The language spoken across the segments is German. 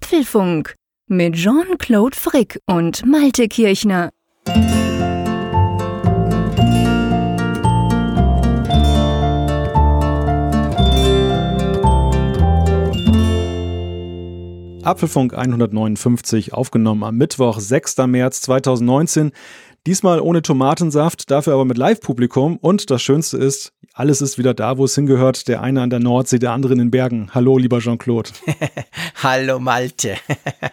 Apfelfunk mit Jean-Claude Frick und Malte Kirchner. Apfelfunk 159 aufgenommen am Mittwoch, 6. März 2019. Diesmal ohne Tomatensaft, dafür aber mit Live-Publikum. Und das Schönste ist, alles ist wieder da, wo es hingehört. Der eine an der Nordsee, der andere in den Bergen. Hallo, lieber Jean-Claude. Hallo, Malte.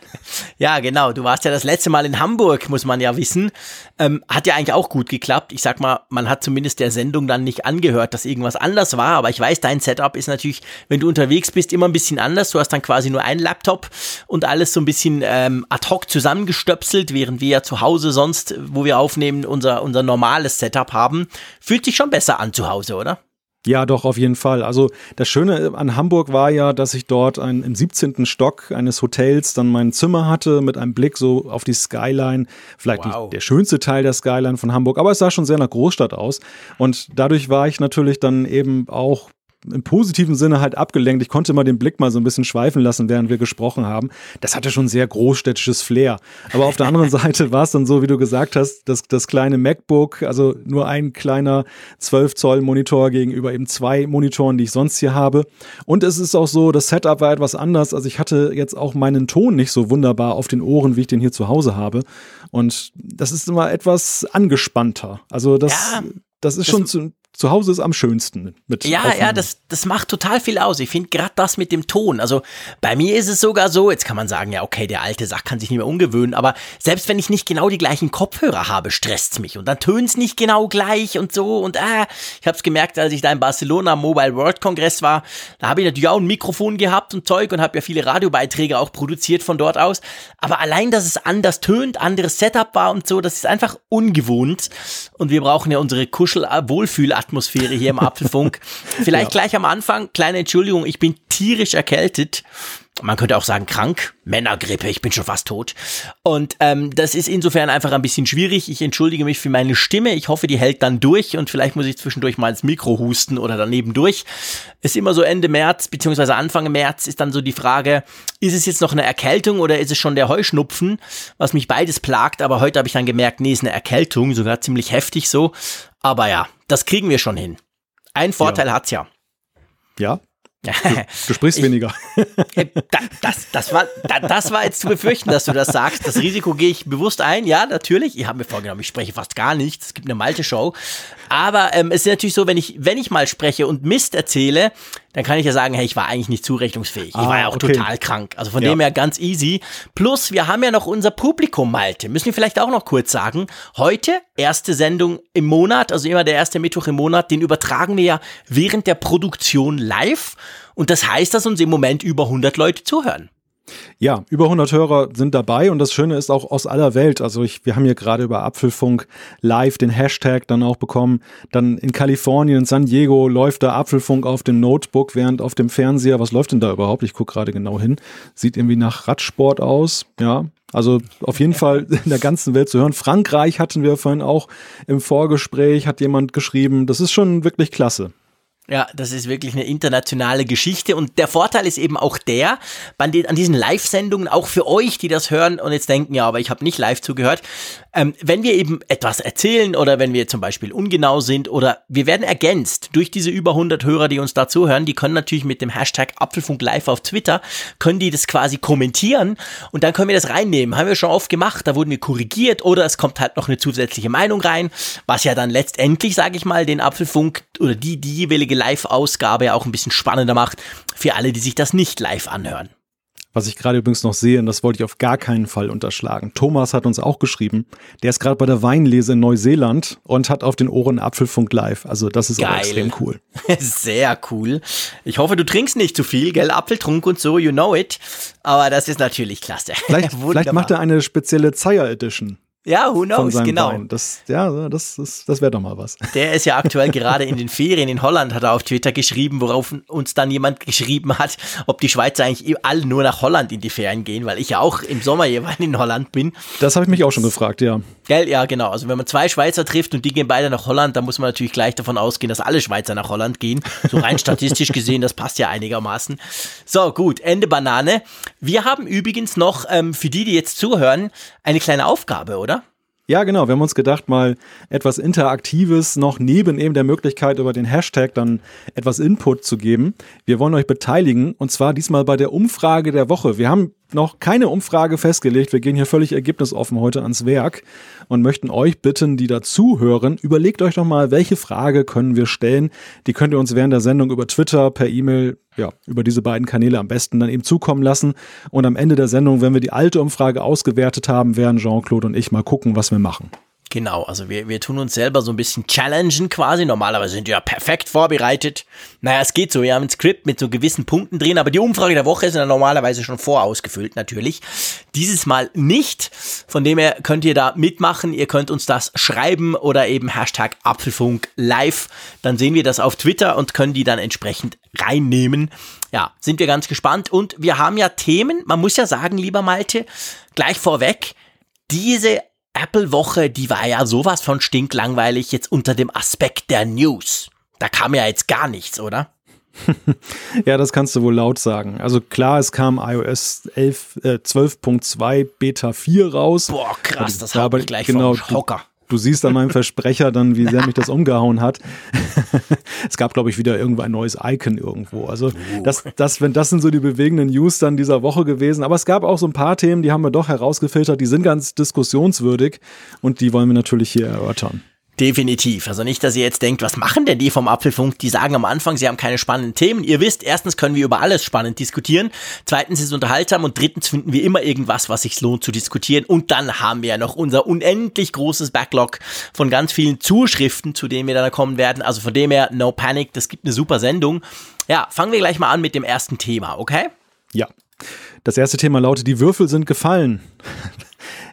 ja, genau. Du warst ja das letzte Mal in Hamburg, muss man ja wissen. Ähm, hat ja eigentlich auch gut geklappt. Ich sag mal, man hat zumindest der Sendung dann nicht angehört, dass irgendwas anders war. Aber ich weiß, dein Setup ist natürlich, wenn du unterwegs bist, immer ein bisschen anders. Du hast dann quasi nur einen Laptop und alles so ein bisschen ähm, ad hoc zusammengestöpselt, während wir ja zu Hause sonst, wo wir aufnehmen, unser, unser normales Setup haben. Fühlt sich schon besser an zu Hause, oder? Ja, doch, auf jeden Fall. Also das Schöne an Hamburg war ja, dass ich dort ein, im 17. Stock eines Hotels dann mein Zimmer hatte mit einem Blick so auf die Skyline. Vielleicht wow. nicht der schönste Teil der Skyline von Hamburg, aber es sah schon sehr nach Großstadt aus. Und dadurch war ich natürlich dann eben auch im positiven Sinne halt abgelenkt. Ich konnte mal den Blick mal so ein bisschen schweifen lassen, während wir gesprochen haben. Das hatte schon sehr großstädtisches Flair. Aber auf der anderen Seite war es dann so, wie du gesagt hast, das, das kleine MacBook, also nur ein kleiner 12 Zoll Monitor gegenüber eben zwei Monitoren, die ich sonst hier habe. Und es ist auch so, das Setup war etwas anders. Also ich hatte jetzt auch meinen Ton nicht so wunderbar auf den Ohren, wie ich den hier zu Hause habe. Und das ist immer etwas angespannter. Also das, ja, das ist das schon zu, zu Hause ist am schönsten. Mit ja, ja, das, das macht total viel aus. Ich finde gerade das mit dem Ton. Also bei mir ist es sogar so, jetzt kann man sagen, ja, okay, der alte Sack kann sich nicht mehr umgewöhnen, aber selbst wenn ich nicht genau die gleichen Kopfhörer habe, stresst es mich. Und dann tönt es nicht genau gleich und so. Und äh, ich habe es gemerkt, als ich da in Barcelona am Mobile World Congress war, da habe ich natürlich auch ein Mikrofon gehabt und Zeug und habe ja viele Radiobeiträge auch produziert von dort aus. Aber allein, dass es anders tönt, anderes Setup war und so, das ist einfach ungewohnt. Und wir brauchen ja unsere Kuschel-Wohlfühl- Atmosphäre hier im Apfelfunk. Vielleicht ja. gleich am Anfang, kleine Entschuldigung, ich bin tierisch erkältet. Man könnte auch sagen krank, Männergrippe, ich bin schon fast tot. Und ähm, das ist insofern einfach ein bisschen schwierig. Ich entschuldige mich für meine Stimme. Ich hoffe, die hält dann durch und vielleicht muss ich zwischendurch mal ins Mikro husten oder daneben durch. Ist immer so Ende März beziehungsweise Anfang März ist dann so die Frage, ist es jetzt noch eine Erkältung oder ist es schon der Heuschnupfen, was mich beides plagt. Aber heute habe ich dann gemerkt, nee, ist eine Erkältung, sogar ziemlich heftig so. Aber ja, das kriegen wir schon hin. Ein Vorteil ja. hat's ja. Ja, Du, du sprichst ich, weniger. Das, das, war, das war jetzt zu befürchten, dass du das sagst. Das Risiko gehe ich bewusst ein. Ja, natürlich. Ich habe mir vorgenommen, ich spreche fast gar nichts. Es gibt eine Malte-Show. Aber ähm, es ist natürlich so, wenn ich, wenn ich mal spreche und Mist erzähle, dann kann ich ja sagen, hey, ich war eigentlich nicht zurechnungsfähig. Ich ah, war ja auch okay. total krank. Also von ja. dem her ganz easy. Plus, wir haben ja noch unser Publikum, Malte. Müssen wir vielleicht auch noch kurz sagen. Heute, erste Sendung im Monat, also immer der erste Mittwoch im Monat, den übertragen wir ja während der Produktion live. Und das heißt, dass uns im Moment über 100 Leute zuhören. Ja, über 100 Hörer sind dabei und das Schöne ist auch aus aller Welt. Also ich, wir haben hier gerade über Apfelfunk live den Hashtag dann auch bekommen. Dann in Kalifornien, in San Diego läuft da Apfelfunk auf dem Notebook, während auf dem Fernseher, was läuft denn da überhaupt? Ich gucke gerade genau hin. Sieht irgendwie nach Radsport aus. Ja, also auf jeden Fall in der ganzen Welt zu hören. Frankreich hatten wir vorhin auch im Vorgespräch, hat jemand geschrieben. Das ist schon wirklich klasse. Ja, das ist wirklich eine internationale Geschichte und der Vorteil ist eben auch der, an diesen Live-Sendungen, auch für euch, die das hören und jetzt denken, ja, aber ich habe nicht live zugehört, ähm, wenn wir eben etwas erzählen oder wenn wir zum Beispiel ungenau sind oder wir werden ergänzt durch diese über 100 Hörer, die uns da zuhören, die können natürlich mit dem Hashtag Apfelfunk live auf Twitter, können die das quasi kommentieren und dann können wir das reinnehmen. Haben wir schon oft gemacht, da wurden wir korrigiert oder es kommt halt noch eine zusätzliche Meinung rein, was ja dann letztendlich, sage ich mal, den Apfelfunk oder die, die jeweilige Live-Ausgabe auch ein bisschen spannender macht für alle, die sich das nicht live anhören. Was ich gerade übrigens noch sehe, und das wollte ich auf gar keinen Fall unterschlagen. Thomas hat uns auch geschrieben, der ist gerade bei der Weinlese in Neuseeland und hat auf den Ohren Apfelfunk live. Also das ist Geil. auch extrem cool. Sehr cool. Ich hoffe, du trinkst nicht zu viel, gell? Apfeltrunk und so, you know it. Aber das ist natürlich klasse. Vielleicht, vielleicht macht er eine spezielle Zeier Edition. Ja, who knows, genau. Das, ja, das, das, das wäre doch mal was. Der ist ja aktuell gerade in den Ferien in Holland, hat er auf Twitter geschrieben, worauf uns dann jemand geschrieben hat, ob die Schweizer eigentlich alle nur nach Holland in die Ferien gehen, weil ich ja auch im Sommer jeweils in Holland bin. Das habe ich mich auch schon gefragt, ja. Gell, ja, genau. Also wenn man zwei Schweizer trifft und die gehen beide nach Holland, dann muss man natürlich gleich davon ausgehen, dass alle Schweizer nach Holland gehen. So rein statistisch gesehen, das passt ja einigermaßen. So, gut, Ende Banane. Wir haben übrigens noch, ähm, für die, die jetzt zuhören, eine kleine Aufgabe, oder? Ja, genau. Wir haben uns gedacht, mal etwas Interaktives noch neben eben der Möglichkeit, über den Hashtag dann etwas Input zu geben. Wir wollen euch beteiligen und zwar diesmal bei der Umfrage der Woche. Wir haben noch keine Umfrage festgelegt. Wir gehen hier völlig ergebnisoffen heute ans Werk und möchten euch bitten, die dazuhören, überlegt euch doch mal, welche Frage können wir stellen. Die könnt ihr uns während der Sendung über Twitter, per E-Mail, ja, über diese beiden Kanäle am besten dann eben zukommen lassen. Und am Ende der Sendung, wenn wir die alte Umfrage ausgewertet haben, werden Jean-Claude und ich mal gucken, was wir machen. Genau, also wir, wir tun uns selber so ein bisschen challengen quasi. Normalerweise sind wir ja perfekt vorbereitet. Naja, es geht so, wir haben ein Skript mit so gewissen Punkten drin, aber die Umfrage der Woche ist ja normalerweise schon vorausgefüllt natürlich. Dieses Mal nicht. Von dem her könnt ihr da mitmachen. Ihr könnt uns das schreiben oder eben Hashtag Apfelfunk live. Dann sehen wir das auf Twitter und können die dann entsprechend reinnehmen. Ja, sind wir ganz gespannt. Und wir haben ja Themen, man muss ja sagen, lieber Malte, gleich vorweg, diese Apple-Woche, die war ja sowas von stinklangweilig jetzt unter dem Aspekt der News. Da kam ja jetzt gar nichts, oder? ja, das kannst du wohl laut sagen. Also klar, es kam iOS 11, äh, 12.2 Beta 4 raus. Boah, krass, das haut mich gleich genau, vom Hocker. Du siehst an meinem Versprecher dann, wie sehr mich das umgehauen hat. es gab, glaube ich, wieder irgendwo ein neues Icon irgendwo. Also, das, das, wenn das sind so die bewegenden News dann dieser Woche gewesen. Aber es gab auch so ein paar Themen, die haben wir doch herausgefiltert, die sind ganz diskussionswürdig und die wollen wir natürlich hier erörtern. Definitiv. Also nicht, dass ihr jetzt denkt, was machen denn die vom Apfelfunk? Die sagen am Anfang, sie haben keine spannenden Themen. Ihr wisst, erstens können wir über alles spannend diskutieren. Zweitens ist es unterhaltsam und drittens finden wir immer irgendwas, was sich lohnt zu diskutieren. Und dann haben wir ja noch unser unendlich großes Backlog von ganz vielen Zuschriften, zu denen wir dann kommen werden. Also von dem her, no panic. Das gibt eine super Sendung. Ja, fangen wir gleich mal an mit dem ersten Thema, okay? Ja. Das erste Thema lautet, die Würfel sind gefallen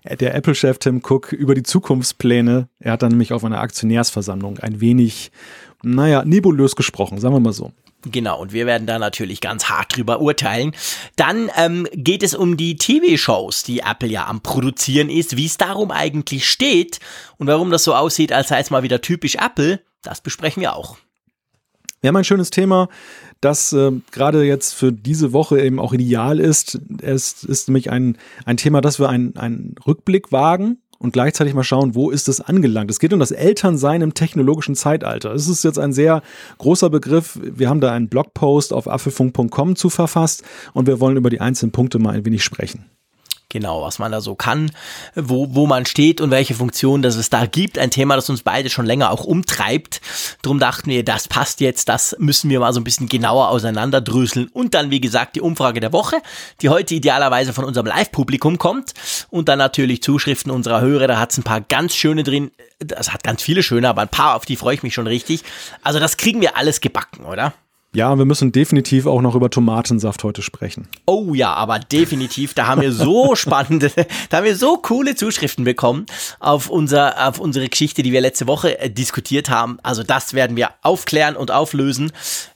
der Apple-Chef Tim Cook über die Zukunftspläne. Er hat dann nämlich auf einer Aktionärsversammlung ein wenig, naja, nebulös gesprochen, sagen wir mal so. Genau, und wir werden da natürlich ganz hart drüber urteilen. Dann ähm, geht es um die TV-Shows, die Apple ja am Produzieren ist, wie es darum eigentlich steht und warum das so aussieht, als sei es mal wieder typisch Apple. Das besprechen wir auch. Wir haben ein schönes Thema, das äh, gerade jetzt für diese Woche eben auch ideal ist. Es ist nämlich ein, ein Thema, dass wir einen, einen Rückblick wagen und gleichzeitig mal schauen, wo ist es angelangt. Es geht um das Elternsein im technologischen Zeitalter. Es ist jetzt ein sehr großer Begriff. Wir haben da einen Blogpost auf affelfunk.com zu verfasst und wir wollen über die einzelnen Punkte mal ein wenig sprechen. Genau, was man da so kann, wo, wo man steht und welche Funktionen das es da gibt. Ein Thema, das uns beide schon länger auch umtreibt. Drum dachten wir, das passt jetzt, das müssen wir mal so ein bisschen genauer auseinanderdröseln. Und dann, wie gesagt, die Umfrage der Woche, die heute idealerweise von unserem Live-Publikum kommt. Und dann natürlich Zuschriften unserer Hörer, da hat es ein paar ganz schöne drin. Das hat ganz viele schöne, aber ein paar, auf die freue ich mich schon richtig. Also das kriegen wir alles gebacken, oder? Ja, wir müssen definitiv auch noch über Tomatensaft heute sprechen. Oh ja, aber definitiv, da haben wir so spannende, da haben wir so coole Zuschriften bekommen auf, unser, auf unsere Geschichte, die wir letzte Woche äh, diskutiert haben. Also das werden wir aufklären und auflösen.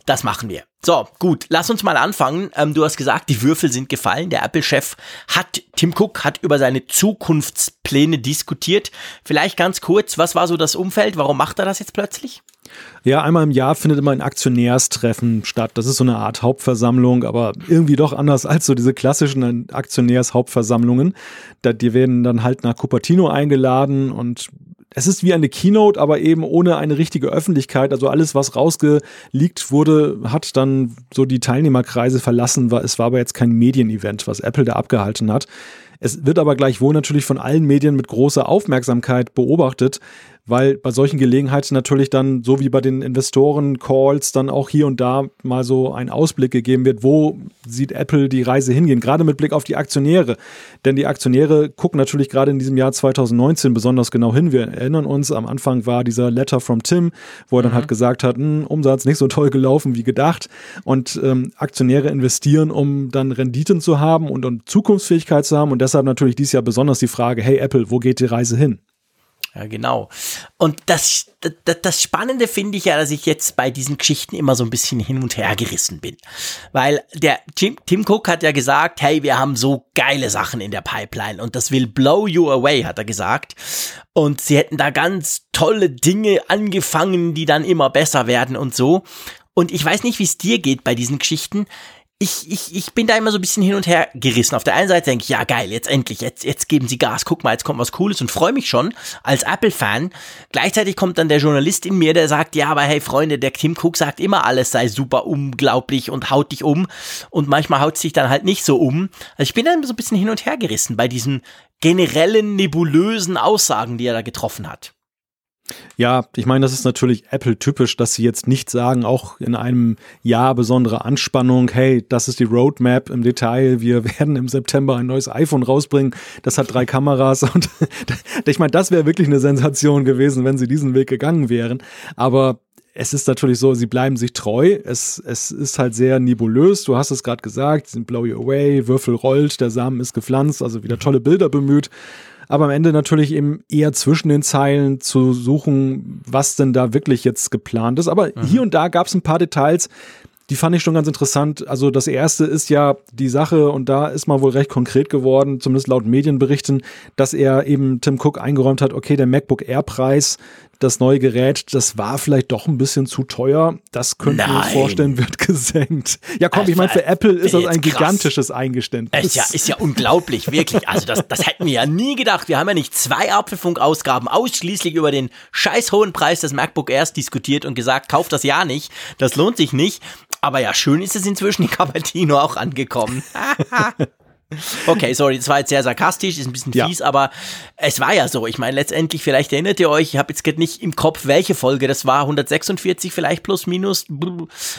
Das machen wir. So, gut, lass uns mal anfangen. Ähm, du hast gesagt, die Würfel sind gefallen. Der Apple-Chef hat, Tim Cook hat über seine Zukunftspläne diskutiert. Vielleicht ganz kurz, was war so das Umfeld? Warum macht er das jetzt plötzlich? Ja, einmal im Jahr findet immer ein Aktionärstreffen statt. Das ist so eine Art Hauptversammlung, aber irgendwie doch anders als so diese klassischen Aktionärshauptversammlungen. Die werden dann halt nach Cupertino eingeladen und es ist wie eine Keynote, aber eben ohne eine richtige Öffentlichkeit. Also alles, was rausgeleakt wurde, hat dann so die Teilnehmerkreise verlassen. Es war aber jetzt kein Medienevent, was Apple da abgehalten hat. Es wird aber gleichwohl natürlich von allen Medien mit großer Aufmerksamkeit beobachtet, weil bei solchen Gelegenheiten natürlich dann, so wie bei den Investoren-Calls, dann auch hier und da mal so ein Ausblick gegeben wird, wo sieht Apple die Reise hingehen, gerade mit Blick auf die Aktionäre. Denn die Aktionäre gucken natürlich gerade in diesem Jahr 2019 besonders genau hin. Wir erinnern uns, am Anfang war dieser Letter from Tim, wo er dann mhm. halt gesagt hat, hm, Umsatz nicht so toll gelaufen wie gedacht. Und ähm, Aktionäre investieren, um dann Renditen zu haben und um Zukunftsfähigkeit zu haben. Und deshalb natürlich dieses Jahr besonders die Frage, hey Apple, wo geht die Reise hin? Ja, genau. Und das, das, das Spannende finde ich ja, dass ich jetzt bei diesen Geschichten immer so ein bisschen hin und her gerissen bin. Weil der Tim, Tim Cook hat ja gesagt, hey, wir haben so geile Sachen in der Pipeline und das will blow you away, hat er gesagt. Und sie hätten da ganz tolle Dinge angefangen, die dann immer besser werden und so. Und ich weiß nicht, wie es dir geht bei diesen Geschichten ich, ich, ich bin da immer so ein bisschen hin und her gerissen. Auf der einen Seite denke ich, ja geil, jetzt endlich, jetzt, jetzt geben sie Gas, guck mal, jetzt kommt was Cooles und freue mich schon als Apple-Fan. Gleichzeitig kommt dann der Journalist in mir, der sagt, ja, aber hey Freunde, der Tim Cook sagt immer, alles sei super unglaublich und haut dich um. Und manchmal haut es sich dann halt nicht so um. Also ich bin dann so ein bisschen hin und her gerissen bei diesen generellen, nebulösen Aussagen, die er da getroffen hat. Ja, ich meine, das ist natürlich Apple-typisch, dass sie jetzt nicht sagen, auch in einem Jahr besondere Anspannung, hey, das ist die Roadmap im Detail, wir werden im September ein neues iPhone rausbringen, das hat drei Kameras und ich meine, das wäre wirklich eine Sensation gewesen, wenn sie diesen Weg gegangen wären. Aber es ist natürlich so, sie bleiben sich treu. Es, es ist halt sehr nebulös. Du hast es gerade gesagt, sie sind blow you away, Würfel rollt, der Samen ist gepflanzt, also wieder tolle Bilder bemüht aber am Ende natürlich eben eher zwischen den Zeilen zu suchen, was denn da wirklich jetzt geplant ist. Aber mhm. hier und da gab es ein paar Details, die fand ich schon ganz interessant. Also das erste ist ja die Sache, und da ist man wohl recht konkret geworden, zumindest laut Medienberichten, dass er eben Tim Cook eingeräumt hat, okay, der MacBook Air Preis, das neue Gerät, das war vielleicht doch ein bisschen zu teuer. Das könnte ich mir vorstellen, wird gesenkt. Ja, komm, ich meine, für Apple ist das ein gigantisches Eingeständnis. Ist ja, ist ja unglaublich, wirklich. Also das, das hätten wir ja nie gedacht. Wir haben ja nicht zwei Apfelfunk-Ausgaben ausschließlich über den scheiß hohen Preis des MacBook Airs diskutiert und gesagt, kauft das ja nicht. Das lohnt sich nicht. Aber ja, schön ist es inzwischen in Cupertino auch angekommen. Okay, sorry, das war jetzt sehr sarkastisch, ist ein bisschen fies, ja. aber es war ja so. Ich meine, letztendlich, vielleicht erinnert ihr euch, ich habe jetzt nicht im Kopf, welche Folge das war, 146 vielleicht plus minus,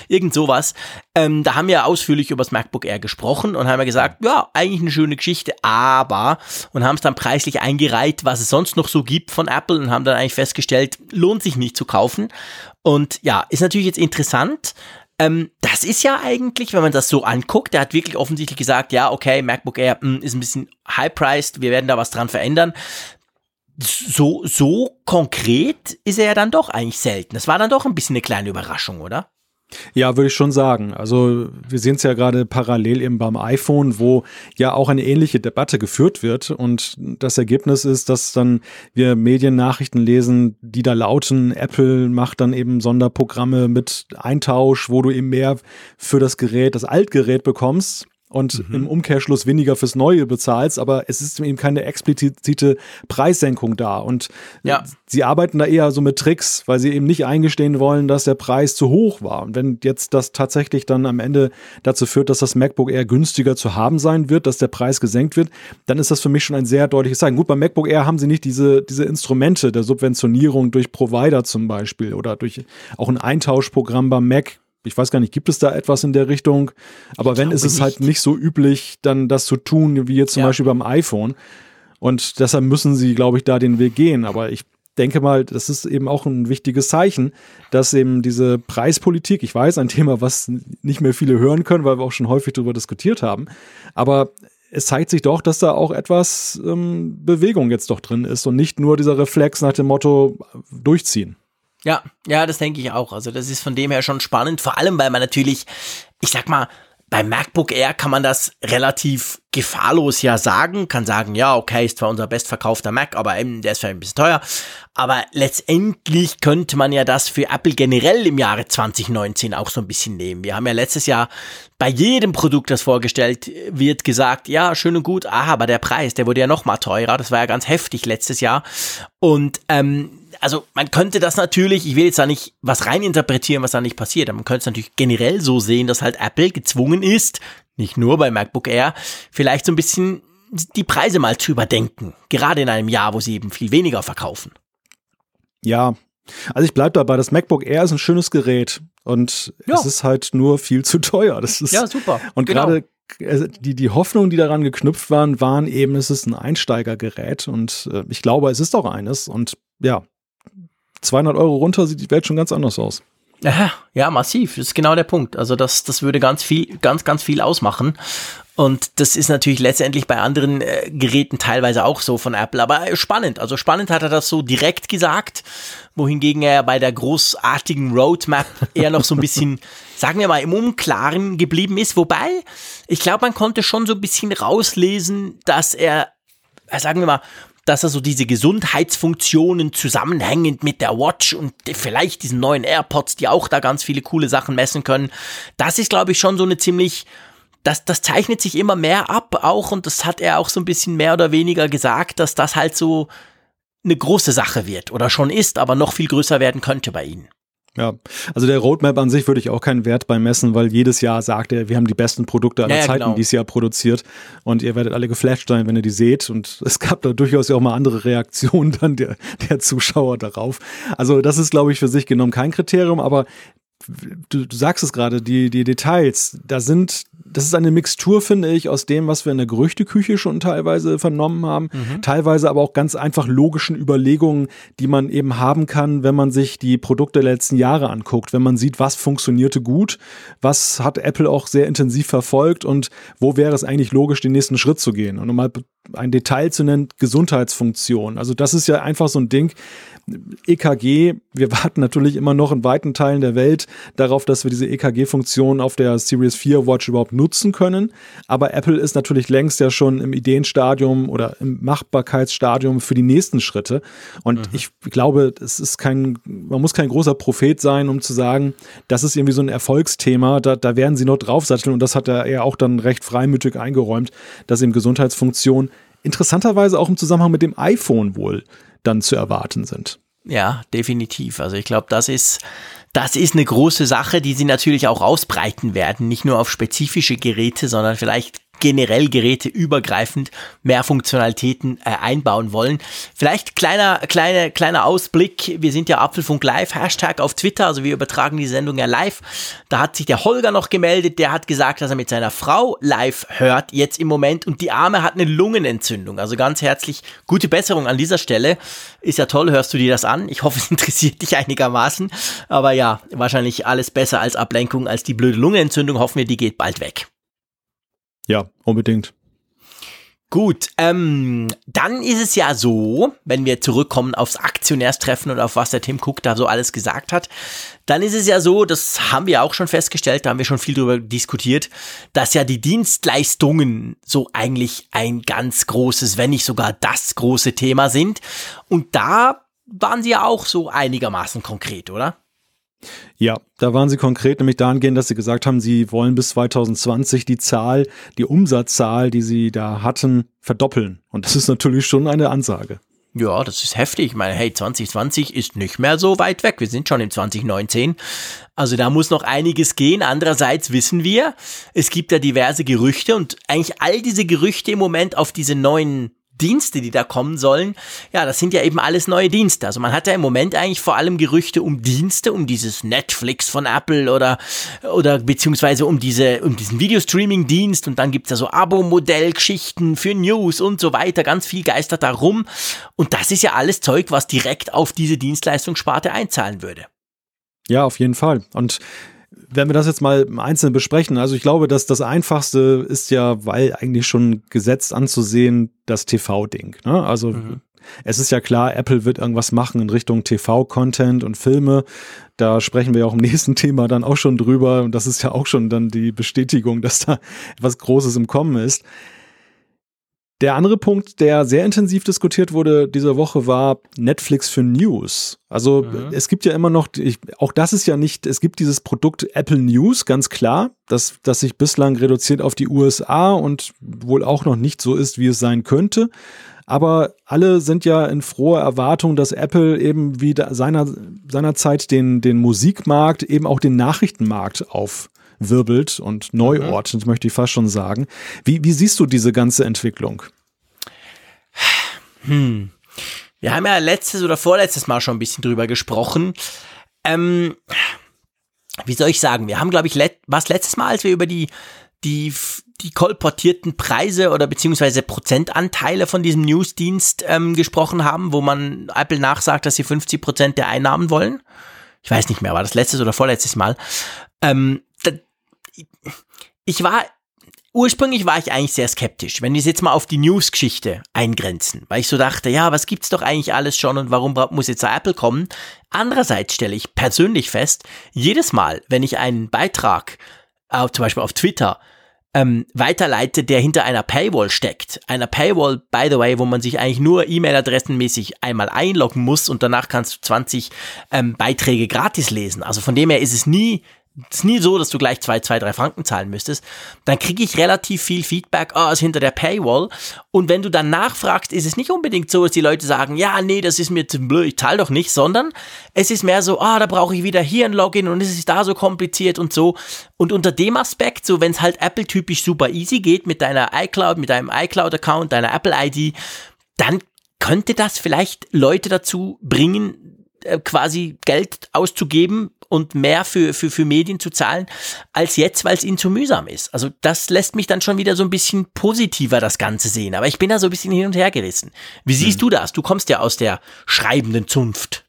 irgend sowas. Ähm, da haben wir ausführlich über das MacBook Air gesprochen und haben ja gesagt, ja, eigentlich eine schöne Geschichte, aber und haben es dann preislich eingereiht, was es sonst noch so gibt von Apple und haben dann eigentlich festgestellt, lohnt sich nicht zu kaufen. Und ja, ist natürlich jetzt interessant, ähm, das ist ja eigentlich, wenn man das so anguckt, der hat wirklich offensichtlich gesagt, ja, okay, MacBook Air mh, hm, ist ein bisschen high-priced, wir werden da was dran verändern. So, so konkret ist er ja dann doch eigentlich selten. Das war dann doch ein bisschen eine kleine Überraschung, oder? Ja, würde ich schon sagen. Also wir sehen es ja gerade parallel eben beim iPhone, wo ja auch eine ähnliche Debatte geführt wird. Und das Ergebnis ist, dass dann wir Mediennachrichten lesen, die da lauten, Apple macht dann eben Sonderprogramme mit Eintausch, wo du eben mehr für das Gerät, das Altgerät bekommst und mhm. im Umkehrschluss weniger fürs Neue bezahlst, aber es ist eben keine explizite Preissenkung da. Und ja. sie arbeiten da eher so mit Tricks, weil sie eben nicht eingestehen wollen, dass der Preis zu hoch war. Und wenn jetzt das tatsächlich dann am Ende dazu führt, dass das MacBook Air günstiger zu haben sein wird, dass der Preis gesenkt wird, dann ist das für mich schon ein sehr deutliches Zeichen. Gut, beim MacBook Air haben sie nicht diese, diese Instrumente der Subventionierung durch Provider zum Beispiel oder durch auch ein Eintauschprogramm beim Mac ich weiß gar nicht, gibt es da etwas in der Richtung? Aber ich wenn, ist es halt nicht. halt nicht so üblich, dann das zu tun, wie jetzt zum ja. Beispiel beim iPhone. Und deshalb müssen sie, glaube ich, da den Weg gehen. Aber ich denke mal, das ist eben auch ein wichtiges Zeichen, dass eben diese Preispolitik, ich weiß, ein Thema, was nicht mehr viele hören können, weil wir auch schon häufig darüber diskutiert haben, aber es zeigt sich doch, dass da auch etwas ähm, Bewegung jetzt doch drin ist und nicht nur dieser Reflex nach dem Motto durchziehen. Ja, ja, das denke ich auch. Also das ist von dem her schon spannend, vor allem weil man natürlich, ich sag mal, beim MacBook Air kann man das relativ gefahrlos ja sagen, kann sagen, ja, okay, ist zwar unser bestverkaufter Mac, aber eben, der ist vielleicht ein bisschen teuer. Aber letztendlich könnte man ja das für Apple generell im Jahre 2019 auch so ein bisschen nehmen. Wir haben ja letztes Jahr bei jedem Produkt, das vorgestellt wird, gesagt, ja, schön und gut, aha, aber der Preis, der wurde ja noch mal teurer. Das war ja ganz heftig letztes Jahr. Und ähm, also man könnte das natürlich, ich will jetzt da nicht was reininterpretieren, was da nicht passiert, aber man könnte es natürlich generell so sehen, dass halt Apple gezwungen ist, nicht nur bei MacBook Air, vielleicht so ein bisschen die Preise mal zu überdenken. Gerade in einem Jahr, wo sie eben viel weniger verkaufen. Ja, also ich bleibe dabei, das MacBook Air ist ein schönes Gerät und ja. es ist halt nur viel zu teuer. Das ist, ja, super. Und genau. gerade also die, die Hoffnungen, die daran geknüpft waren, waren eben, es ist ein Einsteigergerät und äh, ich glaube, es ist auch eines und ja, 200 Euro runter sieht die Welt schon ganz anders aus. Ja, ja, massiv. Das ist genau der Punkt. Also das, das würde ganz viel, ganz, ganz viel ausmachen. Und das ist natürlich letztendlich bei anderen äh, Geräten teilweise auch so von Apple. Aber spannend. Also spannend hat er das so direkt gesagt, wohingegen er bei der großartigen Roadmap eher noch so ein bisschen, sagen wir mal, im Unklaren geblieben ist. Wobei, ich glaube, man konnte schon so ein bisschen rauslesen, dass er, äh, sagen wir mal, dass er so diese Gesundheitsfunktionen zusammenhängend mit der Watch und vielleicht diesen neuen AirPods, die auch da ganz viele coole Sachen messen können, das ist, glaube ich, schon so eine ziemlich das, das zeichnet sich immer mehr ab auch und das hat er auch so ein bisschen mehr oder weniger gesagt, dass das halt so eine große Sache wird oder schon ist, aber noch viel größer werden könnte bei ihnen. Ja, also der Roadmap an sich würde ich auch keinen Wert bei messen, weil jedes Jahr sagt er, wir haben die besten Produkte aller ja, Zeiten genau. dieses Jahr produziert und ihr werdet alle geflasht sein, wenn ihr die seht und es gab da durchaus ja auch mal andere Reaktionen dann der, der Zuschauer darauf. Also das ist, glaube ich, für sich genommen kein Kriterium, aber du, du sagst es gerade, die, die Details, da sind, das ist eine Mixtur, finde ich, aus dem, was wir in der Gerüchteküche schon teilweise vernommen haben, mhm. teilweise aber auch ganz einfach logischen Überlegungen, die man eben haben kann, wenn man sich die Produkte der letzten Jahre anguckt, wenn man sieht, was funktionierte gut, was hat Apple auch sehr intensiv verfolgt und wo wäre es eigentlich logisch, den nächsten Schritt zu gehen. Und um mal ein Detail zu nennen, Gesundheitsfunktion. Also das ist ja einfach so ein Ding, EKG, wir warten natürlich immer noch in weiten Teilen der Welt darauf, dass wir diese EKG-Funktion auf der Series 4 Watch überhaupt nutzen können. Aber Apple ist natürlich längst ja schon im Ideenstadium oder im Machbarkeitsstadium für die nächsten Schritte. Und mhm. ich glaube, es ist kein, man muss kein großer Prophet sein, um zu sagen, das ist irgendwie so ein Erfolgsthema. Da, da werden sie noch draufsatteln. Und das hat er ja auch dann recht freimütig eingeräumt, dass eben Gesundheitsfunktion interessanterweise auch im Zusammenhang mit dem iPhone wohl dann zu erwarten sind. Ja, definitiv. Also ich glaube, das ist, das ist eine große Sache, die sie natürlich auch ausbreiten werden. Nicht nur auf spezifische Geräte, sondern vielleicht generell Geräte übergreifend mehr Funktionalitäten äh, einbauen wollen. Vielleicht kleiner, kleiner, kleiner Ausblick. Wir sind ja Apfelfunk Live, Hashtag auf Twitter, also wir übertragen die Sendung ja live. Da hat sich der Holger noch gemeldet, der hat gesagt, dass er mit seiner Frau live hört, jetzt im Moment, und die Arme hat eine Lungenentzündung. Also ganz herzlich gute Besserung an dieser Stelle. Ist ja toll, hörst du dir das an? Ich hoffe, es interessiert dich einigermaßen. Aber ja, wahrscheinlich alles besser als Ablenkung, als die blöde Lungenentzündung. Hoffen wir, die geht bald weg. Ja, unbedingt. Gut, ähm, dann ist es ja so, wenn wir zurückkommen aufs Aktionärstreffen und auf was der Tim Cook da so alles gesagt hat, dann ist es ja so, das haben wir auch schon festgestellt, da haben wir schon viel drüber diskutiert, dass ja die Dienstleistungen so eigentlich ein ganz großes, wenn nicht sogar das große Thema sind. Und da waren sie ja auch so einigermaßen konkret, oder? Ja, da waren sie konkret, nämlich dahingehend, dass sie gesagt haben, sie wollen bis 2020 die Zahl, die Umsatzzahl, die sie da hatten, verdoppeln. Und das ist natürlich schon eine Ansage. Ja, das ist heftig. Ich meine, hey, 2020 ist nicht mehr so weit weg. Wir sind schon im 2019. Also da muss noch einiges gehen. Andererseits wissen wir, es gibt ja diverse Gerüchte und eigentlich all diese Gerüchte im Moment auf diese neuen Dienste, die da kommen sollen, ja, das sind ja eben alles neue Dienste. Also man hat ja im Moment eigentlich vor allem Gerüchte um Dienste, um dieses Netflix von Apple oder, oder beziehungsweise um diese, um diesen Videostreaming-Dienst und dann gibt's ja so Abo-Modell-Geschichten für News und so weiter. Ganz viel geistert da rum. Und das ist ja alles Zeug, was direkt auf diese Dienstleistungssparte einzahlen würde. Ja, auf jeden Fall. Und wenn wir das jetzt mal einzeln besprechen, also ich glaube, dass das Einfachste ist ja, weil eigentlich schon gesetzt anzusehen, das TV-Ding. Ne? Also mhm. es ist ja klar, Apple wird irgendwas machen in Richtung TV-Content und Filme. Da sprechen wir ja auch im nächsten Thema dann auch schon drüber. Und das ist ja auch schon dann die Bestätigung, dass da etwas Großes im Kommen ist. Der andere Punkt, der sehr intensiv diskutiert wurde diese Woche, war Netflix für News. Also mhm. es gibt ja immer noch, ich, auch das ist ja nicht, es gibt dieses Produkt Apple News, ganz klar, das, das sich bislang reduziert auf die USA und wohl auch noch nicht so ist, wie es sein könnte. Aber alle sind ja in froher Erwartung, dass Apple eben wie seiner, seinerzeit den, den Musikmarkt, eben auch den Nachrichtenmarkt auf wirbelt und neu mhm. ordnet, möchte ich fast schon sagen. Wie, wie siehst du diese ganze Entwicklung? Hm. Wir haben ja letztes oder vorletztes Mal schon ein bisschen drüber gesprochen. Ähm, wie soll ich sagen? Wir haben, glaube ich, let was letztes Mal, als wir über die die die kolportierten Preise oder beziehungsweise Prozentanteile von diesem Newsdienst ähm, gesprochen haben, wo man Apple nachsagt, dass sie 50 Prozent der Einnahmen wollen. Ich weiß nicht mehr, war das letztes oder vorletztes Mal. Ähm, ich war ursprünglich war ich eigentlich sehr skeptisch, wenn wir es jetzt mal auf die News-Geschichte eingrenzen, weil ich so dachte, ja, was gibt's doch eigentlich alles schon und warum muss jetzt Apple kommen? Andererseits stelle ich persönlich fest, jedes Mal, wenn ich einen Beitrag, äh, zum Beispiel auf Twitter, ähm, weiterleite, der hinter einer Paywall steckt. Einer Paywall, by the way, wo man sich eigentlich nur E-Mail-Adressenmäßig einmal einloggen muss und danach kannst du 20 ähm, Beiträge gratis lesen. Also von dem her ist es nie ist nie so, dass du gleich zwei, zwei, drei Franken zahlen müsstest, dann kriege ich relativ viel Feedback, ah, oh, ist hinter der Paywall. Und wenn du dann nachfragst, ist es nicht unbedingt so, dass die Leute sagen, ja, nee, das ist mir zu blöd, ich zahle doch nicht, sondern es ist mehr so, ah, oh, da brauche ich wieder hier ein Login und es ist da so kompliziert und so. Und unter dem Aspekt, so wenn es halt Apple-typisch super easy geht mit deiner iCloud, mit deinem iCloud-Account, deiner Apple-ID, dann könnte das vielleicht Leute dazu bringen, äh, quasi Geld auszugeben und mehr für, für, für Medien zu zahlen, als jetzt, weil es ihnen zu mühsam ist. Also das lässt mich dann schon wieder so ein bisschen positiver das Ganze sehen. Aber ich bin da so ein bisschen hin und her gerissen. Wie siehst hm. du das? Du kommst ja aus der schreibenden Zunft.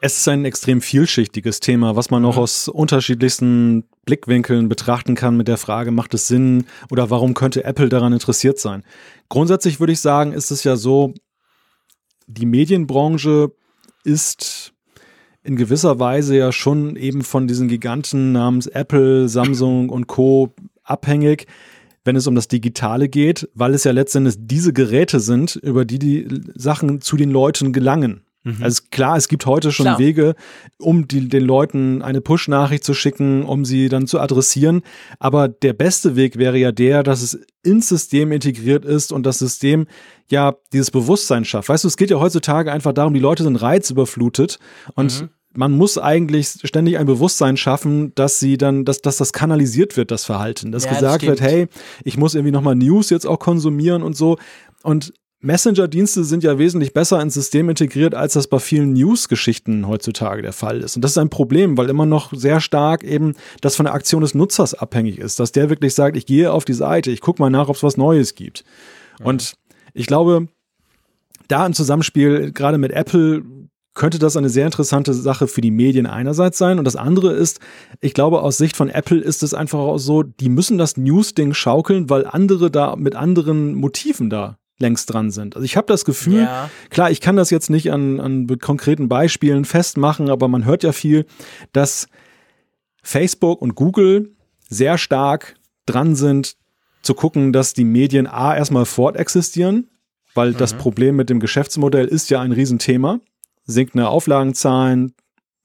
Es ist ein extrem vielschichtiges Thema, was man auch mhm. aus unterschiedlichsten Blickwinkeln betrachten kann mit der Frage, macht es Sinn oder warum könnte Apple daran interessiert sein? Grundsätzlich würde ich sagen, ist es ja so, die Medienbranche ist in gewisser Weise ja schon eben von diesen Giganten namens Apple, Samsung und Co. abhängig, wenn es um das Digitale geht, weil es ja letztendlich diese Geräte sind, über die die Sachen zu den Leuten gelangen. Mhm. Also klar, es gibt heute schon klar. Wege, um die, den Leuten eine Push-Nachricht zu schicken, um sie dann zu adressieren. Aber der beste Weg wäre ja der, dass es ins System integriert ist und das System ja dieses Bewusstsein schafft. Weißt du, es geht ja heutzutage einfach darum, die Leute sind reizüberflutet und mhm man muss eigentlich ständig ein Bewusstsein schaffen, dass sie dann, dass, dass das kanalisiert wird, das Verhalten. Dass ja, gesagt das wird, hey, ich muss irgendwie nochmal News jetzt auch konsumieren und so. Und Messenger-Dienste sind ja wesentlich besser ins System integriert, als das bei vielen News-Geschichten heutzutage der Fall ist. Und das ist ein Problem, weil immer noch sehr stark eben das von der Aktion des Nutzers abhängig ist, dass der wirklich sagt, ich gehe auf die Seite, ich gucke mal nach, ob es was Neues gibt. Ja. Und ich glaube, da im Zusammenspiel, gerade mit Apple, könnte das eine sehr interessante Sache für die Medien einerseits sein. Und das andere ist, ich glaube, aus Sicht von Apple ist es einfach auch so, die müssen das News-Ding schaukeln, weil andere da mit anderen Motiven da längst dran sind. Also ich habe das Gefühl, ja. klar, ich kann das jetzt nicht an, an konkreten Beispielen festmachen, aber man hört ja viel, dass Facebook und Google sehr stark dran sind, zu gucken, dass die Medien A erstmal fortexistieren, weil mhm. das Problem mit dem Geschäftsmodell ist ja ein Riesenthema sinkende Auflagenzahlen,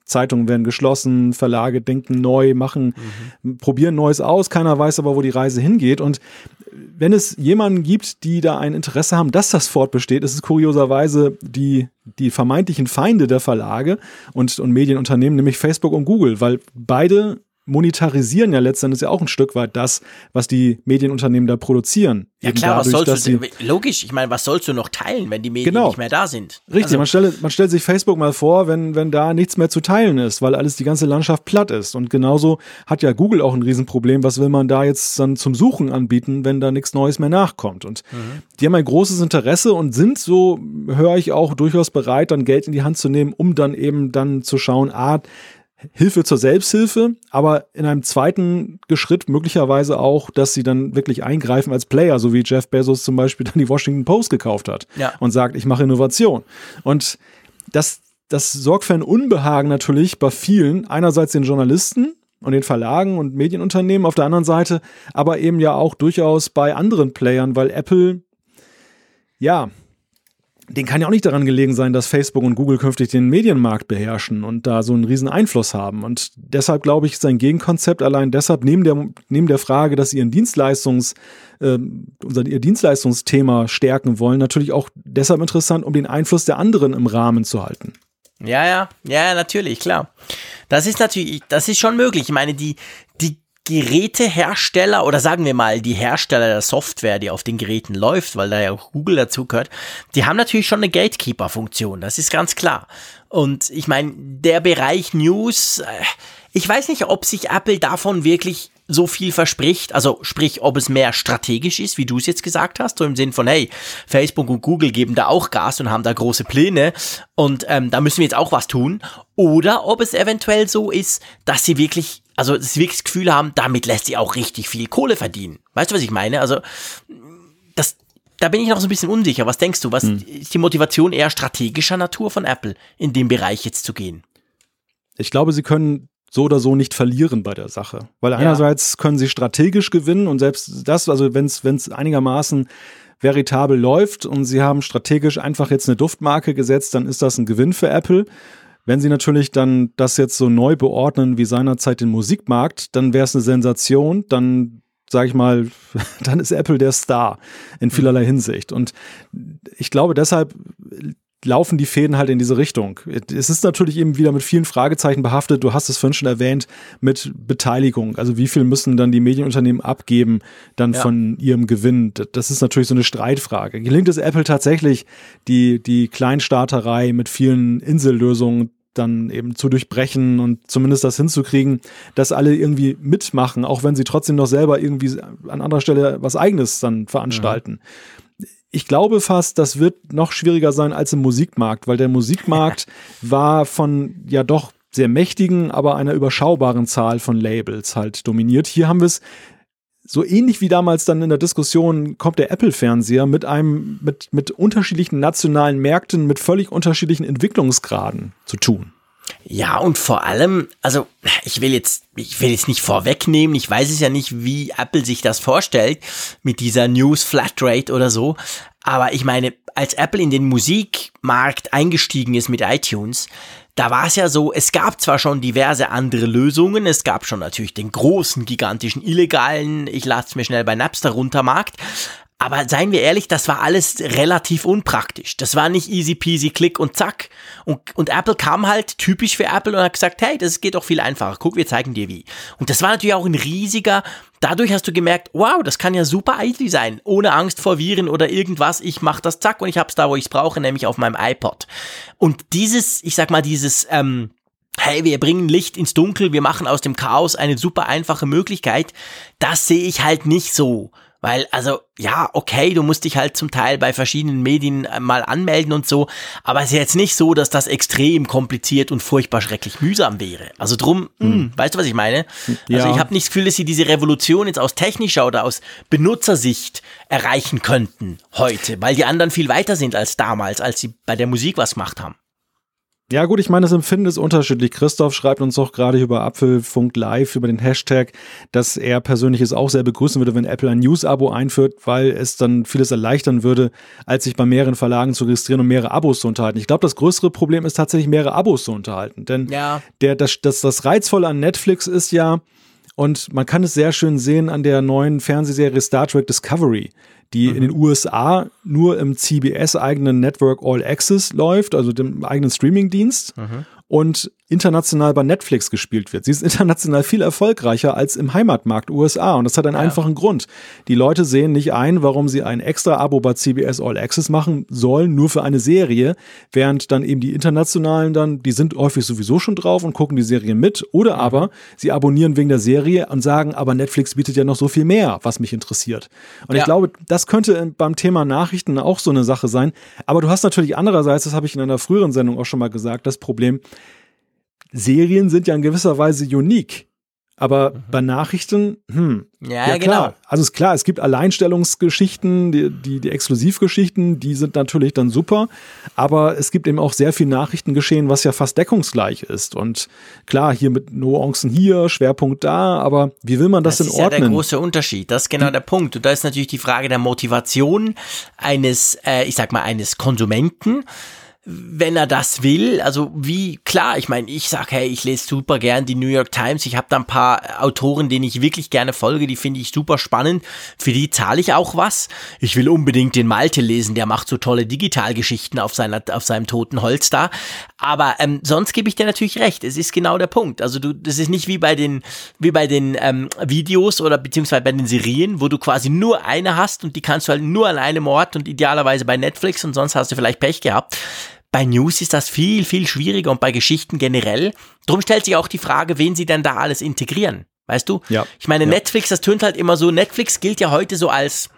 Zeitungen werden geschlossen, Verlage denken neu, machen, mhm. probieren Neues aus, keiner weiß aber, wo die Reise hingeht. Und wenn es jemanden gibt, die da ein Interesse haben, dass das fortbesteht, ist es kurioserweise die, die vermeintlichen Feinde der Verlage und, und Medienunternehmen, nämlich Facebook und Google, weil beide monetarisieren ja letztendlich ja auch ein Stück weit das, was die Medienunternehmen da produzieren. Ja Eben klar, dadurch, was sollst du, logisch, ich meine, was sollst du noch teilen, wenn die Medien genau. nicht mehr da sind? Richtig, also, man, stelle, man stellt sich Facebook mal vor, wenn, wenn da nichts mehr zu teilen ist, weil alles, die ganze Landschaft platt ist. Und genauso hat ja Google auch ein Riesenproblem, was will man da jetzt dann zum Suchen anbieten, wenn da nichts Neues mehr nachkommt. Und mhm. die haben ein großes Interesse und sind so, höre ich auch, durchaus bereit, dann Geld in die Hand zu nehmen, um dann eben dann zu schauen, ah, Hilfe zur Selbsthilfe, aber in einem zweiten Geschritt möglicherweise auch, dass sie dann wirklich eingreifen als Player, so wie Jeff Bezos zum Beispiel dann die Washington Post gekauft hat ja. und sagt, ich mache Innovation. Und das, das sorgt für ein Unbehagen natürlich bei vielen, einerseits den Journalisten, und den Verlagen und Medienunternehmen auf der anderen Seite, aber eben ja auch durchaus bei anderen Playern, weil Apple, ja, den kann ja auch nicht daran gelegen sein, dass Facebook und Google künftig den Medienmarkt beherrschen und da so einen riesen Einfluss haben. Und deshalb glaube ich, ist ein Gegenkonzept allein deshalb neben der, neben der Frage, dass sie ihren Dienstleistungs, äh, unser, ihr Dienstleistungsthema stärken wollen, natürlich auch deshalb interessant, um den Einfluss der anderen im Rahmen zu halten. Ja, ja, ja, natürlich, klar. Das ist natürlich, das ist schon möglich. Ich meine, die Gerätehersteller oder sagen wir mal die Hersteller der Software, die auf den Geräten läuft, weil da ja auch Google dazu gehört, die haben natürlich schon eine Gatekeeper-Funktion, das ist ganz klar. Und ich meine, der Bereich News, äh, ich weiß nicht, ob sich Apple davon wirklich so viel verspricht, also sprich, ob es mehr strategisch ist, wie du es jetzt gesagt hast, so im Sinn von, hey, Facebook und Google geben da auch Gas und haben da große Pläne und ähm, da müssen wir jetzt auch was tun, oder ob es eventuell so ist, dass sie wirklich also dass sie wirklich das Gefühl haben, damit lässt sie auch richtig viel Kohle verdienen. Weißt du, was ich meine? Also das, da bin ich noch so ein bisschen unsicher. Was denkst du? Was hm. ist die Motivation eher strategischer Natur von Apple, in dem Bereich jetzt zu gehen? Ich glaube, sie können so oder so nicht verlieren bei der Sache. Weil einerseits ja. können sie strategisch gewinnen und selbst das, also wenn es einigermaßen veritabel läuft und sie haben strategisch einfach jetzt eine Duftmarke gesetzt, dann ist das ein Gewinn für Apple. Wenn sie natürlich dann das jetzt so neu beordnen wie seinerzeit den Musikmarkt, dann wäre es eine Sensation, dann sage ich mal, dann ist Apple der Star in mhm. vielerlei Hinsicht. Und ich glaube, deshalb laufen die Fäden halt in diese Richtung. Es ist natürlich eben wieder mit vielen Fragezeichen behaftet. Du hast es vorhin schon erwähnt mit Beteiligung. Also wie viel müssen dann die Medienunternehmen abgeben dann ja. von ihrem Gewinn? Das ist natürlich so eine Streitfrage. Gelingt es Apple tatsächlich, die, die Kleinstarterei mit vielen Insellösungen dann eben zu durchbrechen und zumindest das hinzukriegen, dass alle irgendwie mitmachen, auch wenn sie trotzdem noch selber irgendwie an anderer Stelle was eigenes dann veranstalten. Ja. Ich glaube fast, das wird noch schwieriger sein als im Musikmarkt, weil der Musikmarkt war von ja doch sehr mächtigen, aber einer überschaubaren Zahl von Labels halt dominiert. Hier haben wir es so ähnlich wie damals dann in der Diskussion kommt der Apple-Fernseher mit einem, mit, mit unterschiedlichen nationalen Märkten, mit völlig unterschiedlichen Entwicklungsgraden zu tun. Ja, und vor allem, also ich will jetzt, ich will jetzt nicht vorwegnehmen, ich weiß es ja nicht, wie Apple sich das vorstellt mit dieser News Flatrate oder so, aber ich meine, als Apple in den Musikmarkt eingestiegen ist mit iTunes, da war es ja so, es gab zwar schon diverse andere Lösungen, es gab schon natürlich den großen, gigantischen, illegalen, ich lade mir schnell bei Napster runter Markt, aber seien wir ehrlich, das war alles relativ unpraktisch. Das war nicht easy peasy, klick und zack. Und, und Apple kam halt typisch für Apple und hat gesagt, hey, das geht doch viel einfacher. Guck, wir zeigen dir wie. Und das war natürlich auch ein riesiger, dadurch hast du gemerkt, wow, das kann ja super easy sein. Ohne Angst vor Viren oder irgendwas. Ich mach das zack und ich hab's da, wo ich's brauche, nämlich auf meinem iPod. Und dieses, ich sag mal, dieses, ähm, hey, wir bringen Licht ins Dunkel, wir machen aus dem Chaos eine super einfache Möglichkeit, das sehe ich halt nicht so weil, also, ja, okay, du musst dich halt zum Teil bei verschiedenen Medien äh, mal anmelden und so, aber es ist jetzt nicht so, dass das extrem kompliziert und furchtbar schrecklich mühsam wäre. Also drum, hm. mh, weißt du, was ich meine? Also ich habe nicht das Gefühl, dass sie diese Revolution jetzt aus technischer oder aus Benutzersicht erreichen könnten heute, weil die anderen viel weiter sind als damals, als sie bei der Musik was gemacht haben. Ja, gut, ich meine, das Empfinden ist unterschiedlich. Christoph schreibt uns auch gerade über Apfelfunk Live, über den Hashtag, dass er persönlich es auch sehr begrüßen würde, wenn Apple ein News-Abo einführt, weil es dann vieles erleichtern würde, als sich bei mehreren Verlagen zu registrieren und mehrere Abos zu unterhalten. Ich glaube, das größere Problem ist tatsächlich, mehrere Abos zu unterhalten. Denn ja. der, das, das, das Reizvolle an Netflix ist ja, und man kann es sehr schön sehen an der neuen Fernsehserie Star Trek Discovery die mhm. in den USA nur im CBS-eigenen Network All Access läuft, also dem eigenen Streamingdienst. Mhm. Und international bei Netflix gespielt wird. Sie ist international viel erfolgreicher als im Heimatmarkt USA und das hat einen ja. einfachen Grund. Die Leute sehen nicht ein, warum sie ein extra Abo bei CBS All Access machen sollen, nur für eine Serie, während dann eben die internationalen dann, die sind häufig sowieso schon drauf und gucken die Serie mit oder mhm. aber sie abonnieren wegen der Serie und sagen, aber Netflix bietet ja noch so viel mehr, was mich interessiert. Und ja. ich glaube, das könnte beim Thema Nachrichten auch so eine Sache sein, aber du hast natürlich andererseits, das habe ich in einer früheren Sendung auch schon mal gesagt, das Problem, Serien sind ja in gewisser Weise unique. Aber mhm. bei Nachrichten, hm. Ja, ja klar. Genau. Also ist klar, es gibt Alleinstellungsgeschichten, die, die, die Exklusivgeschichten, die sind natürlich dann super. Aber es gibt eben auch sehr viel Nachrichtengeschehen, was ja fast deckungsgleich ist. Und klar, hier mit Nuancen hier, Schwerpunkt da, aber wie will man das, das denn ordnen? Das ist ja der große Unterschied. Das ist genau der Punkt. Und da ist natürlich die Frage der Motivation eines, äh, ich sag mal, eines Konsumenten wenn er das will, also wie, klar, ich meine, ich sag, hey, ich lese super gern die New York Times, ich habe da ein paar Autoren, denen ich wirklich gerne folge, die finde ich super spannend, für die zahle ich auch was. Ich will unbedingt den Malte lesen, der macht so tolle Digitalgeschichten auf, seiner, auf seinem toten Holz da, aber ähm, sonst gebe ich dir natürlich recht, es ist genau der Punkt, also du, das ist nicht wie bei den, wie bei den ähm, Videos oder beziehungsweise bei den Serien, wo du quasi nur eine hast und die kannst du halt nur an einem Ort und idealerweise bei Netflix und sonst hast du vielleicht Pech gehabt. Bei News ist das viel, viel schwieriger und bei Geschichten generell. Drum stellt sich auch die Frage, wen sie denn da alles integrieren. Weißt du? Ja. Ich meine, ja. Netflix, das tönt halt immer so. Netflix gilt ja heute so als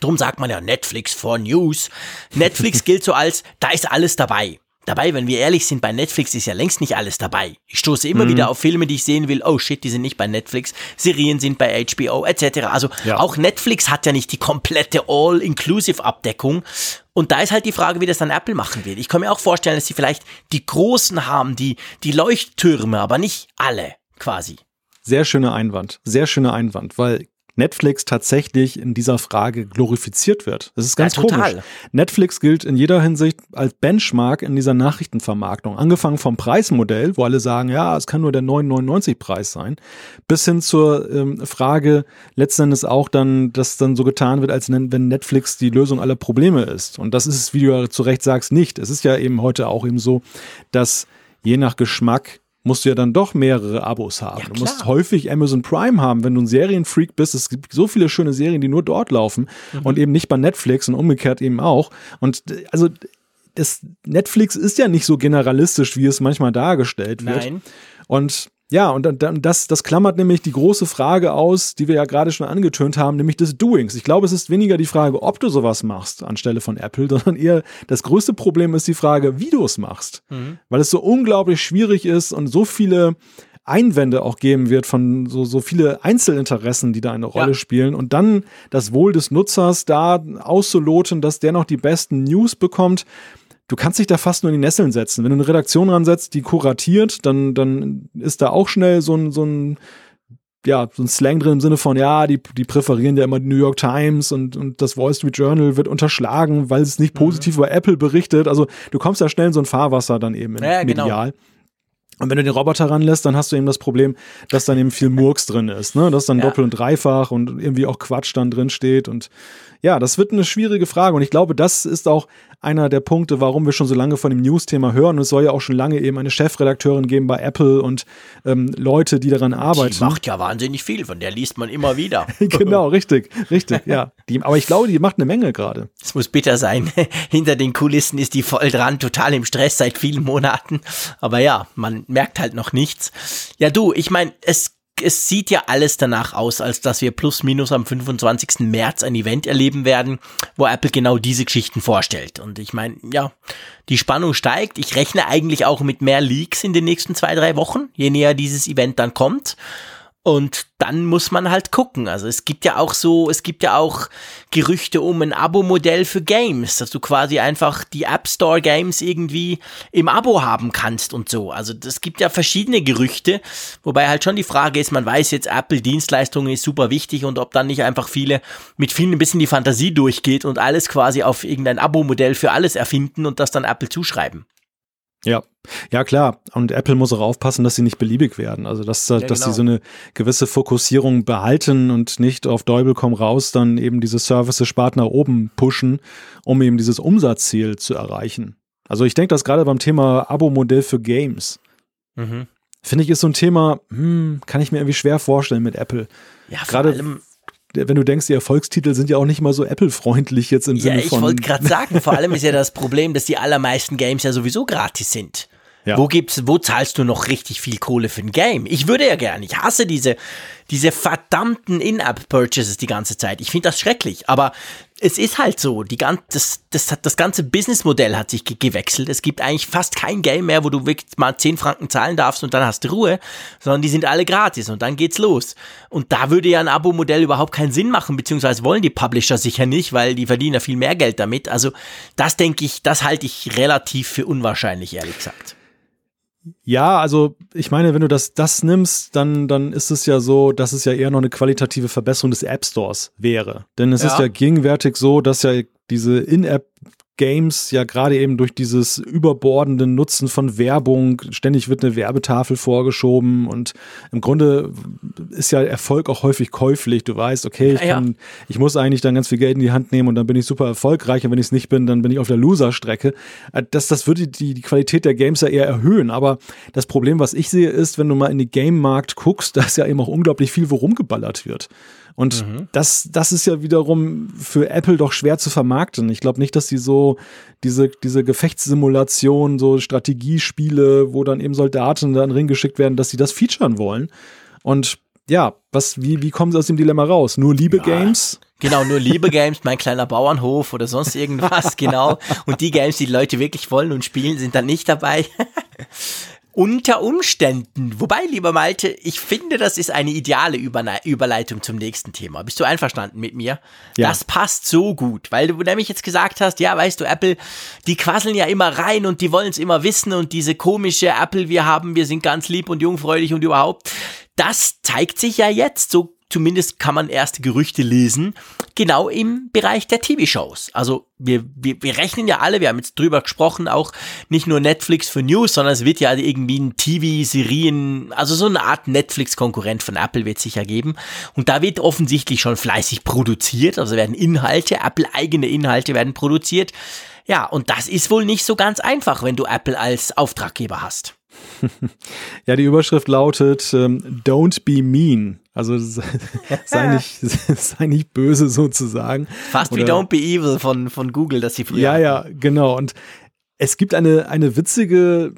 Drum sagt man ja Netflix for News. Netflix gilt so als, da ist alles dabei. Dabei, wenn wir ehrlich sind, bei Netflix ist ja längst nicht alles dabei. Ich stoße immer mhm. wieder auf Filme, die ich sehen will. Oh shit, die sind nicht bei Netflix. Serien sind bei HBO etc. Also ja. auch Netflix hat ja nicht die komplette All-Inclusive-Abdeckung. Und da ist halt die Frage, wie das dann Apple machen wird. Ich kann mir auch vorstellen, dass sie vielleicht die Großen haben, die, die Leuchttürme, aber nicht alle quasi. Sehr schöner Einwand, sehr schöner Einwand, weil Netflix tatsächlich in dieser Frage glorifiziert wird. Das ist ganz ja, komisch. Netflix gilt in jeder Hinsicht als Benchmark in dieser Nachrichtenvermarktung. Angefangen vom Preismodell, wo alle sagen, ja, es kann nur der 9,99 Preis sein, bis hin zur ähm, Frage letztendlich auch dann, dass dann so getan wird, als wenn Netflix die Lösung aller Probleme ist. Und das ist es, wie du ja zu Recht sagst, nicht. Es ist ja eben heute auch eben so, dass je nach Geschmack musst du ja dann doch mehrere Abos haben. Ja, du musst häufig Amazon Prime haben, wenn du ein Serienfreak bist. Es gibt so viele schöne Serien, die nur dort laufen mhm. und eben nicht bei Netflix und umgekehrt eben auch. Und also das Netflix ist ja nicht so generalistisch, wie es manchmal dargestellt wird. Nein. Und ja, und das, das klammert nämlich die große Frage aus, die wir ja gerade schon angetönt haben, nämlich des Doings. Ich glaube, es ist weniger die Frage, ob du sowas machst anstelle von Apple, sondern eher das größte Problem ist die Frage, wie du es machst. Mhm. Weil es so unglaublich schwierig ist und so viele Einwände auch geben wird von so, so viele Einzelinteressen, die da eine Rolle ja. spielen und dann das Wohl des Nutzers da auszuloten, dass der noch die besten News bekommt du kannst dich da fast nur in die Nesseln setzen. Wenn du eine Redaktion ransetzt, die kuratiert, dann, dann ist da auch schnell so ein, so ein ja, so ein Slang drin im Sinne von, ja, die, die präferieren ja immer die New York Times und, und das Wall Street Journal wird unterschlagen, weil es nicht mhm. positiv mhm. über Apple berichtet. Also du kommst da schnell in so ein Fahrwasser dann eben in, ja, genau. medial. Genau. Und wenn du den Roboter ranlässt, dann hast du eben das Problem, dass dann eben viel Murks drin ist, ne? Dass dann ja. doppelt und dreifach und irgendwie auch Quatsch dann drin steht und ja, das wird eine schwierige Frage und ich glaube, das ist auch einer der Punkte, warum wir schon so lange von dem News-Thema hören. Und es soll ja auch schon lange eben eine Chefredakteurin geben bei Apple und ähm, Leute, die daran arbeiten. Die macht ja wahnsinnig viel, von der liest man immer wieder. genau, richtig, richtig, ja. Die, aber ich glaube, die macht eine Menge gerade. Es muss bitter sein. Hinter den Kulissen ist die voll dran, total im Stress seit vielen Monaten. Aber ja, man merkt halt noch nichts. Ja, du, ich meine, es es sieht ja alles danach aus, als dass wir plus minus am 25. März ein Event erleben werden, wo Apple genau diese Geschichten vorstellt. Und ich meine, ja, die Spannung steigt. Ich rechne eigentlich auch mit mehr Leaks in den nächsten zwei, drei Wochen, je näher dieses Event dann kommt. Und dann muss man halt gucken. Also es gibt ja auch so, es gibt ja auch Gerüchte um ein Abo-Modell für Games, dass du quasi einfach die App Store Games irgendwie im Abo haben kannst und so. Also es gibt ja verschiedene Gerüchte, wobei halt schon die Frage ist, man weiß jetzt, Apple Dienstleistungen ist super wichtig und ob dann nicht einfach viele, mit vielen ein bisschen die Fantasie durchgeht und alles quasi auf irgendein Abo-Modell für alles erfinden und das dann Apple zuschreiben. Ja, ja klar. Und Apple muss auch aufpassen, dass sie nicht beliebig werden. Also dass, ja, dass genau. sie so eine gewisse Fokussierung behalten und nicht auf Däubel komm raus dann eben diese Services-Spart nach oben pushen, um eben dieses Umsatzziel zu erreichen. Also ich denke das gerade beim Thema Abo-Modell für Games. Mhm. Finde ich ist so ein Thema, hm, kann ich mir irgendwie schwer vorstellen mit Apple. Ja, gerade allem wenn du denkst, die Erfolgstitel sind ja auch nicht mal so Apple-freundlich jetzt im ja, Sinne von. Ja, ich wollte gerade sagen, vor allem ist ja das Problem, dass die allermeisten Games ja sowieso gratis sind. Ja. Wo gibt's, wo zahlst du noch richtig viel Kohle für ein Game? Ich würde ja gerne. Ich hasse diese, diese verdammten In-App-Purchases die ganze Zeit. Ich finde das schrecklich. Aber es ist halt so. Die ganze, das, das, das ganze Businessmodell hat sich ge gewechselt. Es gibt eigentlich fast kein Game mehr, wo du wirklich mal 10 Franken zahlen darfst und dann hast du Ruhe, sondern die sind alle gratis und dann geht's los. Und da würde ja ein Abo-Modell überhaupt keinen Sinn machen, beziehungsweise wollen die Publisher sicher nicht, weil die verdienen ja viel mehr Geld damit. Also das denke ich, das halte ich relativ für unwahrscheinlich, ehrlich gesagt. Ja, also ich meine, wenn du das, das nimmst, dann, dann ist es ja so, dass es ja eher noch eine qualitative Verbesserung des App Stores wäre. Denn es ja. ist ja gegenwärtig so, dass ja diese In-App Games ja gerade eben durch dieses überbordende Nutzen von Werbung, ständig wird eine Werbetafel vorgeschoben und im Grunde ist ja Erfolg auch häufig käuflich. Du weißt, okay, ich, kann, ja. ich muss eigentlich dann ganz viel Geld in die Hand nehmen und dann bin ich super erfolgreich und wenn ich es nicht bin, dann bin ich auf der Loser-Strecke. Äh, das, das würde die, die Qualität der Games ja eher erhöhen. Aber das Problem, was ich sehe, ist, wenn du mal in die Game-Markt guckst, da ist ja eben auch unglaublich viel, worum geballert wird. Und mhm. das, das ist ja wiederum für Apple doch schwer zu vermarkten. Ich glaube nicht, dass sie so diese, diese Gefechtssimulation, so Strategiespiele, wo dann eben Soldaten da in den Ring geschickt werden, dass sie das featuren wollen. Und ja, was, wie, wie kommen sie aus dem Dilemma raus? Nur Liebe-Games? Ja. Genau, nur Liebe-Games, mein kleiner Bauernhof oder sonst irgendwas, genau. Und die Games, die, die Leute wirklich wollen und spielen, sind dann nicht dabei. Unter Umständen. Wobei, lieber Malte, ich finde, das ist eine ideale Überleitung zum nächsten Thema. Bist du einverstanden mit mir? Ja. Das passt so gut, weil du nämlich jetzt gesagt hast, ja, weißt du, Apple, die quasseln ja immer rein und die wollen es immer wissen und diese komische Apple, wir haben, wir sind ganz lieb und jungfräulich und überhaupt. Das zeigt sich ja jetzt so zumindest kann man erste Gerüchte lesen, genau im Bereich der TV-Shows. Also wir, wir, wir rechnen ja alle, wir haben jetzt drüber gesprochen, auch nicht nur Netflix für News, sondern es wird ja irgendwie ein TV-Serien, also so eine Art Netflix-Konkurrent von Apple wird es sicher geben. Und da wird offensichtlich schon fleißig produziert, also werden Inhalte, Apple-eigene Inhalte werden produziert. Ja, und das ist wohl nicht so ganz einfach, wenn du Apple als Auftraggeber hast. ja, die Überschrift lautet ähm, Don't be mean. Also sei nicht, sei nicht böse sozusagen. Fast Oder, wie Don't be evil von, von Google, dass sie früher. Ja, ja, genau. Und es gibt eine, eine witzige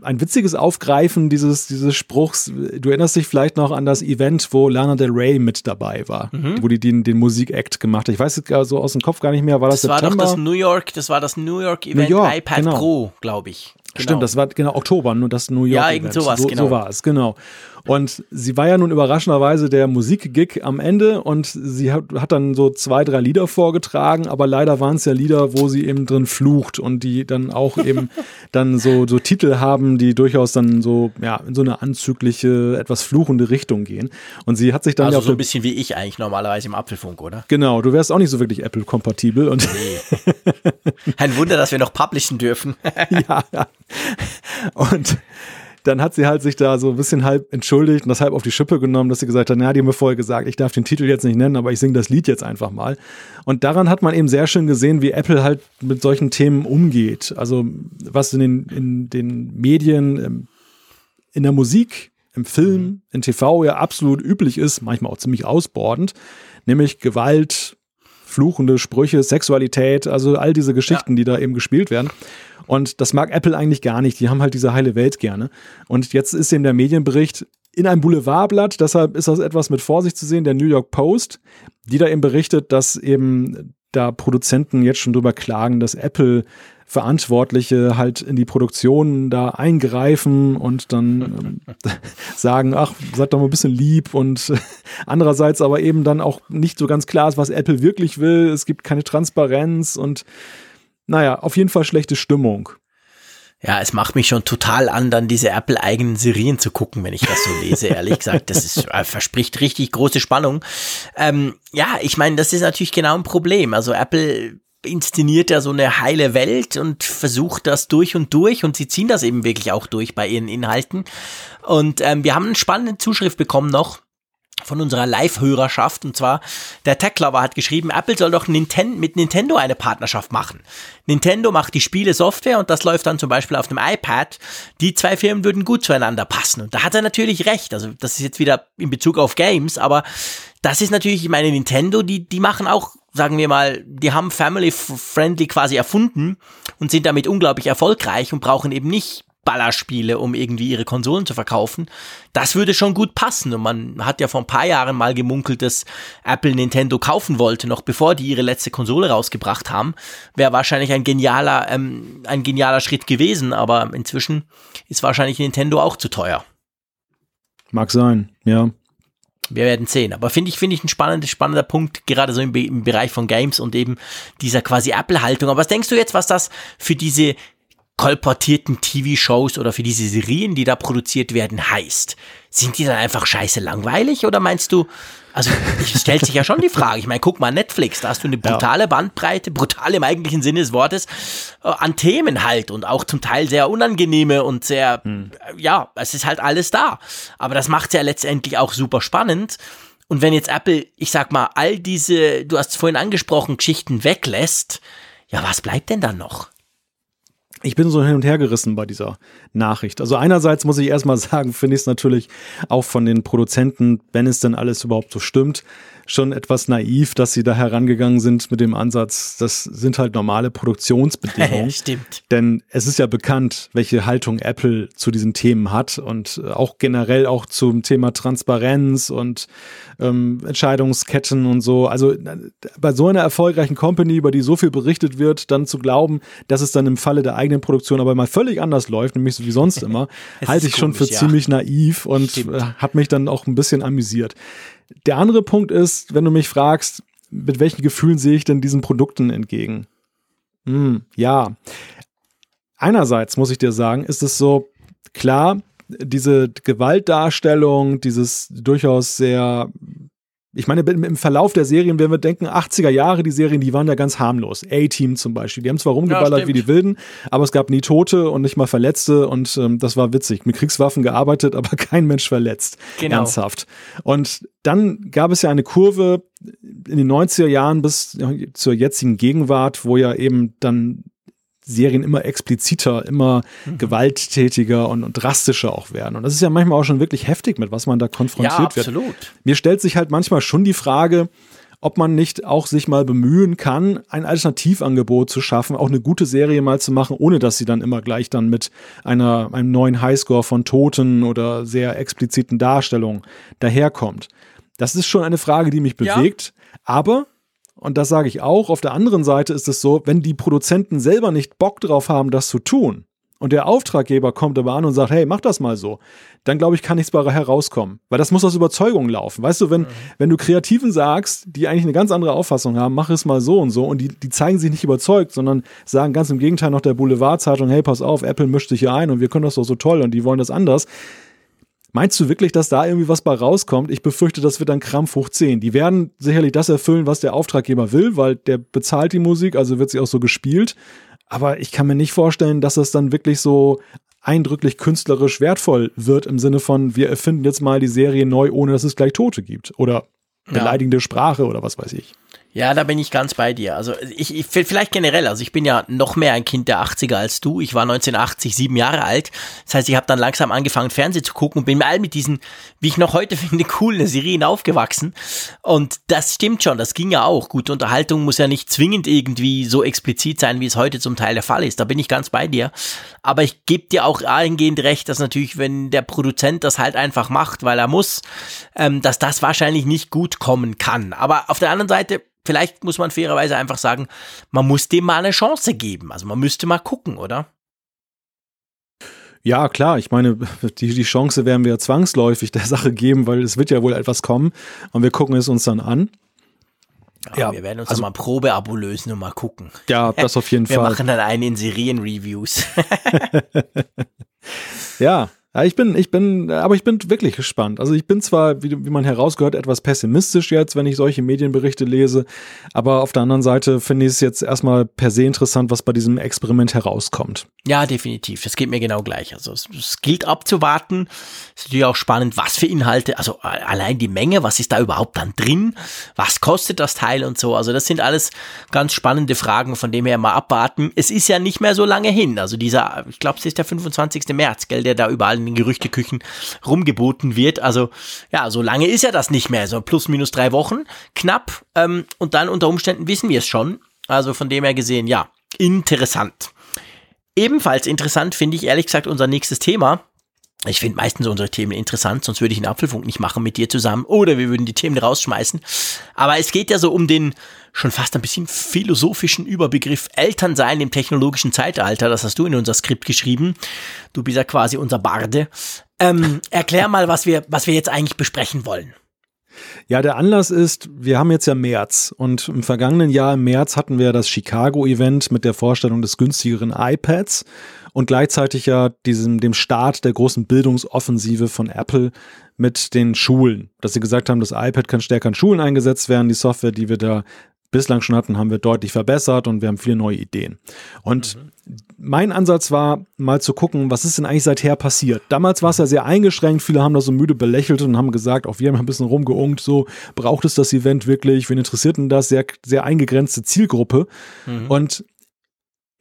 ein witziges Aufgreifen dieses, dieses Spruchs. Du erinnerst dich vielleicht noch an das Event, wo Lana Del Rey mit dabei war, mhm. wo die den, den Musikakt gemacht hat. Ich weiß es so aus dem Kopf gar nicht mehr. War das, das war September? doch das New York, das war das New York Event New York, iPad genau. Pro, glaube ich. Genau. Stimmt, das war genau Oktober, nur das New York. Ja, irgend sowas, so, genau. So war es, genau. Und sie war ja nun überraschenderweise der Musikgig am Ende und sie hat, hat dann so zwei, drei Lieder vorgetragen, aber leider waren es ja Lieder, wo sie eben drin flucht und die dann auch eben dann so, so Titel haben, die durchaus dann so, ja, in so eine anzügliche, etwas fluchende Richtung gehen. Und sie hat sich dann also ja so ein bisschen wie ich eigentlich normalerweise im Apfelfunk, oder? Genau, du wärst auch nicht so wirklich Apple-kompatibel und. Nee. Ein Wunder, dass wir noch publishen dürfen. ja, ja. Und dann hat sie halt sich da so ein bisschen halb entschuldigt und das halb auf die Schippe genommen, dass sie gesagt hat, na, die haben mir vorher gesagt, ich darf den Titel jetzt nicht nennen, aber ich singe das Lied jetzt einfach mal. Und daran hat man eben sehr schön gesehen, wie Apple halt mit solchen Themen umgeht. Also was in den, in den Medien, ähm, in der Musik, im Film, in TV ja absolut üblich ist, manchmal auch ziemlich ausbordend, nämlich Gewalt, fluchende Sprüche, Sexualität, also all diese Geschichten, ja. die da eben gespielt werden. Und das mag Apple eigentlich gar nicht. Die haben halt diese heile Welt gerne. Und jetzt ist eben der Medienbericht in einem Boulevardblatt, deshalb ist das etwas mit Vorsicht zu sehen, der New York Post, die da eben berichtet, dass eben da Produzenten jetzt schon drüber klagen, dass Apple Verantwortliche halt in die Produktion da eingreifen und dann ähm, sagen, ach, seid doch mal ein bisschen lieb und andererseits aber eben dann auch nicht so ganz klar ist, was Apple wirklich will. Es gibt keine Transparenz und naja, auf jeden Fall schlechte Stimmung. Ja, es macht mich schon total an, dann diese Apple-eigenen Serien zu gucken, wenn ich das so lese, ehrlich gesagt. Das ist, äh, verspricht richtig große Spannung. Ähm, ja, ich meine, das ist natürlich genau ein Problem. Also Apple inszeniert ja so eine heile Welt und versucht das durch und durch und sie ziehen das eben wirklich auch durch bei ihren Inhalten. Und ähm, wir haben eine spannende Zuschrift bekommen noch von unserer Live-Hörerschaft. Und zwar, der Tech Lover hat geschrieben, Apple soll doch Ninten mit Nintendo eine Partnerschaft machen. Nintendo macht die Spiele-Software und das läuft dann zum Beispiel auf dem iPad. Die zwei Firmen würden gut zueinander passen. Und da hat er natürlich recht. Also das ist jetzt wieder in Bezug auf Games, aber das ist natürlich, ich meine, Nintendo, die, die machen auch, sagen wir mal, die haben Family-Friendly quasi erfunden und sind damit unglaublich erfolgreich und brauchen eben nicht Ballerspiele, um irgendwie ihre Konsolen zu verkaufen. Das würde schon gut passen. Und man hat ja vor ein paar Jahren mal gemunkelt, dass Apple Nintendo kaufen wollte, noch bevor die ihre letzte Konsole rausgebracht haben. Wäre wahrscheinlich ein genialer, ähm, ein genialer Schritt gewesen, aber inzwischen ist wahrscheinlich Nintendo auch zu teuer. Mag sein, ja. Wir werden sehen. Aber finde ich, finde ich ein spannender, spannender Punkt, gerade so im, im Bereich von Games und eben dieser quasi Apple-Haltung. Aber was denkst du jetzt, was das für diese kolportierten TV-Shows oder für diese Serien, die da produziert werden, heißt. Sind die dann einfach scheiße langweilig oder meinst du, also ich stellt sich ja schon die Frage, ich meine, guck mal Netflix, da hast du eine brutale Bandbreite, brutal im eigentlichen Sinne des Wortes, äh, an Themen halt und auch zum Teil sehr unangenehme und sehr, hm. ja, es ist halt alles da. Aber das macht ja letztendlich auch super spannend. Und wenn jetzt Apple, ich sag mal, all diese, du hast es vorhin angesprochen, Geschichten weglässt, ja, was bleibt denn dann noch? Ich bin so hin und her gerissen bei dieser Nachricht. Also einerseits muss ich erstmal sagen, finde ich es natürlich auch von den Produzenten, wenn es denn alles überhaupt so stimmt, schon etwas naiv, dass sie da herangegangen sind mit dem Ansatz, das sind halt normale Produktionsbedingungen. Stimmt. Denn es ist ja bekannt, welche Haltung Apple zu diesen Themen hat und auch generell auch zum Thema Transparenz und ähm, Entscheidungsketten und so. Also bei so einer erfolgreichen Company, über die so viel berichtet wird, dann zu glauben, dass es dann im Falle der eigenen Produktion aber mal völlig anders läuft, nämlich so wie sonst immer, halte ich schon für ja. ziemlich naiv und äh, hat mich dann auch ein bisschen amüsiert. Der andere Punkt ist, wenn du mich fragst, mit welchen Gefühlen sehe ich denn diesen Produkten entgegen? Hm, ja. Einerseits muss ich dir sagen, ist es so, klar, diese Gewaltdarstellung, dieses durchaus sehr ich meine, im Verlauf der Serien, wenn wir denken, 80er Jahre, die Serien, die waren ja ganz harmlos. A-Team zum Beispiel. Die haben zwar rumgeballert ja, wie die Wilden, aber es gab nie Tote und nicht mal Verletzte und ähm, das war witzig. Mit Kriegswaffen gearbeitet, aber kein Mensch verletzt. Genau. Ernsthaft. Und dann gab es ja eine Kurve in den 90er Jahren bis zur jetzigen Gegenwart, wo ja eben dann Serien immer expliziter, immer mhm. gewalttätiger und, und, drastischer auch werden. Und das ist ja manchmal auch schon wirklich heftig, mit was man da konfrontiert ja, absolut. wird. Mir stellt sich halt manchmal schon die Frage, ob man nicht auch sich mal bemühen kann, ein Alternativangebot zu schaffen, auch eine gute Serie mal zu machen, ohne dass sie dann immer gleich dann mit einer, einem neuen Highscore von Toten oder sehr expliziten Darstellungen daherkommt. Das ist schon eine Frage, die mich bewegt. Ja. Aber und das sage ich auch, auf der anderen Seite ist es so, wenn die Produzenten selber nicht Bock drauf haben, das zu tun, und der Auftraggeber kommt aber an und sagt, hey, mach das mal so, dann glaube ich, kann nichts bei herauskommen. Weil das muss aus Überzeugung laufen. Weißt du, wenn, mhm. wenn du Kreativen sagst, die eigentlich eine ganz andere Auffassung haben, mach es mal so und so, und die, die zeigen sich nicht überzeugt, sondern sagen ganz im Gegenteil noch der Boulevardzeitung, hey, pass auf, Apple mischt sich hier ein und wir können das doch so toll und die wollen das anders, Meinst du wirklich, dass da irgendwie was bei rauskommt? Ich befürchte, das wird dann Krampf hoch 10. Die werden sicherlich das erfüllen, was der Auftraggeber will, weil der bezahlt die Musik, also wird sie auch so gespielt. Aber ich kann mir nicht vorstellen, dass das dann wirklich so eindrücklich künstlerisch wertvoll wird im Sinne von, wir erfinden jetzt mal die Serie neu, ohne dass es gleich Tote gibt. Oder beleidigende ja. Sprache oder was weiß ich. Ja, da bin ich ganz bei dir. Also ich, ich vielleicht generell, also ich bin ja noch mehr ein Kind der 80er als du. Ich war 1980 sieben Jahre alt. Das heißt, ich habe dann langsam angefangen, Fernsehen zu gucken und bin all mit diesen, wie ich noch heute finde, coolen Serien aufgewachsen. Und das stimmt schon, das ging ja auch. Gute Unterhaltung muss ja nicht zwingend irgendwie so explizit sein, wie es heute zum Teil der Fall ist. Da bin ich ganz bei dir. Aber ich gebe dir auch eingehend recht, dass natürlich, wenn der Produzent das halt einfach macht, weil er muss, ähm, dass das wahrscheinlich nicht gut kommen kann. Aber auf der anderen Seite, vielleicht muss man fairerweise einfach sagen, man muss dem mal eine Chance geben. Also man müsste mal gucken, oder? Ja, klar. Ich meine, die, die Chance werden wir zwangsläufig der Sache geben, weil es wird ja wohl etwas kommen und wir gucken es uns dann an. Ja, ja wir werden uns also, mal ein Probeabo lösen und mal gucken. Ja, das auf jeden wir Fall. Wir machen dann einen in Serien-Reviews. ja, ja, ich bin, ich bin, aber ich bin wirklich gespannt. Also ich bin zwar, wie, wie man herausgehört, etwas pessimistisch jetzt, wenn ich solche Medienberichte lese, aber auf der anderen Seite finde ich es jetzt erstmal per se interessant, was bei diesem Experiment herauskommt. Ja, definitiv. Das geht mir genau gleich. Also es, es gilt abzuwarten. Ist natürlich auch spannend, was für Inhalte, also allein die Menge, was ist da überhaupt dann drin? Was kostet das Teil und so? Also das sind alles ganz spannende Fragen, von dem her mal abwarten. Es ist ja nicht mehr so lange hin. Also dieser, ich glaube, es ist der 25. März, gell, der da überall in den Gerüchteküchen rumgeboten wird. Also ja, so lange ist ja das nicht mehr, so plus minus drei Wochen, knapp. Ähm, und dann unter Umständen wissen wir es schon. Also von dem her gesehen, ja, interessant. Ebenfalls interessant finde ich ehrlich gesagt unser nächstes Thema. Ich finde meistens unsere Themen interessant, sonst würde ich einen Apfelfunk nicht machen mit dir zusammen oder wir würden die Themen rausschmeißen. Aber es geht ja so um den schon fast ein bisschen philosophischen Überbegriff Elternsein im technologischen Zeitalter. Das hast du in unser Skript geschrieben. Du bist ja quasi unser Barde. Ähm, erklär mal, was wir, was wir jetzt eigentlich besprechen wollen. Ja, der Anlass ist, wir haben jetzt ja März und im vergangenen Jahr im März hatten wir das Chicago-Event mit der Vorstellung des günstigeren iPads und gleichzeitig ja diesem, dem Start der großen Bildungsoffensive von Apple mit den Schulen, dass sie gesagt haben, das iPad kann stärker in Schulen eingesetzt werden, die Software, die wir da bislang schon hatten, haben wir deutlich verbessert und wir haben viele neue Ideen. Und mhm. mein Ansatz war, mal zu gucken, was ist denn eigentlich seither passiert. Damals war es ja sehr eingeschränkt, viele haben das so müde belächelt und haben gesagt, auch wir haben ein bisschen rumgeungt, so braucht es das Event wirklich, wen interessiert denn das? Sehr, sehr eingegrenzte Zielgruppe. Mhm. Und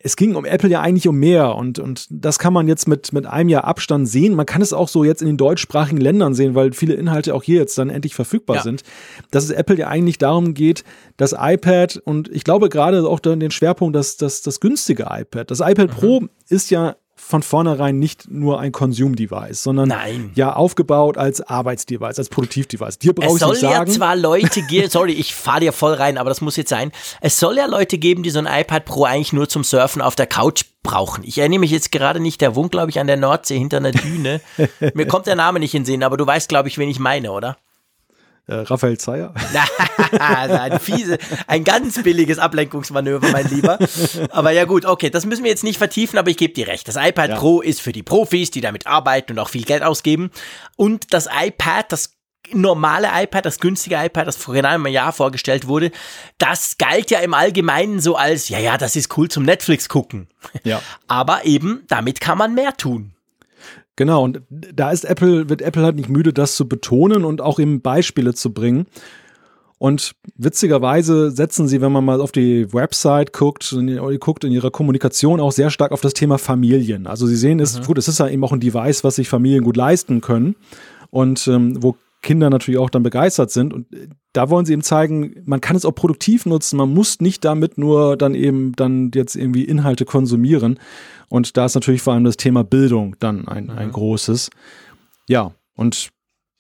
es ging um Apple ja eigentlich um mehr und, und das kann man jetzt mit, mit einem Jahr Abstand sehen. Man kann es auch so jetzt in den deutschsprachigen Ländern sehen, weil viele Inhalte auch hier jetzt dann endlich verfügbar ja. sind, dass es Apple ja eigentlich darum geht, das iPad und ich glaube gerade auch dann den Schwerpunkt, dass das, das günstige iPad. Das iPad mhm. Pro ist ja von vornherein nicht nur ein Consume-Device, sondern Nein. ja aufgebaut als Arbeitsdevice, als Produktivdevice. Dir brauche ich nicht sagen. Es soll ja zwar Leute geben, sorry, ich fahre dir voll rein, aber das muss jetzt sein. Es soll ja Leute geben, die so ein iPad Pro eigentlich nur zum Surfen auf der Couch brauchen. Ich erinnere mich jetzt gerade nicht, der wohnt, glaube ich, an der Nordsee hinter einer Düne. Mir kommt der Name nicht in den Sinn, aber du weißt, glaube ich, wen ich meine, oder? Äh, Raphael Zeyer. also ein fiese, ein ganz billiges Ablenkungsmanöver, mein Lieber. Aber ja gut, okay, das müssen wir jetzt nicht vertiefen, aber ich gebe dir recht. Das iPad ja. Pro ist für die Profis, die damit arbeiten und auch viel Geld ausgeben. Und das iPad, das normale iPad, das günstige iPad, das vor genau einem Jahr vorgestellt wurde, das galt ja im Allgemeinen so als, ja, ja, das ist cool zum Netflix gucken. Ja. Aber eben, damit kann man mehr tun. Genau, und da ist Apple, wird Apple halt nicht müde, das zu betonen und auch eben Beispiele zu bringen. Und witzigerweise setzen sie, wenn man mal auf die Website guckt, guckt in ihrer Kommunikation auch sehr stark auf das Thema Familien. Also sie sehen es, mhm. gut, es ist ja eben auch ein Device, was sich Familien gut leisten können und ähm, wo Kinder natürlich auch dann begeistert sind. Und da wollen sie eben zeigen, man kann es auch produktiv nutzen, man muss nicht damit nur dann eben dann jetzt irgendwie Inhalte konsumieren. Und da ist natürlich vor allem das Thema Bildung dann ein, mhm. ein großes. Ja, und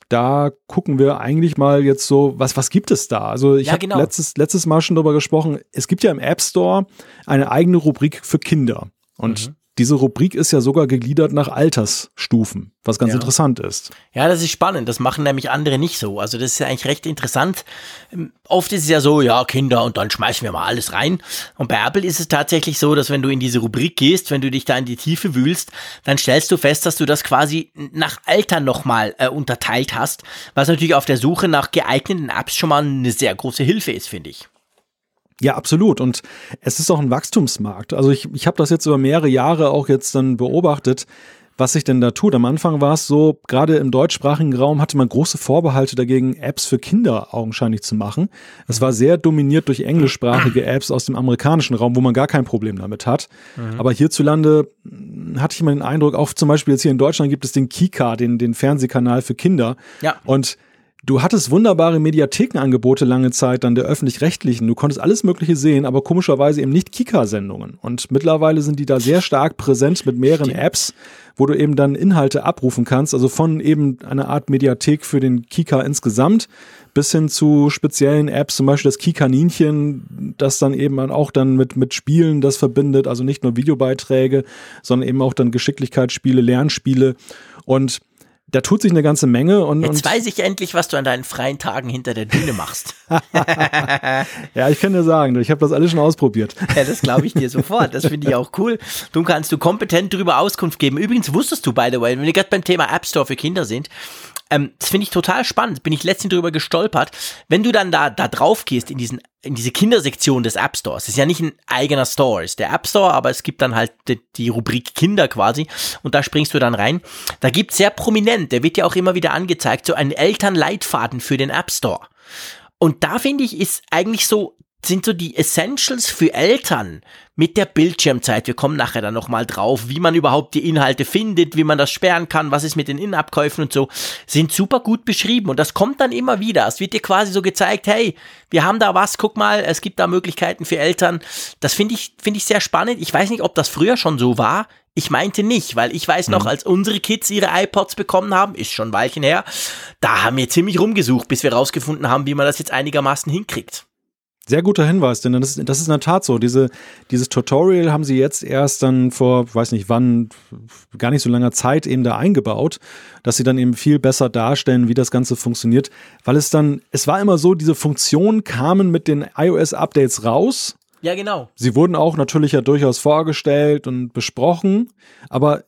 da gucken wir eigentlich mal jetzt so, was, was gibt es da? Also ich ja, habe genau. letztes, letztes Mal schon darüber gesprochen, es gibt ja im App Store eine eigene Rubrik für Kinder. Und mhm diese Rubrik ist ja sogar gegliedert nach Altersstufen, was ganz ja. interessant ist. Ja, das ist spannend. Das machen nämlich andere nicht so. Also das ist ja eigentlich recht interessant. Ähm, oft ist es ja so, ja, Kinder und dann schmeißen wir mal alles rein. Und bei Apple ist es tatsächlich so, dass wenn du in diese Rubrik gehst, wenn du dich da in die Tiefe wühlst, dann stellst du fest, dass du das quasi nach Alter nochmal äh, unterteilt hast, was natürlich auf der Suche nach geeigneten Apps schon mal eine sehr große Hilfe ist, finde ich. Ja, absolut. Und es ist auch ein Wachstumsmarkt. Also ich, ich habe das jetzt über mehrere Jahre auch jetzt dann beobachtet, was sich denn da tut. Am Anfang war es so, gerade im deutschsprachigen Raum hatte man große Vorbehalte dagegen, Apps für Kinder augenscheinlich zu machen. Es war sehr dominiert durch englischsprachige Apps aus dem amerikanischen Raum, wo man gar kein Problem damit hat. Mhm. Aber hierzulande hm, hatte ich immer den Eindruck, auch zum Beispiel jetzt hier in Deutschland gibt es den Kika, den, den Fernsehkanal für Kinder. Ja. Und Du hattest wunderbare Mediathekenangebote lange Zeit dann der öffentlich-rechtlichen. Du konntest alles Mögliche sehen, aber komischerweise eben nicht Kika-Sendungen. Und mittlerweile sind die da sehr stark präsent mit mehreren Apps, wo du eben dann Inhalte abrufen kannst. Also von eben einer Art Mediathek für den Kika insgesamt bis hin zu speziellen Apps, zum Beispiel das Kikaninchen, das dann eben auch dann mit, mit Spielen das verbindet. Also nicht nur Videobeiträge, sondern eben auch dann Geschicklichkeitsspiele, Lernspiele. Und da tut sich eine ganze Menge. Und, Jetzt und weiß ich endlich, was du an deinen freien Tagen hinter der Bühne machst. ja, ich kann dir sagen, ich habe das alles schon ausprobiert. ja, das glaube ich dir sofort. Das finde ich auch cool. Du kannst du kompetent darüber Auskunft geben. Übrigens wusstest du, by the way, wenn wir gerade beim Thema App Store für Kinder sind, ähm, das finde ich total spannend. Bin ich letztens drüber gestolpert. Wenn du dann da, da drauf gehst in diesen, in diese Kindersektion des App Stores, ist ja nicht ein eigener Store, ist der App Store, aber es gibt dann halt die, die Rubrik Kinder quasi und da springst du dann rein. Da gibt sehr prominent, der wird ja auch immer wieder angezeigt, so einen Elternleitfaden für den App Store. Und da finde ich, ist eigentlich so sind so die Essentials für Eltern mit der Bildschirmzeit. Wir kommen nachher dann nochmal drauf, wie man überhaupt die Inhalte findet, wie man das sperren kann, was ist mit den Innenabkäufen und so, sind super gut beschrieben. Und das kommt dann immer wieder. Es wird dir quasi so gezeigt, hey, wir haben da was, guck mal, es gibt da Möglichkeiten für Eltern. Das finde ich, finde ich sehr spannend. Ich weiß nicht, ob das früher schon so war. Ich meinte nicht, weil ich weiß noch, mhm. als unsere Kids ihre iPods bekommen haben, ist schon ein Weilchen her, da haben wir ziemlich rumgesucht, bis wir rausgefunden haben, wie man das jetzt einigermaßen hinkriegt. Sehr guter Hinweis, denn das ist, das ist in der Tat so. Diese, dieses Tutorial haben sie jetzt erst dann vor, weiß nicht wann, gar nicht so langer Zeit eben da eingebaut, dass sie dann eben viel besser darstellen, wie das Ganze funktioniert. Weil es dann, es war immer so, diese Funktionen kamen mit den iOS-Updates raus. Ja, genau. Sie wurden auch natürlich ja durchaus vorgestellt und besprochen, aber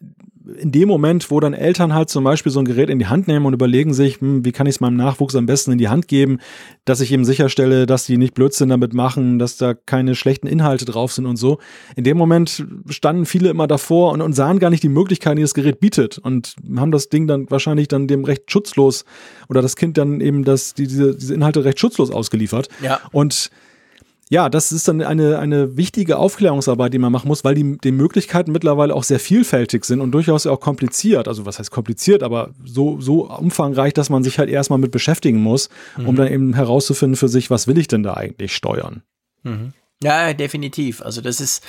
in dem Moment, wo dann Eltern halt zum Beispiel so ein Gerät in die Hand nehmen und überlegen sich, hm, wie kann ich es meinem Nachwuchs am besten in die Hand geben, dass ich eben sicherstelle, dass die nicht Blödsinn damit machen, dass da keine schlechten Inhalte drauf sind und so. In dem Moment standen viele immer davor und, und sahen gar nicht die Möglichkeiten, die das Gerät bietet und haben das Ding dann wahrscheinlich dann dem recht schutzlos oder das Kind dann eben das, die, diese, diese Inhalte recht schutzlos ausgeliefert. Ja. Und ja, das ist dann eine, eine wichtige Aufklärungsarbeit, die man machen muss, weil die, die Möglichkeiten mittlerweile auch sehr vielfältig sind und durchaus auch kompliziert. Also was heißt kompliziert, aber so, so umfangreich, dass man sich halt erstmal mit beschäftigen muss, um mhm. dann eben herauszufinden für sich, was will ich denn da eigentlich steuern. Mhm. Ja, definitiv. Also das ist,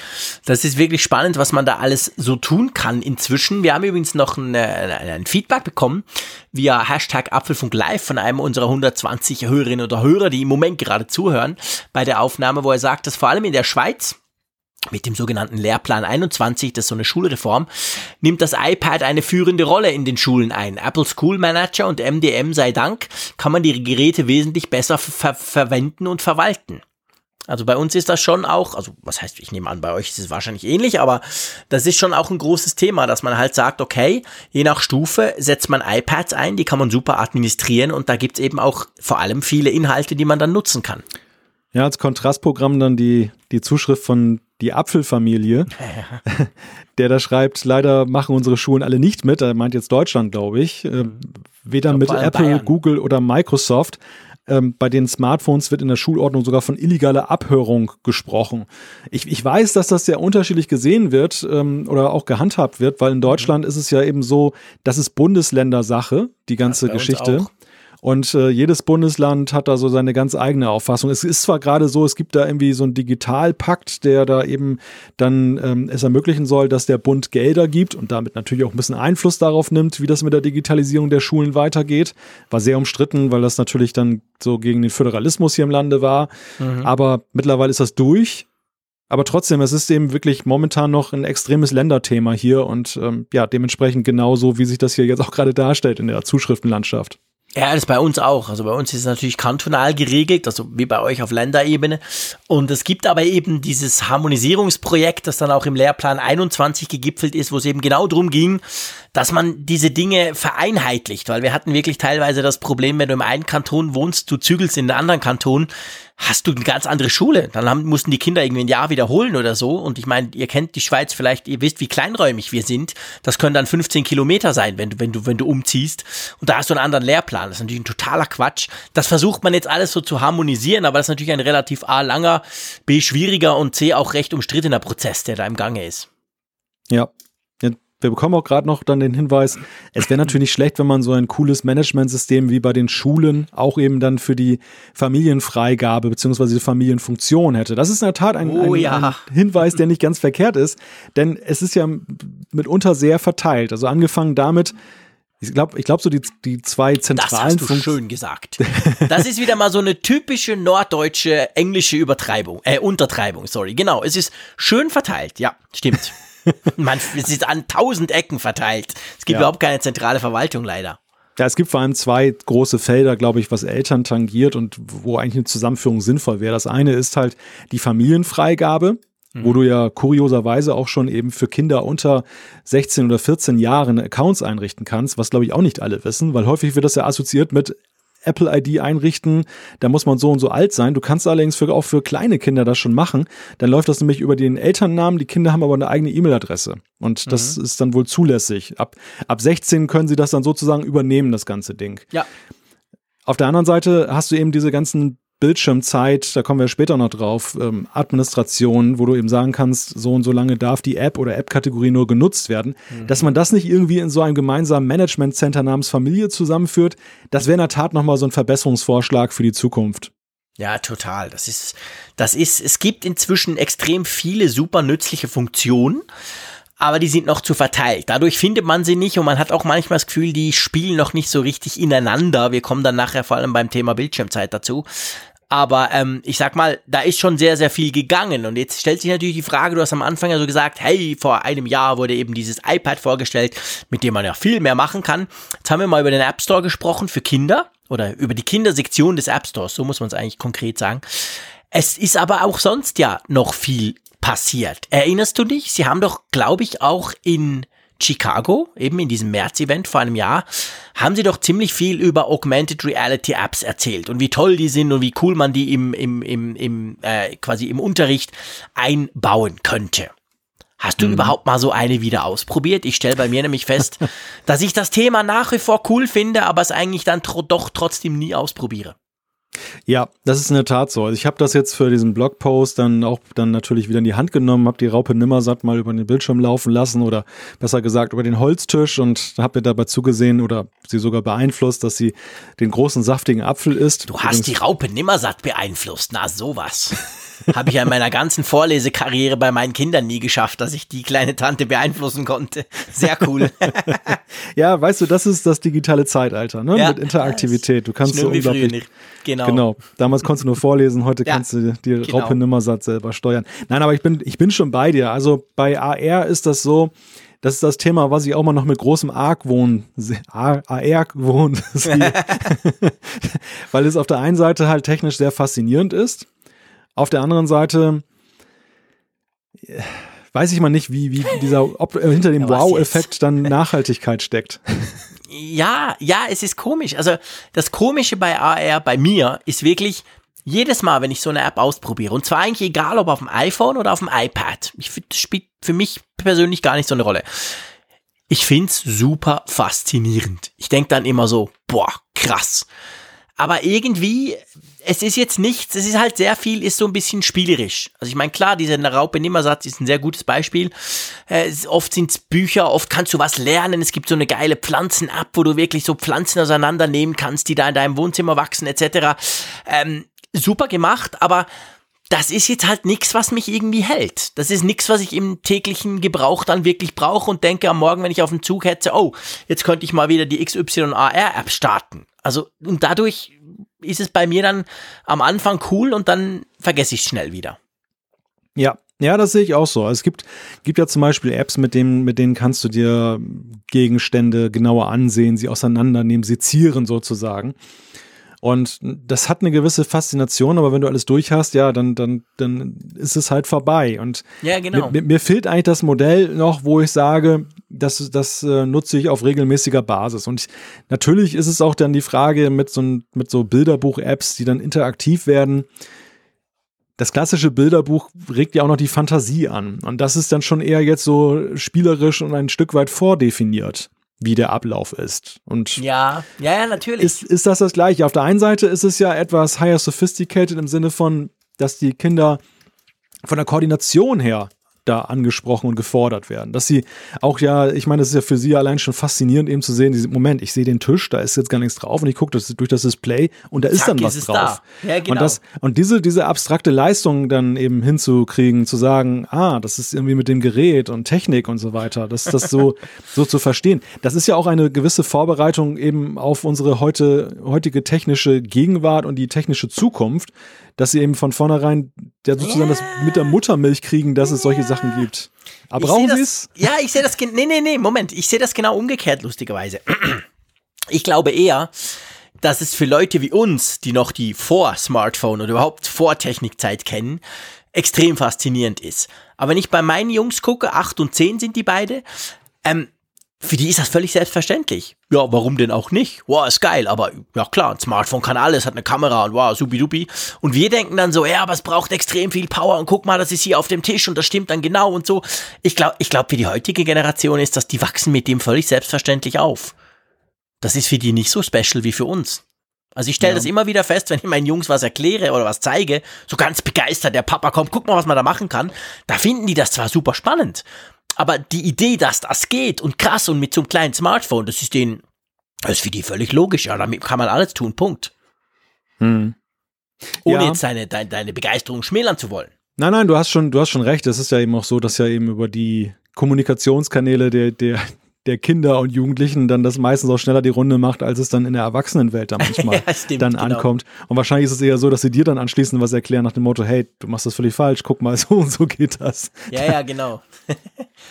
das ist wirklich spannend, was man da alles so tun kann inzwischen. Wir haben übrigens noch ein, ein Feedback bekommen via Hashtag Apfelfunk Live von einem unserer 120 Hörerinnen oder Hörer, die im Moment gerade zuhören bei der Aufnahme, wo er sagt, dass vor allem in der Schweiz mit dem sogenannten Lehrplan 21, das ist so eine Schulreform, nimmt das iPad eine führende Rolle in den Schulen ein. Apple School Manager und MDM sei Dank kann man die Geräte wesentlich besser ver verwenden und verwalten. Also bei uns ist das schon auch, also was heißt, ich nehme an, bei euch ist es wahrscheinlich ähnlich, aber das ist schon auch ein großes Thema, dass man halt sagt, okay, je nach Stufe setzt man iPads ein, die kann man super administrieren und da gibt's eben auch vor allem viele Inhalte, die man dann nutzen kann. Ja, als Kontrastprogramm dann die, die Zuschrift von die Apfelfamilie, der da schreibt, leider machen unsere Schulen alle nicht mit, er meint jetzt Deutschland, glaube ich, äh, weder mit Apple, Bayern. Google oder Microsoft. Ähm, bei den Smartphones wird in der Schulordnung sogar von illegaler Abhörung gesprochen. Ich, ich weiß, dass das sehr unterschiedlich gesehen wird ähm, oder auch gehandhabt wird, weil in Deutschland mhm. ist es ja eben so, das ist Bundesländersache, die ganze ja, Geschichte. Und äh, jedes Bundesland hat da so seine ganz eigene Auffassung. Es ist zwar gerade so, es gibt da irgendwie so einen Digitalpakt, der da eben dann ähm, es ermöglichen soll, dass der Bund Gelder gibt und damit natürlich auch ein bisschen Einfluss darauf nimmt, wie das mit der Digitalisierung der Schulen weitergeht. War sehr umstritten, weil das natürlich dann so gegen den Föderalismus hier im Lande war. Mhm. Aber mittlerweile ist das durch. Aber trotzdem, es ist eben wirklich momentan noch ein extremes Länderthema hier und ähm, ja, dementsprechend genauso, wie sich das hier jetzt auch gerade darstellt in der Zuschriftenlandschaft. Ja, das ist bei uns auch. Also bei uns ist es natürlich kantonal geregelt, also wie bei euch auf Länderebene. Und es gibt aber eben dieses Harmonisierungsprojekt, das dann auch im Lehrplan 21 gegipfelt ist, wo es eben genau darum ging, dass man diese Dinge vereinheitlicht, weil wir hatten wirklich teilweise das Problem, wenn du im einen Kanton wohnst, du zügelst in den anderen Kanton, hast du eine ganz andere Schule. Dann haben, mussten die Kinder irgendwie ein Jahr wiederholen oder so. Und ich meine, ihr kennt die Schweiz vielleicht, ihr wisst, wie kleinräumig wir sind. Das können dann 15 Kilometer sein, wenn du, wenn du, wenn du umziehst. Und da hast du einen anderen Lehrplan. Das ist natürlich ein totaler Quatsch. Das versucht man jetzt alles so zu harmonisieren, aber das ist natürlich ein relativ A langer, B schwieriger und C auch recht umstrittener Prozess, der da im Gange ist. Ja, wir bekommen auch gerade noch dann den Hinweis, es wäre natürlich schlecht, wenn man so ein cooles Managementsystem wie bei den Schulen auch eben dann für die Familienfreigabe bzw. die Familienfunktion hätte. Das ist in der Tat ein, oh, ein, ja. ein Hinweis, der nicht ganz verkehrt ist, denn es ist ja mitunter sehr verteilt. Also angefangen damit, ich glaube, ich glaube so die, die zwei zentralen Das hast du schön gesagt. Das ist wieder mal so eine typische norddeutsche englische Übertreibung, äh, Untertreibung, sorry. Genau, es ist schön verteilt. Ja, stimmt. Man, es ist an tausend Ecken verteilt. Es gibt ja. überhaupt keine zentrale Verwaltung leider. Ja, es gibt vor allem zwei große Felder, glaube ich, was Eltern tangiert und wo eigentlich eine Zusammenführung sinnvoll wäre. Das eine ist halt die Familienfreigabe, wo mhm. du ja kurioserweise auch schon eben für Kinder unter 16 oder 14 Jahren Accounts einrichten kannst, was glaube ich auch nicht alle wissen, weil häufig wird das ja assoziiert mit Apple ID einrichten, da muss man so und so alt sein. Du kannst allerdings für, auch für kleine Kinder das schon machen. Dann läuft das nämlich über den Elternnamen. Die Kinder haben aber eine eigene E-Mail-Adresse. Und das mhm. ist dann wohl zulässig. Ab, ab 16 können sie das dann sozusagen übernehmen, das ganze Ding. Ja. Auf der anderen Seite hast du eben diese ganzen Bildschirmzeit, da kommen wir später noch drauf, ähm, Administration, wo du eben sagen kannst, so und so lange darf die App oder App-Kategorie nur genutzt werden, mhm. dass man das nicht irgendwie in so einem gemeinsamen Management-Center namens Familie zusammenführt, das wäre in der Tat nochmal so ein Verbesserungsvorschlag für die Zukunft. Ja, total. Das ist, das ist, es gibt inzwischen extrem viele super nützliche Funktionen aber die sind noch zu verteilt. Dadurch findet man sie nicht und man hat auch manchmal das Gefühl, die spielen noch nicht so richtig ineinander. Wir kommen dann nachher vor allem beim Thema Bildschirmzeit dazu. Aber ähm, ich sag mal, da ist schon sehr, sehr viel gegangen. Und jetzt stellt sich natürlich die Frage, du hast am Anfang ja so gesagt, hey, vor einem Jahr wurde eben dieses iPad vorgestellt, mit dem man ja viel mehr machen kann. Jetzt haben wir mal über den App Store gesprochen für Kinder oder über die Kindersektion des App Stores, so muss man es eigentlich konkret sagen. Es ist aber auch sonst ja noch viel passiert. Erinnerst du dich? Sie haben doch, glaube ich, auch in Chicago, eben in diesem März-Event vor einem Jahr, haben sie doch ziemlich viel über Augmented Reality Apps erzählt und wie toll die sind und wie cool man die im, im, im, im äh, quasi im Unterricht einbauen könnte. Hast du mhm. überhaupt mal so eine wieder ausprobiert? Ich stelle bei mir nämlich fest, dass ich das Thema nach wie vor cool finde, aber es eigentlich dann tro doch trotzdem nie ausprobiere. Ja, das ist in der Tat so. Also ich habe das jetzt für diesen Blogpost dann auch dann natürlich wieder in die Hand genommen, habe die Raupe Nimmersatt mal über den Bildschirm laufen lassen oder besser gesagt über den Holztisch und habe mir dabei zugesehen oder sie sogar beeinflusst, dass sie den großen saftigen Apfel isst. Du hast die Raupe Nimmersatt beeinflusst, na sowas. Habe ich ja in meiner ganzen Vorlesekarriere bei meinen Kindern nie geschafft, dass ich die kleine Tante beeinflussen konnte. Sehr cool. ja, weißt du, das ist das digitale Zeitalter, ne? Ja, Mit Interaktivität. Du kannst so unglaublich. Genau. Genau. Damals konntest du nur vorlesen, heute ja, kannst du die genau. Raupe Nimmersatt selber steuern. Nein, aber ich bin, ich bin schon bei dir. Also bei AR ist das so, das ist das Thema, was ich auch mal noch mit großem Argwohn, AR-Wohn sehe. Weil es auf der einen Seite halt technisch sehr faszinierend ist. Auf der anderen Seite äh, weiß ich mal nicht, wie, wie dieser, ob äh, hinter dem Wow-Effekt dann Nachhaltigkeit steckt. Ja, ja, es ist komisch. Also das Komische bei AR bei mir ist wirklich, jedes Mal, wenn ich so eine App ausprobiere, und zwar eigentlich egal, ob auf dem iPhone oder auf dem iPad, ich finde, das spielt für mich persönlich gar nicht so eine Rolle. Ich find's super faszinierend. Ich denk dann immer so, boah, krass. Aber irgendwie, es ist jetzt nichts, es ist halt sehr viel, ist so ein bisschen spielerisch. Also ich meine, klar, dieser Raupe Nimmersatz ist ein sehr gutes Beispiel. Äh, oft sind es Bücher, oft kannst du was lernen. Es gibt so eine geile Pflanzen-App, wo du wirklich so Pflanzen auseinandernehmen kannst, die da in deinem Wohnzimmer wachsen, etc. Ähm, super gemacht, aber das ist jetzt halt nichts, was mich irgendwie hält. Das ist nichts, was ich im täglichen Gebrauch dann wirklich brauche und denke am Morgen, wenn ich auf den Zug hetze, oh, jetzt könnte ich mal wieder die XYAR-App starten. Also, und dadurch ist es bei mir dann am Anfang cool und dann vergesse ich es schnell wieder. Ja, ja, das sehe ich auch so. Es gibt, gibt ja zum Beispiel Apps, mit denen, mit denen kannst du dir Gegenstände genauer ansehen, sie auseinandernehmen, sezieren sozusagen. Und das hat eine gewisse Faszination, aber wenn du alles durch hast, ja, dann, dann, dann ist es halt vorbei. Und ja, genau. mir, mir fehlt eigentlich das Modell noch, wo ich sage, das, das äh, nutze ich auf regelmäßiger Basis. Und ich, natürlich ist es auch dann die Frage mit so, mit so Bilderbuch-Apps, die dann interaktiv werden. Das klassische Bilderbuch regt ja auch noch die Fantasie an. Und das ist dann schon eher jetzt so spielerisch und ein Stück weit vordefiniert wie der Ablauf ist. Und ja, ja, ja, natürlich. Ist, ist das das Gleiche? Auf der einen Seite ist es ja etwas higher sophisticated im Sinne von, dass die Kinder von der Koordination her da angesprochen und gefordert werden. Dass sie auch ja, ich meine, das ist ja für sie allein schon faszinierend, eben zu sehen, diesen Moment, ich sehe den Tisch, da ist jetzt gar nichts drauf und ich gucke das durch das Display und da ist dann was ist drauf. Ja, genau. Und, das, und diese, diese abstrakte Leistung dann eben hinzukriegen, zu sagen, ah, das ist irgendwie mit dem Gerät und Technik und so weiter, das, das so, so zu verstehen. Das ist ja auch eine gewisse Vorbereitung eben auf unsere heute, heutige technische Gegenwart und die technische Zukunft, dass sie eben von vornherein ja sozusagen yeah. das mit der Muttermilch kriegen, dass es solche Sachen gibt. Aber ich brauchen sie es? Ja, ich sehe das, nee, nee, nee, Moment, ich sehe das genau umgekehrt, lustigerweise. Ich glaube eher, dass es für Leute wie uns, die noch die Vor-Smartphone oder überhaupt Vor-Technikzeit kennen, extrem faszinierend ist. Aber wenn ich bei meinen Jungs gucke, acht und zehn sind die beide, ähm, für die ist das völlig selbstverständlich. Ja, warum denn auch nicht? Wow, ist geil, aber ja klar, ein Smartphone kann alles, hat eine Kamera und wow, supi-dupi. Und wir denken dann so, ja, aber es braucht extrem viel Power und guck mal, das ist hier auf dem Tisch und das stimmt dann genau und so. Ich glaube, ich glaube, für die heutige Generation ist das, die wachsen mit dem völlig selbstverständlich auf. Das ist für die nicht so special wie für uns. Also ich stelle ja. das immer wieder fest, wenn ich meinen Jungs was erkläre oder was zeige, so ganz begeistert, der Papa kommt, guck mal, was man da machen kann. Da finden die das zwar super spannend, aber die Idee, dass das geht und krass und mit so einem kleinen Smartphone, das ist denen, das ist für die völlig logisch. Ja, damit kann man alles tun. Punkt. Hm. Ohne ja. jetzt deine, deine, deine Begeisterung schmälern zu wollen. Nein, nein, du hast schon, du hast schon recht. Es ist ja eben auch so, dass ja eben über die Kommunikationskanäle der, der, der Kinder und Jugendlichen dann das meistens auch schneller die Runde macht, als es dann in der Erwachsenenwelt dann manchmal ja, stimmt, dann genau. ankommt. Und wahrscheinlich ist es eher so, dass sie dir dann anschließend was erklären nach dem Motto, hey, du machst das völlig falsch, guck mal, so und so geht das. Ja, ja, genau.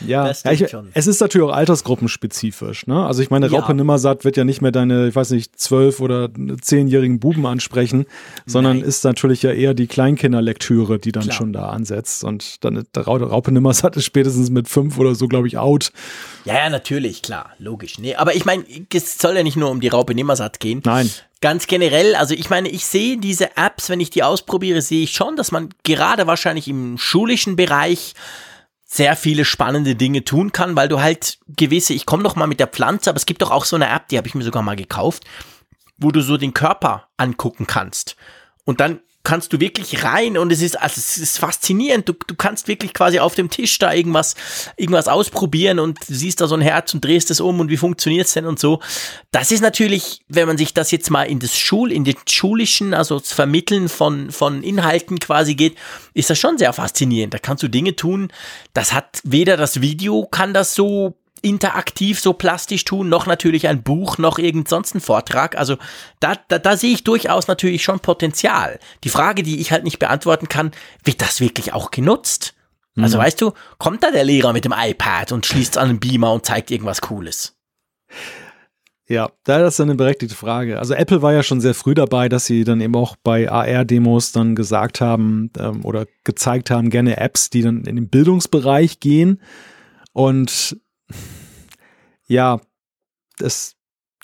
ja, ja ich, es ist natürlich auch altersgruppenspezifisch. Ne? Also ich meine, Raupe ja. Nimmersatt wird ja nicht mehr deine, ich weiß nicht, zwölf oder zehnjährigen Buben ansprechen, sondern Nein. ist natürlich ja eher die Kleinkinderlektüre, die dann Klar. schon da ansetzt. Und dann der Raupe Nimmersatt ist spätestens mit fünf oder so, glaube ich, out. Ja, ja, natürlich, klar, logisch. Nee, aber ich meine, es soll ja nicht nur um die Raupe Nimmersatt gehen. Nein. Ganz generell, also ich meine, ich sehe diese Apps, wenn ich die ausprobiere, sehe ich schon, dass man gerade wahrscheinlich im schulischen Bereich sehr viele spannende Dinge tun kann, weil du halt gewisse, ich komme noch mal mit der Pflanze, aber es gibt doch auch so eine App, die habe ich mir sogar mal gekauft, wo du so den Körper angucken kannst. Und dann kannst du wirklich rein und es ist, also es ist faszinierend. Du, du kannst wirklich quasi auf dem Tisch da irgendwas, irgendwas ausprobieren und siehst da so ein Herz und drehst es um und wie funktioniert es denn und so. Das ist natürlich, wenn man sich das jetzt mal in das Schul, in den schulischen, also das Vermitteln von, von Inhalten quasi geht, ist das schon sehr faszinierend. Da kannst du Dinge tun. Das hat weder das Video kann das so interaktiv so plastisch tun, noch natürlich ein Buch, noch irgend sonst ein Vortrag. Also da, da, da sehe ich durchaus natürlich schon Potenzial. Die Frage, die ich halt nicht beantworten kann, wird das wirklich auch genutzt? Also mhm. weißt du, kommt da der Lehrer mit dem iPad und schließt an den Beamer und zeigt irgendwas Cooles? Ja, da ist eine berechtigte Frage. Also Apple war ja schon sehr früh dabei, dass sie dann eben auch bei AR-Demos dann gesagt haben ähm, oder gezeigt haben, gerne Apps, die dann in den Bildungsbereich gehen. Und ja, es,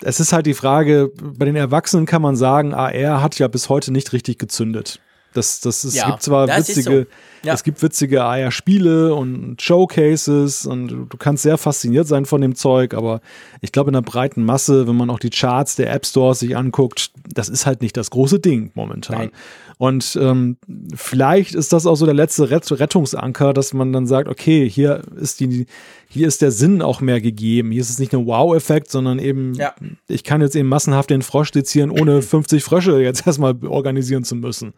es ist halt die Frage, bei den Erwachsenen kann man sagen, AR hat ja bis heute nicht richtig gezündet. Das, das, es ja, gibt zwar witzige, so. Ja. es gibt witzige AR-Spiele und Showcases und du kannst sehr fasziniert sein von dem Zeug, aber ich glaube in der breiten Masse, wenn man auch die Charts der App Stores sich anguckt, das ist halt nicht das große Ding momentan. Nein. Und ähm, vielleicht ist das auch so der letzte Rettungsanker, dass man dann sagt, okay, hier ist die, hier ist der Sinn auch mehr gegeben. Hier ist es nicht nur Wow-Effekt, sondern eben, ja. ich kann jetzt eben massenhaft den Frosch sezieren, ohne 50 Frösche jetzt erstmal organisieren zu müssen.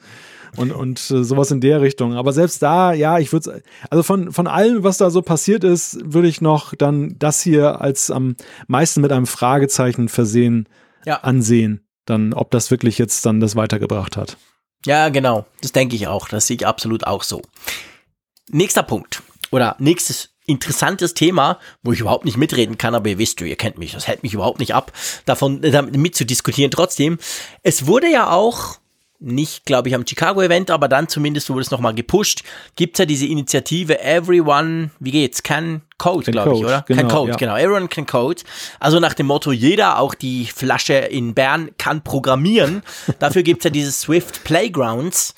Und, und äh, sowas in der Richtung. Aber selbst da, ja, ich würde also von, von allem, was da so passiert ist, würde ich noch dann das hier als am meisten mit einem Fragezeichen versehen ja. ansehen. Dann, ob das wirklich jetzt dann das weitergebracht hat. Ja, genau. Das denke ich auch. Das sehe ich absolut auch so. Nächster Punkt. Oder nächstes interessantes Thema, wo ich überhaupt nicht mitreden kann, aber ihr wisst, ihr kennt mich, das hält mich überhaupt nicht ab, davon damit mitzudiskutieren. Trotzdem, es wurde ja auch nicht, glaube ich, am Chicago-Event, aber dann zumindest wurde es nochmal gepusht, gibt's ja diese Initiative Everyone, wie geht's, can code, glaube ich, oder? Genau, can code, ja. genau. Everyone can code. Also nach dem Motto, jeder, auch die Flasche in Bern, kann programmieren. Dafür gibt's ja diese Swift Playgrounds.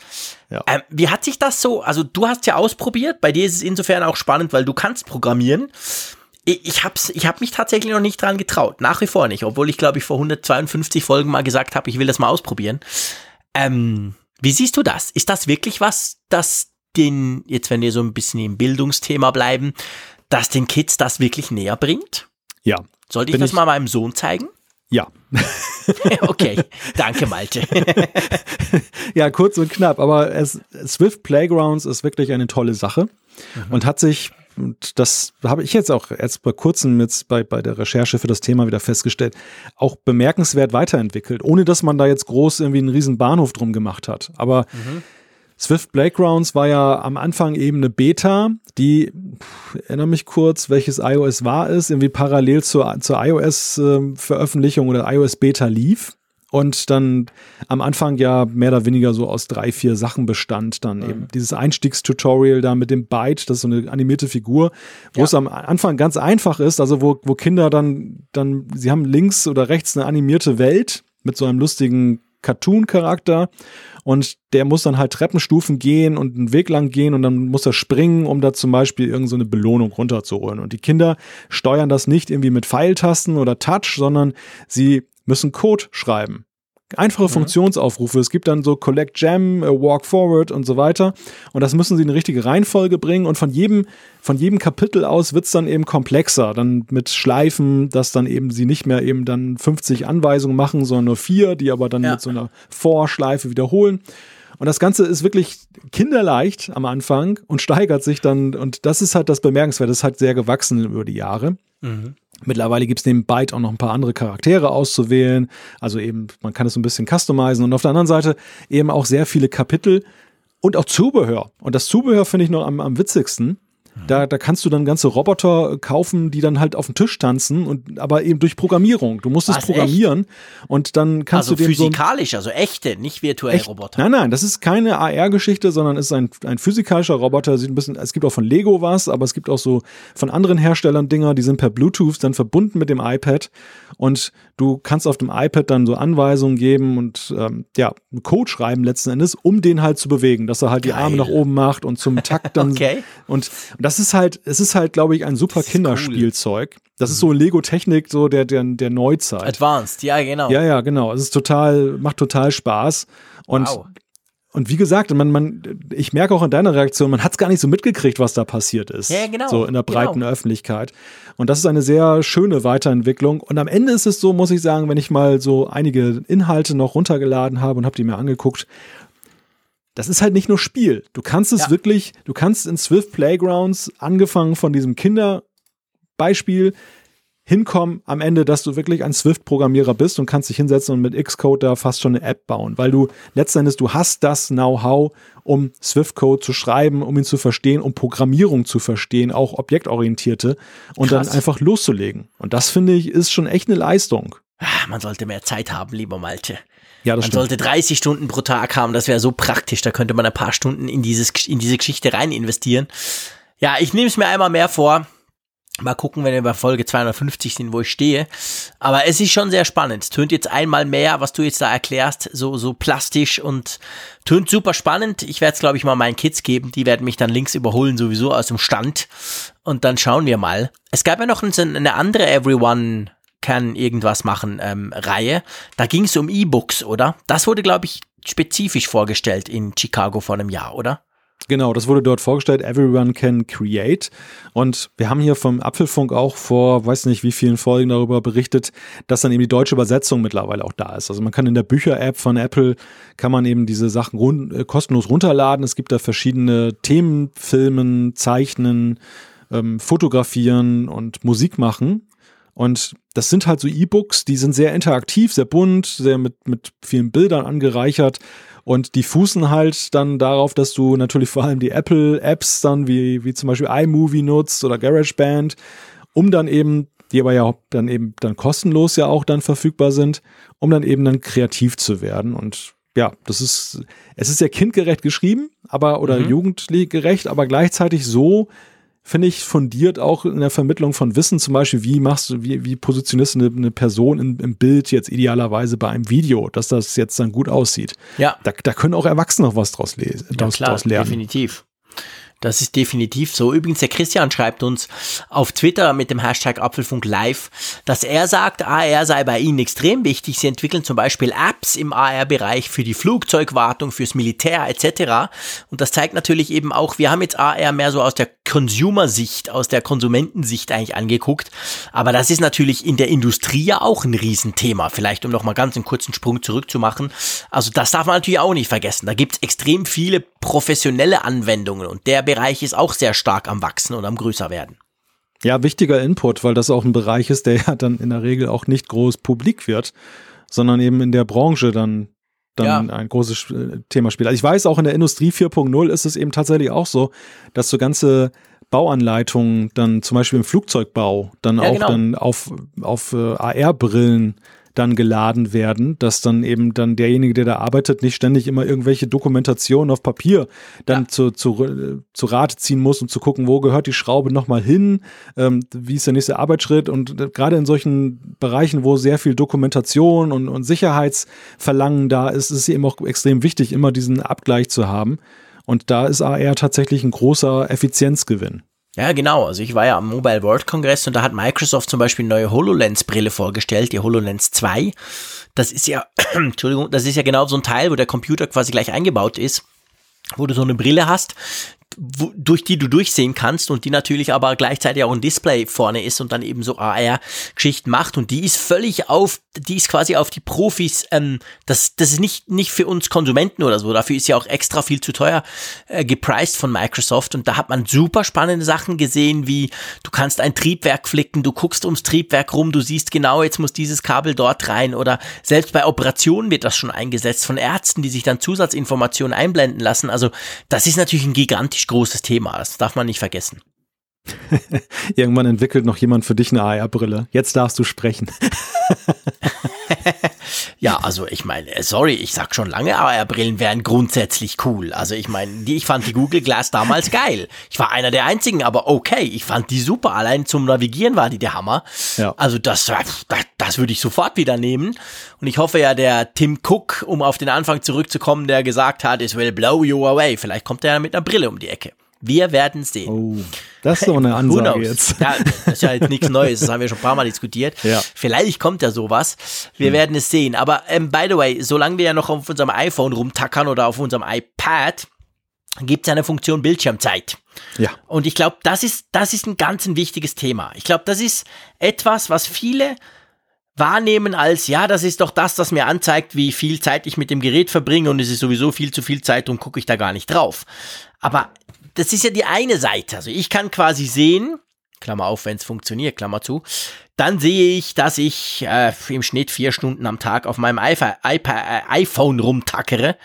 Ja. Ähm, wie hat sich das so, also du hast ja ausprobiert, bei dir ist es insofern auch spannend, weil du kannst programmieren. Ich, ich hab's, ich hab mich tatsächlich noch nicht dran getraut, nach wie vor nicht, obwohl ich glaube ich vor 152 Folgen mal gesagt habe, ich will das mal ausprobieren. Ähm, wie siehst du das? Ist das wirklich was, das den, jetzt wenn wir so ein bisschen im Bildungsthema bleiben, das den Kids das wirklich näher bringt? Ja. Sollte ich das ich mal meinem Sohn zeigen? Ja. okay, danke Malte. ja, kurz und knapp, aber es, Swift Playgrounds ist wirklich eine tolle Sache mhm. und hat sich und das habe ich jetzt auch erst bei kurzem jetzt bei, bei der Recherche für das Thema wieder festgestellt, auch bemerkenswert weiterentwickelt, ohne dass man da jetzt groß irgendwie einen riesen Bahnhof drum gemacht hat. Aber mhm. Swift Playgrounds war ja am Anfang eben eine Beta, die, pff, erinnere mich kurz, welches iOS war es, irgendwie parallel zur, zur iOS-Veröffentlichung äh, oder iOS-Beta lief und dann am Anfang ja mehr oder weniger so aus drei, vier Sachen bestand. Dann mhm. eben dieses Einstiegstutorial da mit dem Byte, das ist so eine animierte Figur, wo ja. es am Anfang ganz einfach ist, also wo, wo Kinder dann, dann, sie haben links oder rechts eine animierte Welt mit so einem lustigen Cartoon-Charakter und der muss dann halt Treppenstufen gehen und einen Weg lang gehen und dann muss er springen, um da zum Beispiel irgendeine so Belohnung runterzuholen. Und die Kinder steuern das nicht irgendwie mit Pfeiltasten oder Touch, sondern sie müssen Code schreiben. Einfache mhm. Funktionsaufrufe. Es gibt dann so Collect Gem, äh, Walk Forward und so weiter. Und das müssen sie in eine richtige Reihenfolge bringen. Und von jedem, von jedem Kapitel aus wird's dann eben komplexer. Dann mit Schleifen, dass dann eben sie nicht mehr eben dann 50 Anweisungen machen, sondern nur vier, die aber dann ja. mit so einer Vorschleife wiederholen. Und das Ganze ist wirklich kinderleicht am Anfang und steigert sich dann. Und das ist halt das Bemerkenswerte. Das ist halt sehr gewachsen über die Jahre. Mhm. Mittlerweile gibt es neben Byte auch noch ein paar andere Charaktere auszuwählen. Also eben, man kann es so ein bisschen customizen und auf der anderen Seite eben auch sehr viele Kapitel und auch Zubehör. Und das Zubehör finde ich noch am, am witzigsten. Da, da kannst du dann ganze Roboter kaufen, die dann halt auf dem Tisch tanzen und aber eben durch Programmierung. Du musst es programmieren echt? und dann kannst also du dem physikalisch, so also echte, nicht virtuelle echt? Roboter. Nein, nein, das ist keine AR-Geschichte, sondern es ist ein, ein physikalischer Roboter. Sieht ein bisschen, es gibt auch von Lego was, aber es gibt auch so von anderen Herstellern Dinger, die sind per Bluetooth dann verbunden mit dem iPad und du kannst auf dem iPad dann so Anweisungen geben und ähm, ja, einen Code schreiben letzten Endes, um den halt zu bewegen, dass er halt Geil. die Arme nach oben macht und zum Takt dann. okay. Und das ist halt, es ist halt, glaube ich, ein super Kinderspielzeug. Cool. Das ist so mhm. Lego-Technik, so der, der, der Neuzeit. Advanced, ja, genau. Ja, ja, genau. Es ist total, macht total Spaß. Und wow. Und wie gesagt, man, man, ich merke auch in deiner Reaktion, man hat es gar nicht so mitgekriegt, was da passiert ist. Ja, genau. So in der breiten genau. Öffentlichkeit. Und das ist eine sehr schöne Weiterentwicklung. Und am Ende ist es so, muss ich sagen, wenn ich mal so einige Inhalte noch runtergeladen habe und habe die mir angeguckt, das ist halt nicht nur Spiel. Du kannst es ja. wirklich, du kannst in Swift Playgrounds, angefangen von diesem Kinderbeispiel, hinkommen am Ende, dass du wirklich ein Swift-Programmierer bist und kannst dich hinsetzen und mit Xcode da fast schon eine App bauen, weil du letztendlich, du hast das Know-how, um Swift-Code zu schreiben, um ihn zu verstehen, um Programmierung zu verstehen, auch objektorientierte und Krass. dann einfach loszulegen. Und das finde ich ist schon echt eine Leistung. Ah, man sollte mehr Zeit haben, lieber Malte. Ja, das man stimmt. sollte 30 Stunden pro Tag haben, das wäre so praktisch, da könnte man ein paar Stunden in, dieses, in diese Geschichte rein investieren. Ja, ich nehme es mir einmal mehr vor. Mal gucken, wenn wir bei Folge 250 sind, wo ich stehe. Aber es ist schon sehr spannend. Tönt jetzt einmal mehr, was du jetzt da erklärst, so, so plastisch und tönt super spannend. Ich werde es, glaube ich, mal meinen Kids geben. Die werden mich dann links überholen, sowieso aus dem Stand. Und dann schauen wir mal. Es gab ja noch eine andere Everyone kann irgendwas machen ähm, Reihe. Da ging es um E-Books, oder? Das wurde, glaube ich, spezifisch vorgestellt in Chicago vor einem Jahr, oder? Genau, das wurde dort vorgestellt. Everyone can create. Und wir haben hier vom Apfelfunk auch vor, weiß nicht wie vielen Folgen darüber berichtet, dass dann eben die deutsche Übersetzung mittlerweile auch da ist. Also man kann in der Bücher-App von Apple kann man eben diese Sachen run äh, kostenlos runterladen. Es gibt da verschiedene Themen, Filmen, Zeichnen, ähm, Fotografieren und Musik machen. Und das sind halt so E-Books, die sind sehr interaktiv, sehr bunt, sehr mit, mit vielen Bildern angereichert und die fußen halt dann darauf, dass du natürlich vor allem die Apple-Apps dann wie, wie zum Beispiel iMovie nutzt oder GarageBand, um dann eben, die aber ja dann eben dann kostenlos ja auch dann verfügbar sind, um dann eben dann kreativ zu werden. Und ja, das ist, es ist ja kindgerecht geschrieben, aber oder mhm. jugendgerecht, aber gleichzeitig so, finde ich, fundiert auch in der Vermittlung von Wissen, zum Beispiel, wie machst du, wie, wie positionierst du eine, eine Person in, im Bild jetzt idealerweise bei einem Video, dass das jetzt dann gut aussieht. Ja. Da, da können auch Erwachsene noch was draus lesen, ja, klar, draus lernen. Definitiv. Das ist definitiv so. Übrigens, der Christian schreibt uns auf Twitter mit dem Hashtag Apfelfunk Live, dass er sagt, AR sei bei ihnen extrem wichtig. Sie entwickeln zum Beispiel Apps im AR-Bereich für die Flugzeugwartung, fürs Militär etc. Und das zeigt natürlich eben auch, wir haben jetzt AR mehr so aus der Consumer-Sicht, aus der Konsumentensicht eigentlich angeguckt. Aber das ist natürlich in der Industrie ja auch ein Riesenthema. Vielleicht, um noch mal ganz einen kurzen Sprung zurückzumachen. Also das darf man natürlich auch nicht vergessen. Da gibt es extrem viele professionelle Anwendungen und der Bereich ist auch sehr stark am Wachsen und am größer werden. Ja, wichtiger Input, weil das auch ein Bereich ist, der ja dann in der Regel auch nicht groß publik wird, sondern eben in der Branche dann dann ja. ein großes äh, Thema spielt. Also ich weiß, auch in der Industrie 4.0 ist es eben tatsächlich auch so, dass so ganze Bauanleitungen dann zum Beispiel im Flugzeugbau dann ja, auch genau. dann auf, auf äh, AR-Brillen dann geladen werden, dass dann eben dann derjenige, der da arbeitet, nicht ständig immer irgendwelche Dokumentationen auf Papier dann ja. zu, zu, zu Rate ziehen muss, um zu gucken, wo gehört die Schraube nochmal hin, ähm, wie ist der nächste Arbeitsschritt und äh, gerade in solchen Bereichen, wo sehr viel Dokumentation und, und Sicherheitsverlangen da ist, ist es eben auch extrem wichtig, immer diesen Abgleich zu haben. Und da ist AR tatsächlich ein großer Effizienzgewinn. Ja, genau. Also ich war ja am Mobile World Congress und da hat Microsoft zum Beispiel eine neue HoloLens-Brille vorgestellt, die HoloLens 2. Das ist ja, Entschuldigung, das ist ja genau so ein Teil, wo der Computer quasi gleich eingebaut ist, wo du so eine Brille hast, durch die du durchsehen kannst und die natürlich aber gleichzeitig auch ein Display vorne ist und dann eben so AR-Geschichten macht und die ist völlig auf, die ist quasi auf die Profis, ähm, das, das ist nicht, nicht für uns Konsumenten oder so, dafür ist ja auch extra viel zu teuer äh, gepriced von Microsoft und da hat man super spannende Sachen gesehen, wie du kannst ein Triebwerk flicken, du guckst ums Triebwerk rum, du siehst genau, jetzt muss dieses Kabel dort rein oder selbst bei Operationen wird das schon eingesetzt von Ärzten, die sich dann Zusatzinformationen einblenden lassen, also das ist natürlich ein gigantisch großes Thema. Das darf man nicht vergessen. Irgendwann entwickelt noch jemand für dich eine AR-Brille. Jetzt darfst du sprechen. ja, also ich meine, äh, sorry, ich sag schon lange, AR-Brillen wären grundsätzlich cool. Also ich meine, die, ich fand die Google Glass damals geil. Ich war einer der einzigen, aber okay, ich fand die super. Allein zum Navigieren war die der Hammer. Ja. Also das, das, das würde ich sofort wieder nehmen. Und ich hoffe ja, der Tim Cook, um auf den Anfang zurückzukommen, der gesagt hat, it will blow you away. Vielleicht kommt er ja mit einer Brille um die Ecke. Wir werden sehen. Oh, das ist so eine Ansage jetzt. Ja, das ist ja jetzt nichts Neues, das haben wir schon ein paar Mal diskutiert. Ja. Vielleicht kommt ja sowas. Wir hm. werden es sehen. Aber ähm, by the way, solange wir ja noch auf unserem iPhone rumtackern oder auf unserem iPad, gibt es eine Funktion Bildschirmzeit. Ja. Und ich glaube, das ist, das ist ein ganz ein wichtiges Thema. Ich glaube, das ist etwas, was viele wahrnehmen als, ja, das ist doch das, das mir anzeigt, wie viel Zeit ich mit dem Gerät verbringe und es ist sowieso viel zu viel Zeit und gucke ich da gar nicht drauf. Aber das ist ja die eine Seite. Also ich kann quasi sehen, Klammer auf, wenn es funktioniert, Klammer zu, dann sehe ich, dass ich äh, im Schnitt vier Stunden am Tag auf meinem iPhone, äh, iPhone rumtackere.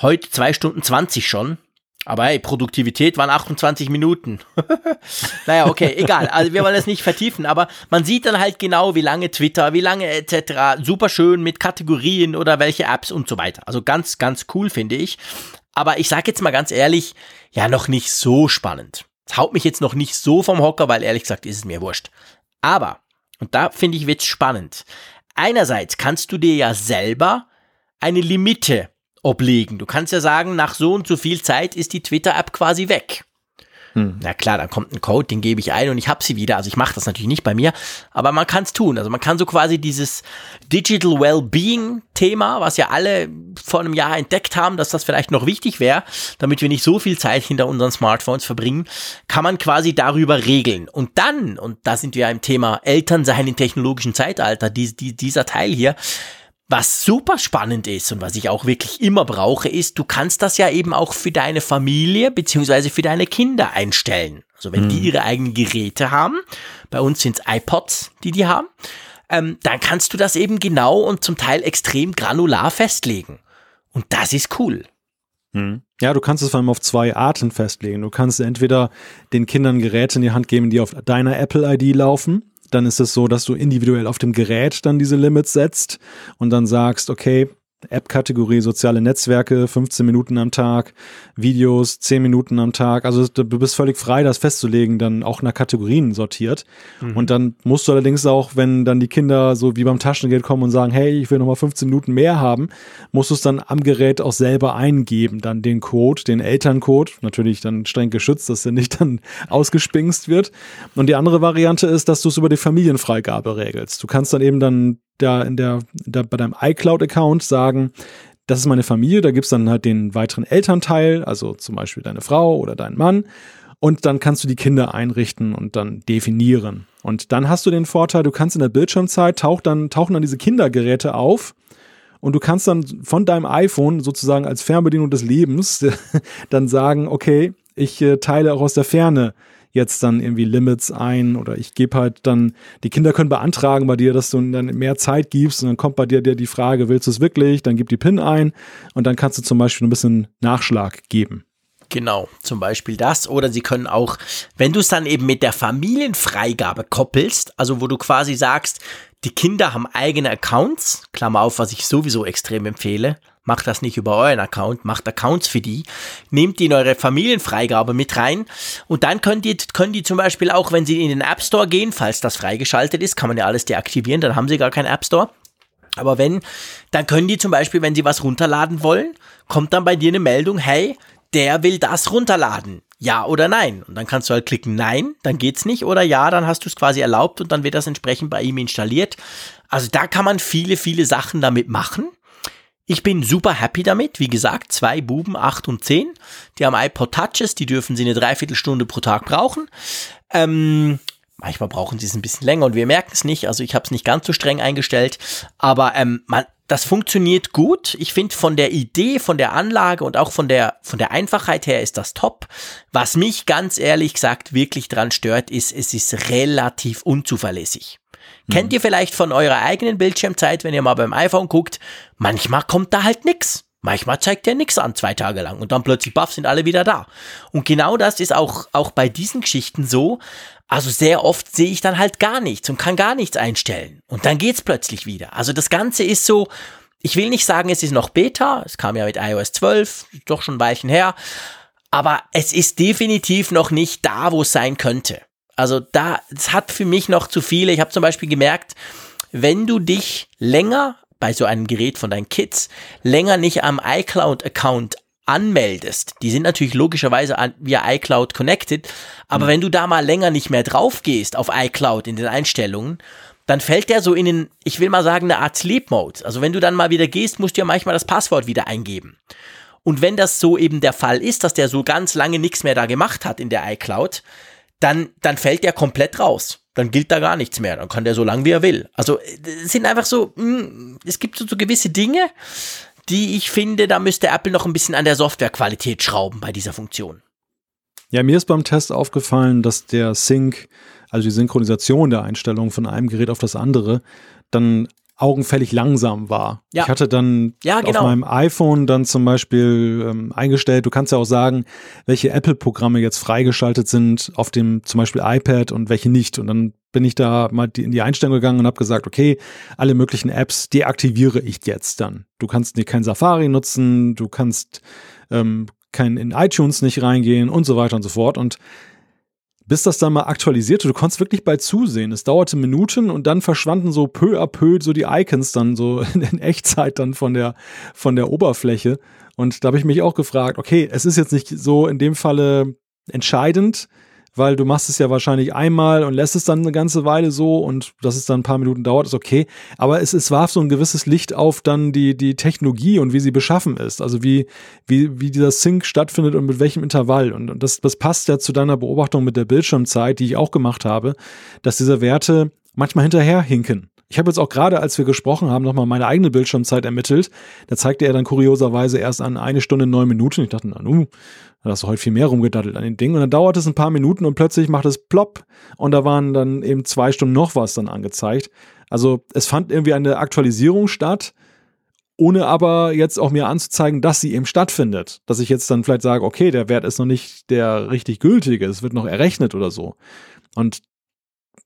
Heute zwei Stunden zwanzig schon. Aber hey, Produktivität waren 28 Minuten. naja, okay, egal. Also wir wollen es nicht vertiefen, aber man sieht dann halt genau, wie lange Twitter, wie lange etc. Super schön mit Kategorien oder welche Apps und so weiter. Also ganz, ganz cool finde ich. Aber ich sage jetzt mal ganz ehrlich, ja, noch nicht so spannend. Es haut mich jetzt noch nicht so vom Hocker, weil ehrlich gesagt ist es mir wurscht. Aber, und da finde ich wird's spannend. Einerseits kannst du dir ja selber eine Limite oblegen. Du kannst ja sagen, nach so und so viel Zeit ist die Twitter-App quasi weg. Hm. Na klar, dann kommt ein Code, den gebe ich ein und ich habe sie wieder. Also ich mache das natürlich nicht bei mir, aber man kann es tun. Also man kann so quasi dieses Digital Wellbeing-Thema, was ja alle vor einem Jahr entdeckt haben, dass das vielleicht noch wichtig wäre, damit wir nicht so viel Zeit hinter unseren Smartphones verbringen, kann man quasi darüber regeln. Und dann, und da sind wir im Thema Elternsein im technologischen Zeitalter, die, die, dieser Teil hier, was super spannend ist und was ich auch wirklich immer brauche, ist, du kannst das ja eben auch für deine Familie beziehungsweise für deine Kinder einstellen. Also wenn mhm. die ihre eigenen Geräte haben, bei uns sind es iPods, die die haben, ähm, dann kannst du das eben genau und zum Teil extrem granular festlegen. Und das ist cool. Mhm. Ja, du kannst es vor allem auf zwei Arten festlegen. Du kannst entweder den Kindern Geräte in die Hand geben, die auf deiner Apple-ID laufen dann ist es so, dass du individuell auf dem Gerät dann diese Limits setzt und dann sagst, okay, App-Kategorie soziale Netzwerke, 15 Minuten am Tag, Videos, 10 Minuten am Tag. Also du bist völlig frei, das festzulegen, dann auch nach Kategorien sortiert. Mhm. Und dann musst du allerdings auch, wenn dann die Kinder so wie beim Taschengeld kommen und sagen, hey, ich will nochmal 15 Minuten mehr haben, musst du es dann am Gerät auch selber eingeben, dann den Code, den Elterncode, natürlich dann streng geschützt, dass der nicht dann ausgespingst wird. Und die andere Variante ist, dass du es über die Familienfreigabe regelst. Du kannst dann eben dann da in der, da bei deinem iCloud-Account sagen, das ist meine Familie, da gibt's dann halt den weiteren Elternteil, also zum Beispiel deine Frau oder dein Mann. Und dann kannst du die Kinder einrichten und dann definieren. Und dann hast du den Vorteil, du kannst in der Bildschirmzeit tauch dann, tauchen dann diese Kindergeräte auf und du kannst dann von deinem iPhone sozusagen als Fernbedienung des Lebens dann sagen, okay, ich äh, teile auch aus der Ferne jetzt dann irgendwie Limits ein oder ich gebe halt dann, die Kinder können beantragen bei dir, dass du dann mehr Zeit gibst und dann kommt bei dir, die Frage, willst du es wirklich? Dann gib die PIN ein und dann kannst du zum Beispiel ein bisschen Nachschlag geben. Genau, zum Beispiel das. Oder sie können auch, wenn du es dann eben mit der Familienfreigabe koppelst, also wo du quasi sagst, die Kinder haben eigene Accounts, Klammer auf, was ich sowieso extrem empfehle, macht das nicht über euren Account, macht Accounts für die, nehmt die in eure Familienfreigabe mit rein und dann können die, können die zum Beispiel auch, wenn sie in den App Store gehen, falls das freigeschaltet ist, kann man ja alles deaktivieren, dann haben sie gar keinen App Store. Aber wenn, dann können die zum Beispiel, wenn sie was runterladen wollen, kommt dann bei dir eine Meldung, hey, der will das runterladen. Ja oder nein? Und dann kannst du halt klicken Nein, dann geht's nicht. Oder ja, dann hast du es quasi erlaubt und dann wird das entsprechend bei ihm installiert. Also da kann man viele, viele Sachen damit machen. Ich bin super happy damit. Wie gesagt, zwei Buben, acht und zehn. Die haben iPod Touches, die dürfen sie eine Dreiviertelstunde pro Tag brauchen. Ähm, manchmal brauchen sie es ein bisschen länger und wir merken es nicht. Also ich habe es nicht ganz so streng eingestellt. Aber ähm, man, das funktioniert gut. Ich finde von der Idee, von der Anlage und auch von der, von der Einfachheit her ist das top. Was mich ganz ehrlich gesagt wirklich dran stört, ist, es ist relativ unzuverlässig. Kennt ihr vielleicht von eurer eigenen Bildschirmzeit, wenn ihr mal beim iPhone guckt, manchmal kommt da halt nix. Manchmal zeigt der nix an zwei Tage lang und dann plötzlich baff sind alle wieder da. Und genau das ist auch, auch bei diesen Geschichten so. Also sehr oft sehe ich dann halt gar nichts und kann gar nichts einstellen. Und dann geht's plötzlich wieder. Also das Ganze ist so, ich will nicht sagen, es ist noch Beta. Es kam ja mit iOS 12, doch schon ein Weilchen her. Aber es ist definitiv noch nicht da, wo es sein könnte. Also da, es hat für mich noch zu viele. Ich habe zum Beispiel gemerkt, wenn du dich länger bei so einem Gerät von deinen Kids länger nicht am iCloud-Account anmeldest, die sind natürlich logischerweise an, via iCloud connected, aber mhm. wenn du da mal länger nicht mehr drauf gehst auf iCloud in den Einstellungen, dann fällt der so in den, ich will mal sagen, eine Art Sleep Mode. Also wenn du dann mal wieder gehst, musst du ja manchmal das Passwort wieder eingeben. Und wenn das so eben der Fall ist, dass der so ganz lange nichts mehr da gemacht hat in der iCloud, dann, dann fällt der komplett raus. Dann gilt da gar nichts mehr. Dann kann der so lang wie er will. Also es sind einfach so, mh, hm, es gibt so, so gewisse Dinge, die ich finde, da müsste Apple noch ein bisschen an der Softwarequalität schrauben bei dieser Funktion. Ja, mir ist beim Test aufgefallen, dass der Sync, also die Synchronisation der Einstellungen von einem Gerät auf das andere, dann augenfällig langsam war. Ja. Ich hatte dann ja, genau. auf meinem iPhone dann zum Beispiel ähm, eingestellt, du kannst ja auch sagen, welche Apple-Programme jetzt freigeschaltet sind auf dem zum Beispiel iPad und welche nicht. Und dann bin ich da mal in die Einstellung gegangen und habe gesagt, okay, alle möglichen Apps deaktiviere ich jetzt dann. Du kannst kein Safari nutzen, du kannst ähm, kein in iTunes nicht reingehen und so weiter und so fort. Und bis das dann mal aktualisierte. Du konntest wirklich bald zusehen. Es dauerte Minuten und dann verschwanden so peu à peu so die Icons dann so in Echtzeit dann von der, von der Oberfläche. Und da habe ich mich auch gefragt, okay, es ist jetzt nicht so in dem Falle entscheidend, weil du machst es ja wahrscheinlich einmal und lässt es dann eine ganze Weile so und dass es dann ein paar Minuten dauert, ist okay. Aber es, es warf so ein gewisses Licht auf dann die, die Technologie und wie sie beschaffen ist. Also wie, wie, wie dieser Sync stattfindet und mit welchem Intervall. Und, und das, das passt ja zu deiner Beobachtung mit der Bildschirmzeit, die ich auch gemacht habe, dass diese Werte manchmal hinterher hinken. Ich habe jetzt auch gerade, als wir gesprochen haben, nochmal meine eigene Bildschirmzeit ermittelt. Da zeigte er dann kurioserweise erst an eine Stunde neun Minuten. Ich dachte, na nu, da hast du heute viel mehr rumgedattelt an den Dingen. Und dann dauert es ein paar Minuten und plötzlich macht es plopp. Und da waren dann eben zwei Stunden noch was dann angezeigt. Also es fand irgendwie eine Aktualisierung statt, ohne aber jetzt auch mir anzuzeigen, dass sie eben stattfindet. Dass ich jetzt dann vielleicht sage, okay, der Wert ist noch nicht der richtig gültige, es wird noch errechnet oder so. Und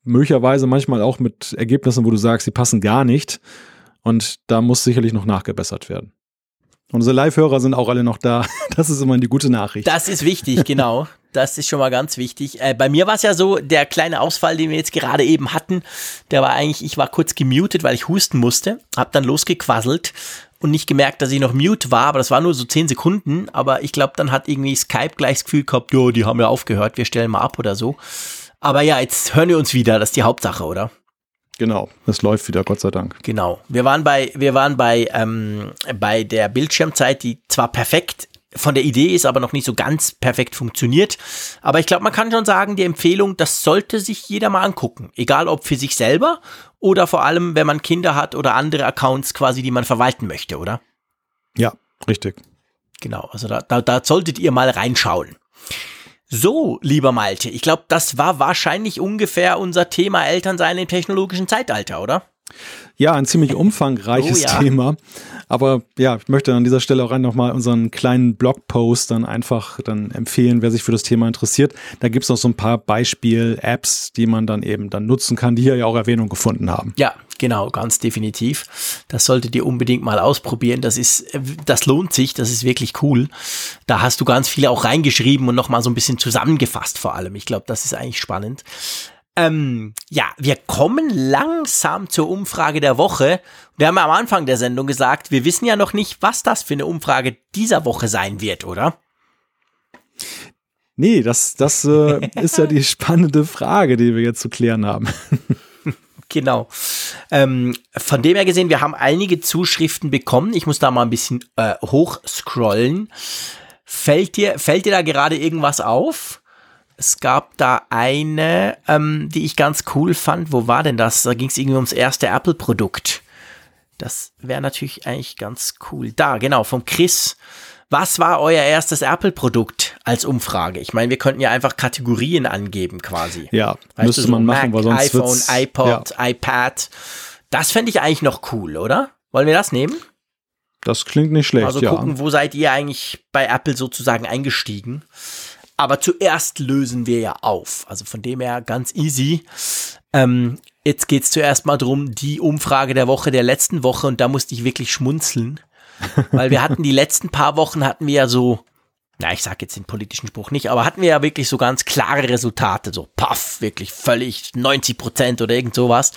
möglicherweise manchmal auch mit Ergebnissen, wo du sagst, sie passen gar nicht. Und da muss sicherlich noch nachgebessert werden. Unsere Live-Hörer sind auch alle noch da. Das ist immer die gute Nachricht. Das ist wichtig, genau. Das ist schon mal ganz wichtig. Äh, bei mir war es ja so, der kleine Ausfall, den wir jetzt gerade eben hatten, der war eigentlich, ich war kurz gemutet, weil ich husten musste, hab dann losgequasselt und nicht gemerkt, dass ich noch mute war, aber das war nur so 10 Sekunden, aber ich glaube, dann hat irgendwie Skype gleich das Gefühl gehabt, jo, die haben ja aufgehört, wir stellen mal ab oder so. Aber ja, jetzt hören wir uns wieder, das ist die Hauptsache, oder? Genau, es läuft wieder, Gott sei Dank. Genau. Wir waren bei, wir waren bei, ähm, bei der Bildschirmzeit, die zwar perfekt von der Idee ist, aber noch nicht so ganz perfekt funktioniert. Aber ich glaube, man kann schon sagen, die Empfehlung, das sollte sich jeder mal angucken. Egal ob für sich selber oder vor allem, wenn man Kinder hat oder andere Accounts quasi, die man verwalten möchte, oder? Ja, richtig. Genau, also da, da, da solltet ihr mal reinschauen. So, lieber Malte, ich glaube, das war wahrscheinlich ungefähr unser Thema Elternsein im technologischen Zeitalter, oder? Ja, ein ziemlich umfangreiches oh, ja. Thema. Aber ja, ich möchte an dieser Stelle auch nochmal unseren kleinen Blogpost dann einfach dann empfehlen, wer sich für das Thema interessiert. Da gibt es noch so ein paar Beispiel-Apps, die man dann eben dann nutzen kann, die hier ja auch Erwähnung gefunden haben. Ja, genau, ganz definitiv. Das solltet ihr unbedingt mal ausprobieren. Das ist, das lohnt sich, das ist wirklich cool. Da hast du ganz viele auch reingeschrieben und nochmal so ein bisschen zusammengefasst vor allem. Ich glaube, das ist eigentlich spannend. Ähm, ja, wir kommen langsam zur Umfrage der Woche. Wir haben am Anfang der Sendung gesagt, wir wissen ja noch nicht, was das für eine Umfrage dieser Woche sein wird, oder? Nee, das, das äh, ist ja die spannende Frage, die wir jetzt zu klären haben. genau. Ähm, von dem her gesehen, wir haben einige Zuschriften bekommen. Ich muss da mal ein bisschen äh, hochscrollen. Fällt dir, fällt dir da gerade irgendwas auf? Es gab da eine, ähm, die ich ganz cool fand. Wo war denn das? Da ging es irgendwie ums erste Apple-Produkt. Das wäre natürlich eigentlich ganz cool. Da, genau, vom Chris. Was war euer erstes Apple-Produkt als Umfrage? Ich meine, wir könnten ja einfach Kategorien angeben quasi. Ja, weißt müsste so man machen, Mac, weil sonst iPhone, iPod, ja. iPad. Das fände ich eigentlich noch cool, oder? Wollen wir das nehmen? Das klingt nicht schlecht, also ja. Also gucken, wo seid ihr eigentlich bei Apple sozusagen eingestiegen? Aber zuerst lösen wir ja auf. Also von dem her ganz easy. Ähm, jetzt geht es zuerst mal drum, die Umfrage der Woche, der letzten Woche, und da musste ich wirklich schmunzeln. weil wir hatten die letzten paar Wochen hatten wir ja so, na, ich sag jetzt den politischen Spruch nicht, aber hatten wir ja wirklich so ganz klare Resultate, so paff, wirklich völlig 90 Prozent oder irgend sowas.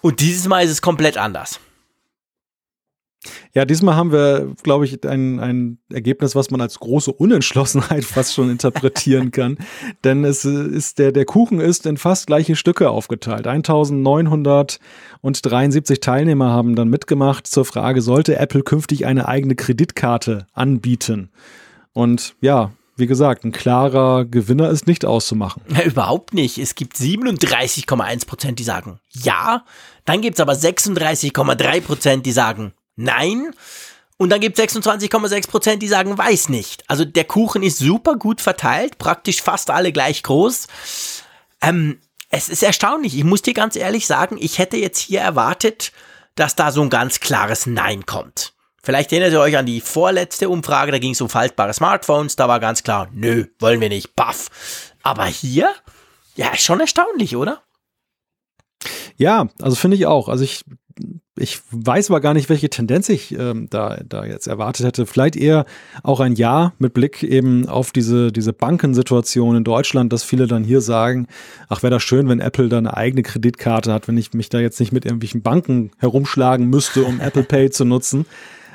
Und dieses Mal ist es komplett anders. Ja, diesmal haben wir, glaube ich, ein, ein Ergebnis, was man als große Unentschlossenheit fast schon interpretieren kann. Denn es ist der, der Kuchen ist in fast gleiche Stücke aufgeteilt. 1973 Teilnehmer haben dann mitgemacht zur Frage, sollte Apple künftig eine eigene Kreditkarte anbieten? Und ja, wie gesagt, ein klarer Gewinner ist nicht auszumachen. Ja, überhaupt nicht. Es gibt 37,1 Prozent, die sagen ja. Dann gibt es aber 36,3 Prozent, die sagen Nein. Und dann gibt es 26,6 Prozent, die sagen, weiß nicht. Also der Kuchen ist super gut verteilt, praktisch fast alle gleich groß. Ähm, es ist erstaunlich. Ich muss dir ganz ehrlich sagen, ich hätte jetzt hier erwartet, dass da so ein ganz klares Nein kommt. Vielleicht erinnert ihr euch an die vorletzte Umfrage, da ging es um faltbare Smartphones, da war ganz klar, nö, wollen wir nicht, baff. Aber hier, ja, ist schon erstaunlich, oder? Ja, also finde ich auch. Also ich ich weiß aber gar nicht, welche Tendenz ich ähm, da, da jetzt erwartet hätte. Vielleicht eher auch ein Ja mit Blick eben auf diese, diese Bankensituation in Deutschland, dass viele dann hier sagen, ach, wäre das schön, wenn Apple da eine eigene Kreditkarte hat, wenn ich mich da jetzt nicht mit irgendwelchen Banken herumschlagen müsste, um Apple Pay zu nutzen.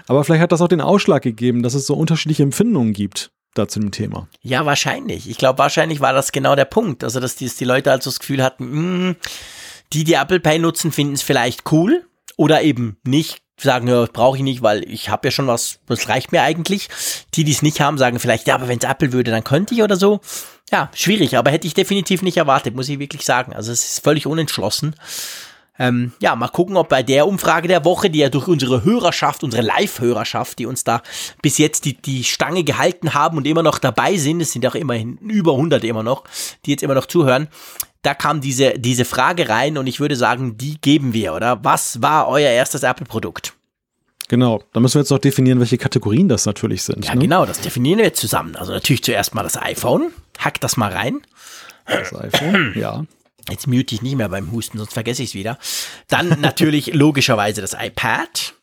Aber vielleicht hat das auch den Ausschlag gegeben, dass es so unterschiedliche Empfindungen gibt da zu dem Thema. Ja, wahrscheinlich. Ich glaube, wahrscheinlich war das genau der Punkt. Also, dass die, dass die Leute also das Gefühl hatten, mh, hm, die, die Apple Pay nutzen, finden es vielleicht cool oder eben nicht sagen, ja, brauche ich nicht, weil ich habe ja schon was, das reicht mir eigentlich. Die, die es nicht haben, sagen vielleicht, ja, aber wenn es Apple würde, dann könnte ich oder so. Ja, schwierig, aber hätte ich definitiv nicht erwartet, muss ich wirklich sagen. Also es ist völlig unentschlossen. Ähm, ja, mal gucken, ob bei der Umfrage der Woche, die ja durch unsere Hörerschaft, unsere Live-Hörerschaft, die uns da bis jetzt die, die Stange gehalten haben und immer noch dabei sind, es sind auch immerhin über 100 immer noch, die jetzt immer noch zuhören, da kam diese, diese Frage rein und ich würde sagen, die geben wir, oder? Was war euer erstes Apple-Produkt? Genau, da müssen wir jetzt noch definieren, welche Kategorien das natürlich sind. Ja, ne? genau, das definieren wir jetzt zusammen. Also natürlich zuerst mal das iPhone. Hack das mal rein. Das iPhone, ja. Jetzt mute ich nicht mehr beim Husten, sonst vergesse ich es wieder. Dann natürlich logischerweise das iPad.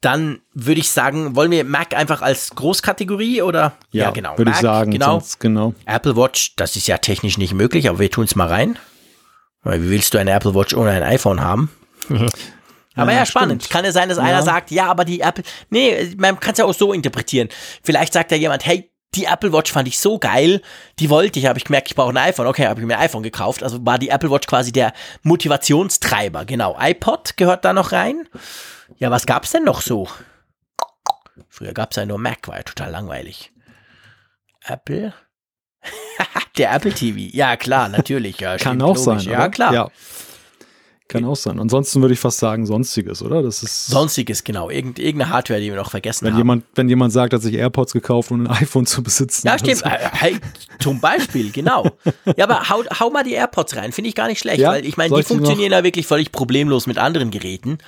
Dann würde ich sagen, wollen wir Mac einfach als Großkategorie oder? Ja, ja genau. Würde ich sagen, genau. genau. Apple Watch, das ist ja technisch nicht möglich, aber wir tun es mal rein. Weil wie willst du eine Apple Watch ohne ein iPhone haben? Aber ja, ja spannend. Stimmt. Kann ja sein, dass ja. einer sagt, ja, aber die Apple. Nee, man kann es ja auch so interpretieren. Vielleicht sagt ja jemand, hey, die Apple Watch fand ich so geil, die wollte ich, habe ich gemerkt, ich brauche ein iPhone. Okay, habe ich mir ein iPhone gekauft. Also war die Apple Watch quasi der Motivationstreiber. Genau, iPod gehört da noch rein. Ja, was gab's denn noch so? Früher gab's ja nur Mac, war ja total langweilig. Apple? Der Apple TV. Ja, klar, natürlich. Ja, Kann auch logisch. sein. Oder? Ja, klar. Ja. Kann auch sein. Ansonsten würde ich fast sagen Sonstiges, oder? Das ist Sonstiges, genau. Irgend, irgendeine Hardware, die wir noch vergessen wenn haben. Jemand, wenn jemand sagt, hat sich AirPods gekauft, um ein iPhone zu besitzen. Ja, stimmt. So. Äh, hey, zum Beispiel, genau. Ja, aber hau, hau mal die AirPods rein. Finde ich gar nicht schlecht, ja? weil ich meine, die funktionieren ja wirklich völlig problemlos mit anderen Geräten.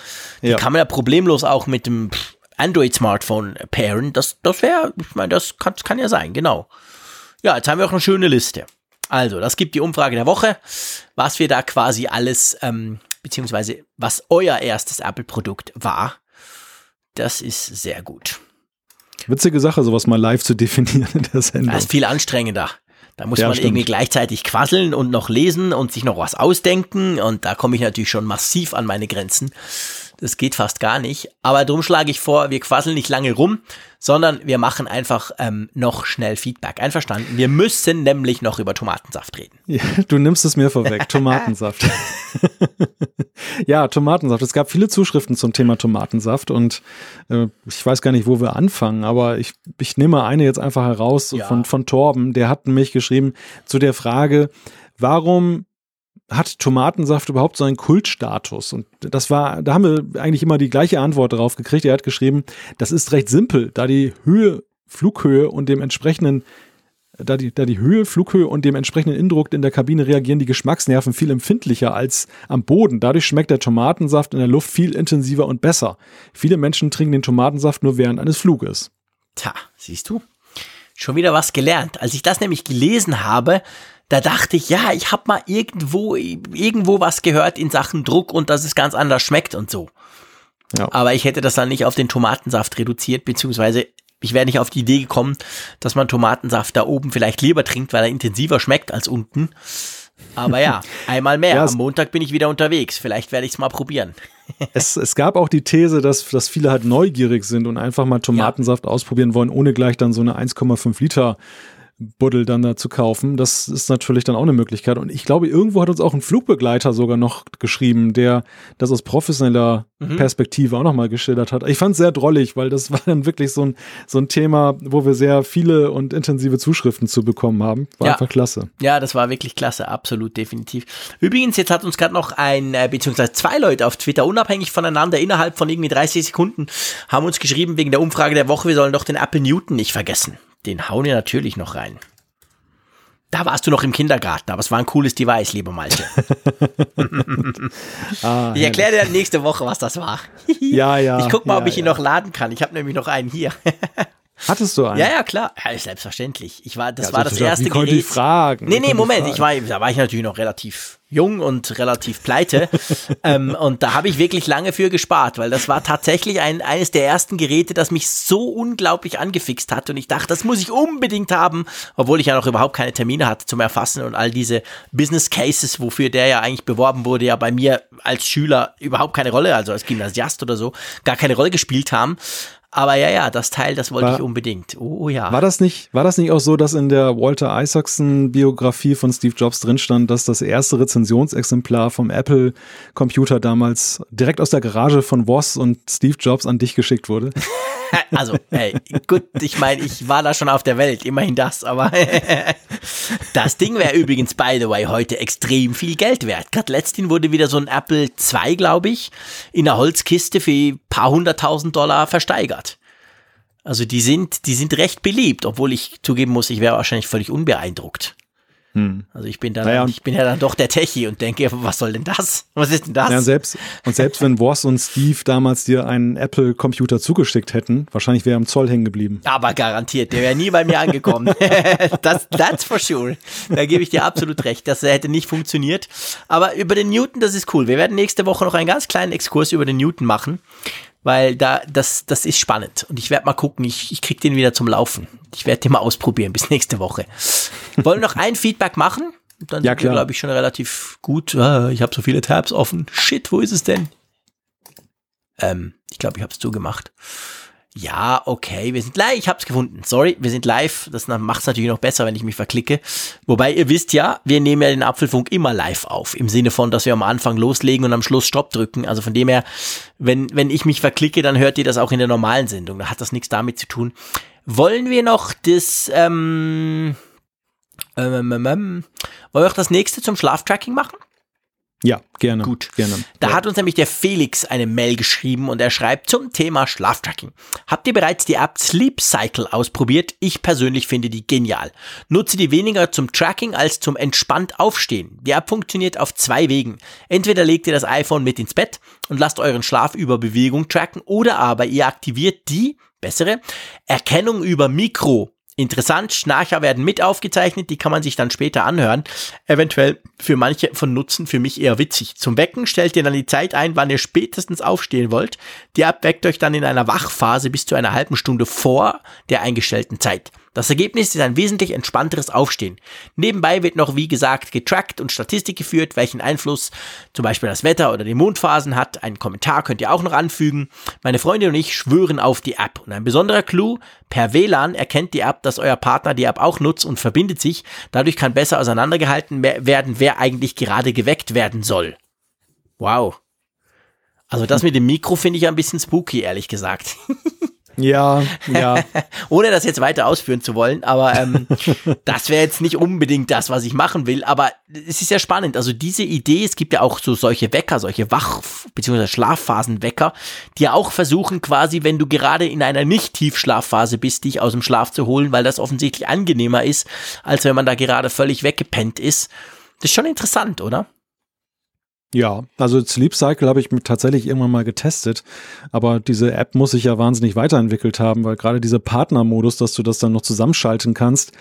Die ja. kann man ja problemlos auch mit dem Android-Smartphone pairen. Das, das wäre, ich meine, das kann, kann ja sein, genau. Ja, jetzt haben wir auch eine schöne Liste. Also, das gibt die Umfrage der Woche, was wir da quasi alles ähm, beziehungsweise was euer erstes Apple-Produkt war. Das ist sehr gut. Witzige Sache, sowas mal live zu definieren in der Sendung. Das ist viel anstrengender. Da muss ja, man stimmt. irgendwie gleichzeitig quasseln und noch lesen und sich noch was ausdenken. Und da komme ich natürlich schon massiv an meine Grenzen. Das geht fast gar nicht. Aber darum schlage ich vor, wir quasseln nicht lange rum, sondern wir machen einfach ähm, noch schnell Feedback. Einverstanden? Wir müssen nämlich noch über Tomatensaft reden. Ja, du nimmst es mir vorweg. Tomatensaft. ja, Tomatensaft. Es gab viele Zuschriften zum Thema Tomatensaft und äh, ich weiß gar nicht, wo wir anfangen, aber ich, ich nehme eine jetzt einfach heraus ja. von, von Torben. Der hat mich geschrieben zu der Frage, warum hat Tomatensaft überhaupt so einen Kultstatus? Und das war, da haben wir eigentlich immer die gleiche Antwort darauf gekriegt. Er hat geschrieben, das ist recht simpel, da die Höhe, Flughöhe und dem entsprechenden da die, da die Höhe, Flughöhe und dem entsprechenden Indruck in der Kabine reagieren die Geschmacksnerven viel empfindlicher als am Boden. Dadurch schmeckt der Tomatensaft in der Luft viel intensiver und besser. Viele Menschen trinken den Tomatensaft nur während eines Fluges. Tja, siehst du? Schon wieder was gelernt. Als ich das nämlich gelesen habe, da dachte ich, ja, ich habe mal irgendwo, irgendwo was gehört in Sachen Druck und dass es ganz anders schmeckt und so. Ja. Aber ich hätte das dann nicht auf den Tomatensaft reduziert, beziehungsweise ich wäre nicht auf die Idee gekommen, dass man Tomatensaft da oben vielleicht lieber trinkt, weil er intensiver schmeckt als unten. Aber ja, einmal mehr. Ja, Am Montag bin ich wieder unterwegs. Vielleicht werde ich es mal probieren. Es, es gab auch die These, dass, dass viele halt neugierig sind und einfach mal Tomatensaft ja. ausprobieren wollen, ohne gleich dann so eine 1,5 Liter Buddel dann da zu kaufen. Das ist natürlich dann auch eine Möglichkeit. Und ich glaube, irgendwo hat uns auch ein Flugbegleiter sogar noch geschrieben, der das aus professioneller mhm. Perspektive auch nochmal geschildert hat. Ich fand es sehr drollig, weil das war dann wirklich so ein, so ein Thema, wo wir sehr viele und intensive Zuschriften zu bekommen haben. War ja. einfach klasse. Ja, das war wirklich klasse, absolut, definitiv. Übrigens, jetzt hat uns gerade noch ein, äh, beziehungsweise zwei Leute auf Twitter, unabhängig voneinander, innerhalb von irgendwie 30 Sekunden, haben uns geschrieben wegen der Umfrage der Woche, wir sollen doch den Apple Newton nicht vergessen. Den hauen wir natürlich noch rein. Da warst du noch im Kindergarten, aber es war ein cooles Device, lieber Malte. ah, ich erkläre dir nächste Woche, was das war. ja, ja. Ich guck mal, ja, ob ich ihn noch laden kann. Ich habe nämlich noch einen hier. Hattest du einen? Ja, ja, klar. Ja, selbstverständlich. Ich war, das ja, war das erste wie Gerät. Ich fragen? Nee, nee, Moment. Ich war, da war ich natürlich noch relativ jung und relativ pleite. ähm, und da habe ich wirklich lange für gespart, weil das war tatsächlich ein, eines der ersten Geräte, das mich so unglaublich angefixt hat. Und ich dachte, das muss ich unbedingt haben, obwohl ich ja noch überhaupt keine Termine hatte zum Erfassen und all diese Business Cases, wofür der ja eigentlich beworben wurde, ja bei mir als Schüler überhaupt keine Rolle, also als Gymnasiast oder so, gar keine Rolle gespielt haben. Aber ja, ja, das Teil, das wollte war, ich unbedingt. Oh, oh, ja. War das nicht, war das nicht auch so, dass in der Walter Isaacson Biografie von Steve Jobs drin stand, dass das erste Rezensionsexemplar vom Apple Computer damals direkt aus der Garage von Voss und Steve Jobs an dich geschickt wurde? also, hey, gut, ich meine, ich war da schon auf der Welt, immerhin das, aber das Ding wäre übrigens, by the way, heute extrem viel Geld wert. Gerade letztens wurde wieder so ein Apple II, glaube ich, in einer Holzkiste für ein paar hunderttausend Dollar versteigert. Also die sind, die sind recht beliebt, obwohl ich zugeben muss, ich wäre wahrscheinlich völlig unbeeindruckt. Hm. Also ich bin dann, naja, ich bin ja dann doch der Techie und denke, was soll denn das? Was ist denn das? Ja, und selbst, und selbst wenn Voss und Steve damals dir einen Apple-Computer zugeschickt hätten, wahrscheinlich wäre er am Zoll hängen geblieben. Aber garantiert, der wäre nie bei mir angekommen. das, that's for sure. Da gebe ich dir absolut recht. Das hätte nicht funktioniert. Aber über den Newton, das ist cool. Wir werden nächste Woche noch einen ganz kleinen Exkurs über den Newton machen weil da das das ist spannend und ich werde mal gucken, ich, ich krieg den wieder zum Laufen. Ich werde den mal ausprobieren bis nächste Woche. Wollen wir noch ein Feedback machen? Dann ja, sind wir glaube ich schon relativ gut. Ah, ich habe so viele Tabs offen. Shit, wo ist es denn? Ähm, ich glaube, ich habe es zugemacht. Ja, okay, wir sind live. Ich hab's gefunden. Sorry, wir sind live. Das macht's natürlich noch besser, wenn ich mich verklicke. Wobei ihr wisst ja, wir nehmen ja den Apfelfunk immer live auf. Im Sinne von, dass wir am Anfang loslegen und am Schluss Stopp drücken. Also von dem her, wenn, wenn ich mich verklicke, dann hört ihr das auch in der normalen Sendung. Da hat das nichts damit zu tun. Wollen wir noch das, ähm, ähm, ähm, ähm, wollen wir auch das nächste zum Schlaftracking machen? Ja, gerne. Gut. Gerne. Da ja. hat uns nämlich der Felix eine Mail geschrieben und er schreibt zum Thema Schlaftracking. Habt ihr bereits die App Sleep Cycle ausprobiert? Ich persönlich finde die genial. Nutze die weniger zum Tracking als zum entspannt Aufstehen. Die App funktioniert auf zwei Wegen. Entweder legt ihr das iPhone mit ins Bett und lasst euren Schlaf über Bewegung tracken oder aber ihr aktiviert die bessere Erkennung über Mikro Interessant, Schnarcher werden mit aufgezeichnet, die kann man sich dann später anhören. Eventuell für manche von Nutzen, für mich eher witzig. Zum Wecken stellt ihr dann die Zeit ein, wann ihr spätestens aufstehen wollt. Die App weckt euch dann in einer Wachphase bis zu einer halben Stunde vor der eingestellten Zeit. Das Ergebnis ist ein wesentlich entspannteres Aufstehen. Nebenbei wird noch, wie gesagt, getrackt und Statistik geführt, welchen Einfluss zum Beispiel das Wetter oder die Mondphasen hat. Einen Kommentar könnt ihr auch noch anfügen. Meine Freundin und ich schwören auf die App. Und ein besonderer Clou, per WLAN erkennt die App, dass euer Partner die App auch nutzt und verbindet sich. Dadurch kann besser auseinandergehalten werden, wer eigentlich gerade geweckt werden soll. Wow. Also das mit dem Mikro finde ich ein bisschen spooky, ehrlich gesagt. Ja, ja. Ohne das jetzt weiter ausführen zu wollen, aber ähm, das wäre jetzt nicht unbedingt das, was ich machen will. Aber es ist ja spannend. Also diese Idee, es gibt ja auch so solche Wecker, solche Wach- bzw. Schlafphasenwecker, die auch versuchen quasi, wenn du gerade in einer Nicht-Tiefschlafphase bist, dich aus dem Schlaf zu holen, weil das offensichtlich angenehmer ist, als wenn man da gerade völlig weggepennt ist. Das ist schon interessant, oder? Ja, also Sleep Cycle habe ich tatsächlich irgendwann mal getestet, aber diese App muss sich ja wahnsinnig weiterentwickelt haben, weil gerade dieser Partnermodus, dass du das dann noch zusammenschalten kannst,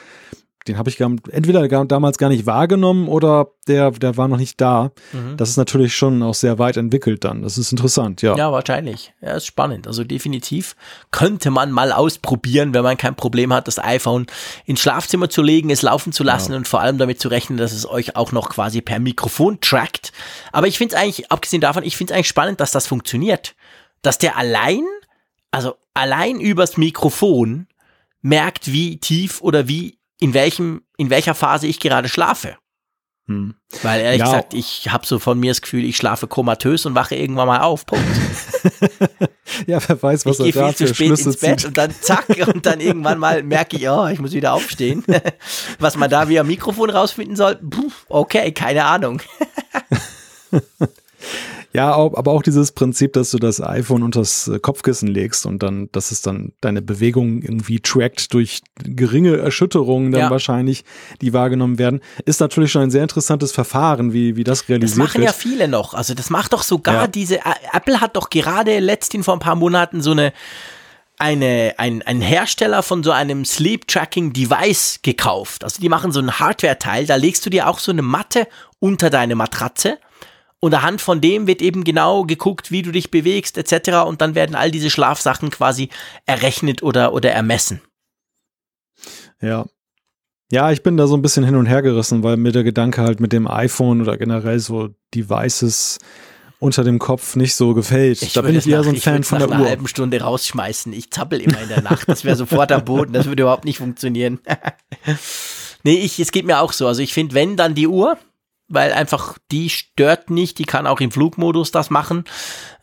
den habe ich gar, entweder gar, damals gar nicht wahrgenommen oder der, der war noch nicht da. Mhm. Das ist natürlich schon auch sehr weit entwickelt dann. Das ist interessant, ja. Ja, wahrscheinlich. Ja, ist spannend. Also definitiv könnte man mal ausprobieren, wenn man kein Problem hat, das iPhone ins Schlafzimmer zu legen, es laufen zu lassen ja. und vor allem damit zu rechnen, dass es euch auch noch quasi per Mikrofon trackt. Aber ich finde es eigentlich, abgesehen davon, ich finde es eigentlich spannend, dass das funktioniert. Dass der allein, also allein übers Mikrofon merkt, wie tief oder wie in welchem, in welcher Phase ich gerade schlafe. Hm. Weil ehrlich ja. gesagt, ich habe so von mir das Gefühl, ich schlafe komatös und wache irgendwann mal auf. Punkt. ja, wer weiß, was ich er da viel zu spät Schlüsse ins Bett zieht. und dann zack und dann irgendwann mal merke ich, oh, ich muss wieder aufstehen. was man da via Mikrofon rausfinden soll, okay, keine Ahnung. Ja, aber auch dieses Prinzip, dass du das iPhone unter das äh, Kopfkissen legst und dann, dass es dann deine Bewegungen irgendwie trackt durch geringe Erschütterungen dann ja. wahrscheinlich, die wahrgenommen werden, ist natürlich schon ein sehr interessantes Verfahren, wie, wie das realisiert wird. Das machen wird. ja viele noch. Also das macht doch sogar ja. diese, Apple hat doch gerade letzthin vor ein paar Monaten so eine, eine, ein, ein Hersteller von so einem Sleep Tracking Device gekauft. Also die machen so ein Hardware-Teil, da legst du dir auch so eine Matte unter deine Matratze und anhand von dem wird eben genau geguckt, wie du dich bewegst etc. Und dann werden all diese Schlafsachen quasi errechnet oder, oder ermessen. Ja. Ja, ich bin da so ein bisschen hin und her gerissen, weil mir der Gedanke halt mit dem iPhone oder generell so Devices unter dem Kopf nicht so gefällt. Ich da bin ich eher nach, so ein Fan von der Uhr. Ich einer halben Stunde rausschmeißen. Ich zappel immer in der Nacht. Das wäre sofort am Boden. Das würde überhaupt nicht funktionieren. nee, ich, es geht mir auch so. Also ich finde, wenn dann die Uhr, weil einfach die stört nicht, die kann auch im Flugmodus das machen.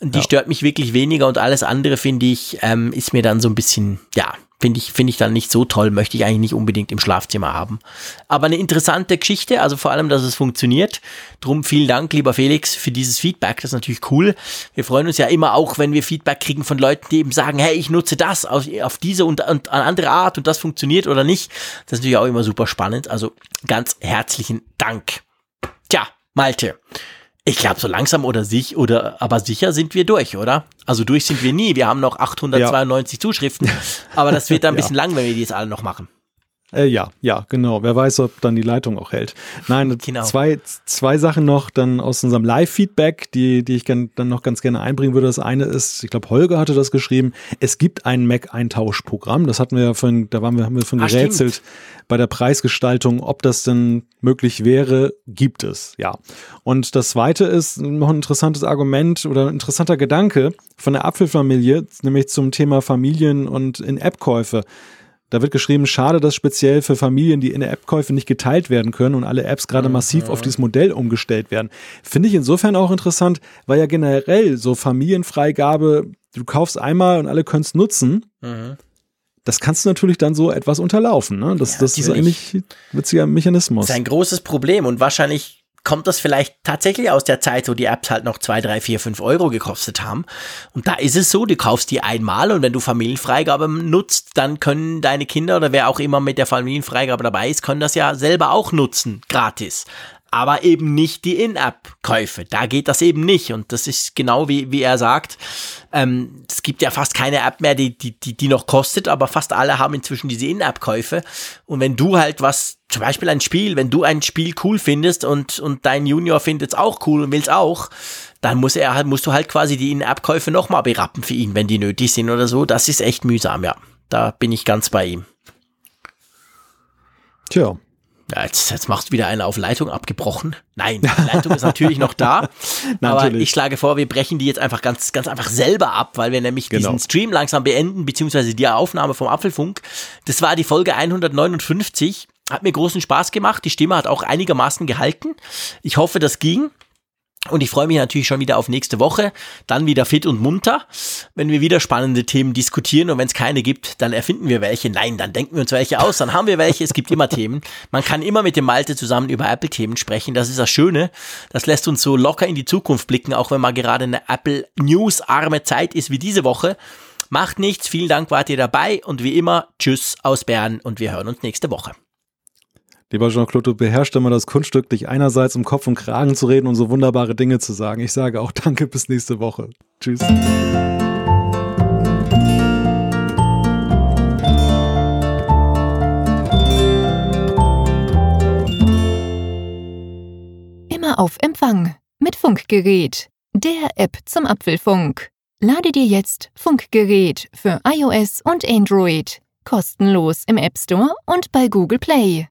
Die ja. stört mich wirklich weniger und alles andere finde ich, ähm, ist mir dann so ein bisschen, ja, finde ich, finde ich dann nicht so toll, möchte ich eigentlich nicht unbedingt im Schlafzimmer haben. Aber eine interessante Geschichte, also vor allem, dass es funktioniert. Drum vielen Dank, lieber Felix, für dieses Feedback. Das ist natürlich cool. Wir freuen uns ja immer auch, wenn wir Feedback kriegen von Leuten, die eben sagen, hey, ich nutze das auf, auf diese und, und an andere Art und das funktioniert oder nicht. Das ist natürlich auch immer super spannend. Also ganz herzlichen Dank. Malte. Ich glaube, so langsam oder sich oder aber sicher sind wir durch, oder? Also durch sind wir nie. Wir haben noch 892 ja. Zuschriften, aber das wird dann ein bisschen ja. lang, wenn wir die jetzt alle noch machen. Äh, ja, ja, genau. Wer weiß, ob dann die Leitung auch hält. Nein, genau. zwei, zwei Sachen noch dann aus unserem Live-Feedback, die, die ich gern, dann noch ganz gerne einbringen würde. Das eine ist, ich glaube, Holger hatte das geschrieben, es gibt ein Mac-Eintauschprogramm. Das hatten wir ja von, da waren wir, haben wir von ah, gerätselt stimmt. bei der Preisgestaltung, ob das denn möglich wäre, gibt es, ja. Und das zweite ist noch ein interessantes Argument oder ein interessanter Gedanke von der Apfelfamilie, nämlich zum Thema Familien und In-App-Käufe. Da wird geschrieben, schade, dass speziell für Familien die In-App-Käufe nicht geteilt werden können und alle Apps gerade mhm. massiv auf dieses Modell umgestellt werden. Finde ich insofern auch interessant, weil ja generell so Familienfreigabe, du kaufst einmal und alle können es nutzen. Mhm. Das kannst du natürlich dann so etwas unterlaufen. Ne? Das, ja, das ist eigentlich ein witziger Mechanismus. Das ist ein großes Problem und wahrscheinlich kommt das vielleicht tatsächlich aus der Zeit, wo die Apps halt noch zwei, drei, vier, fünf Euro gekostet haben. Und da ist es so, du kaufst die einmal und wenn du Familienfreigabe nutzt, dann können deine Kinder oder wer auch immer mit der Familienfreigabe dabei ist, können das ja selber auch nutzen, gratis aber eben nicht die In-App-Käufe. Da geht das eben nicht. Und das ist genau wie, wie er sagt. Ähm, es gibt ja fast keine App mehr, die, die, die, die noch kostet, aber fast alle haben inzwischen diese In-App-Käufe. Und wenn du halt was, zum Beispiel ein Spiel, wenn du ein Spiel cool findest und, und dein Junior findet es auch cool und will es auch, dann muss er halt, musst du halt quasi die In-App-Käufe nochmal berappen für ihn, wenn die nötig sind oder so. Das ist echt mühsam, ja. Da bin ich ganz bei ihm. Tja. Ja, jetzt, jetzt machst du wieder eine auf Leitung abgebrochen. Nein, die Leitung ist natürlich noch da. aber ich schlage vor, wir brechen die jetzt einfach ganz, ganz einfach selber ab, weil wir nämlich genau. diesen Stream langsam beenden, beziehungsweise die Aufnahme vom Apfelfunk. Das war die Folge 159. Hat mir großen Spaß gemacht. Die Stimme hat auch einigermaßen gehalten. Ich hoffe, das ging. Und ich freue mich natürlich schon wieder auf nächste Woche. Dann wieder fit und munter, wenn wir wieder spannende Themen diskutieren. Und wenn es keine gibt, dann erfinden wir welche. Nein, dann denken wir uns welche aus. Dann haben wir welche. Es gibt immer Themen. Man kann immer mit dem Malte zusammen über Apple-Themen sprechen. Das ist das Schöne. Das lässt uns so locker in die Zukunft blicken, auch wenn mal gerade eine Apple News-arme Zeit ist wie diese Woche. Macht nichts. Vielen Dank, wart ihr dabei. Und wie immer, tschüss aus Bern und wir hören uns nächste Woche. Lieber Jean-Claude, du beherrschst immer das Kunststück, dich einerseits um Kopf und Kragen zu reden und so wunderbare Dinge zu sagen. Ich sage auch danke, bis nächste Woche. Tschüss. Immer auf Empfang mit Funkgerät, der App zum Apfelfunk. Lade dir jetzt Funkgerät für iOS und Android kostenlos im App Store und bei Google Play.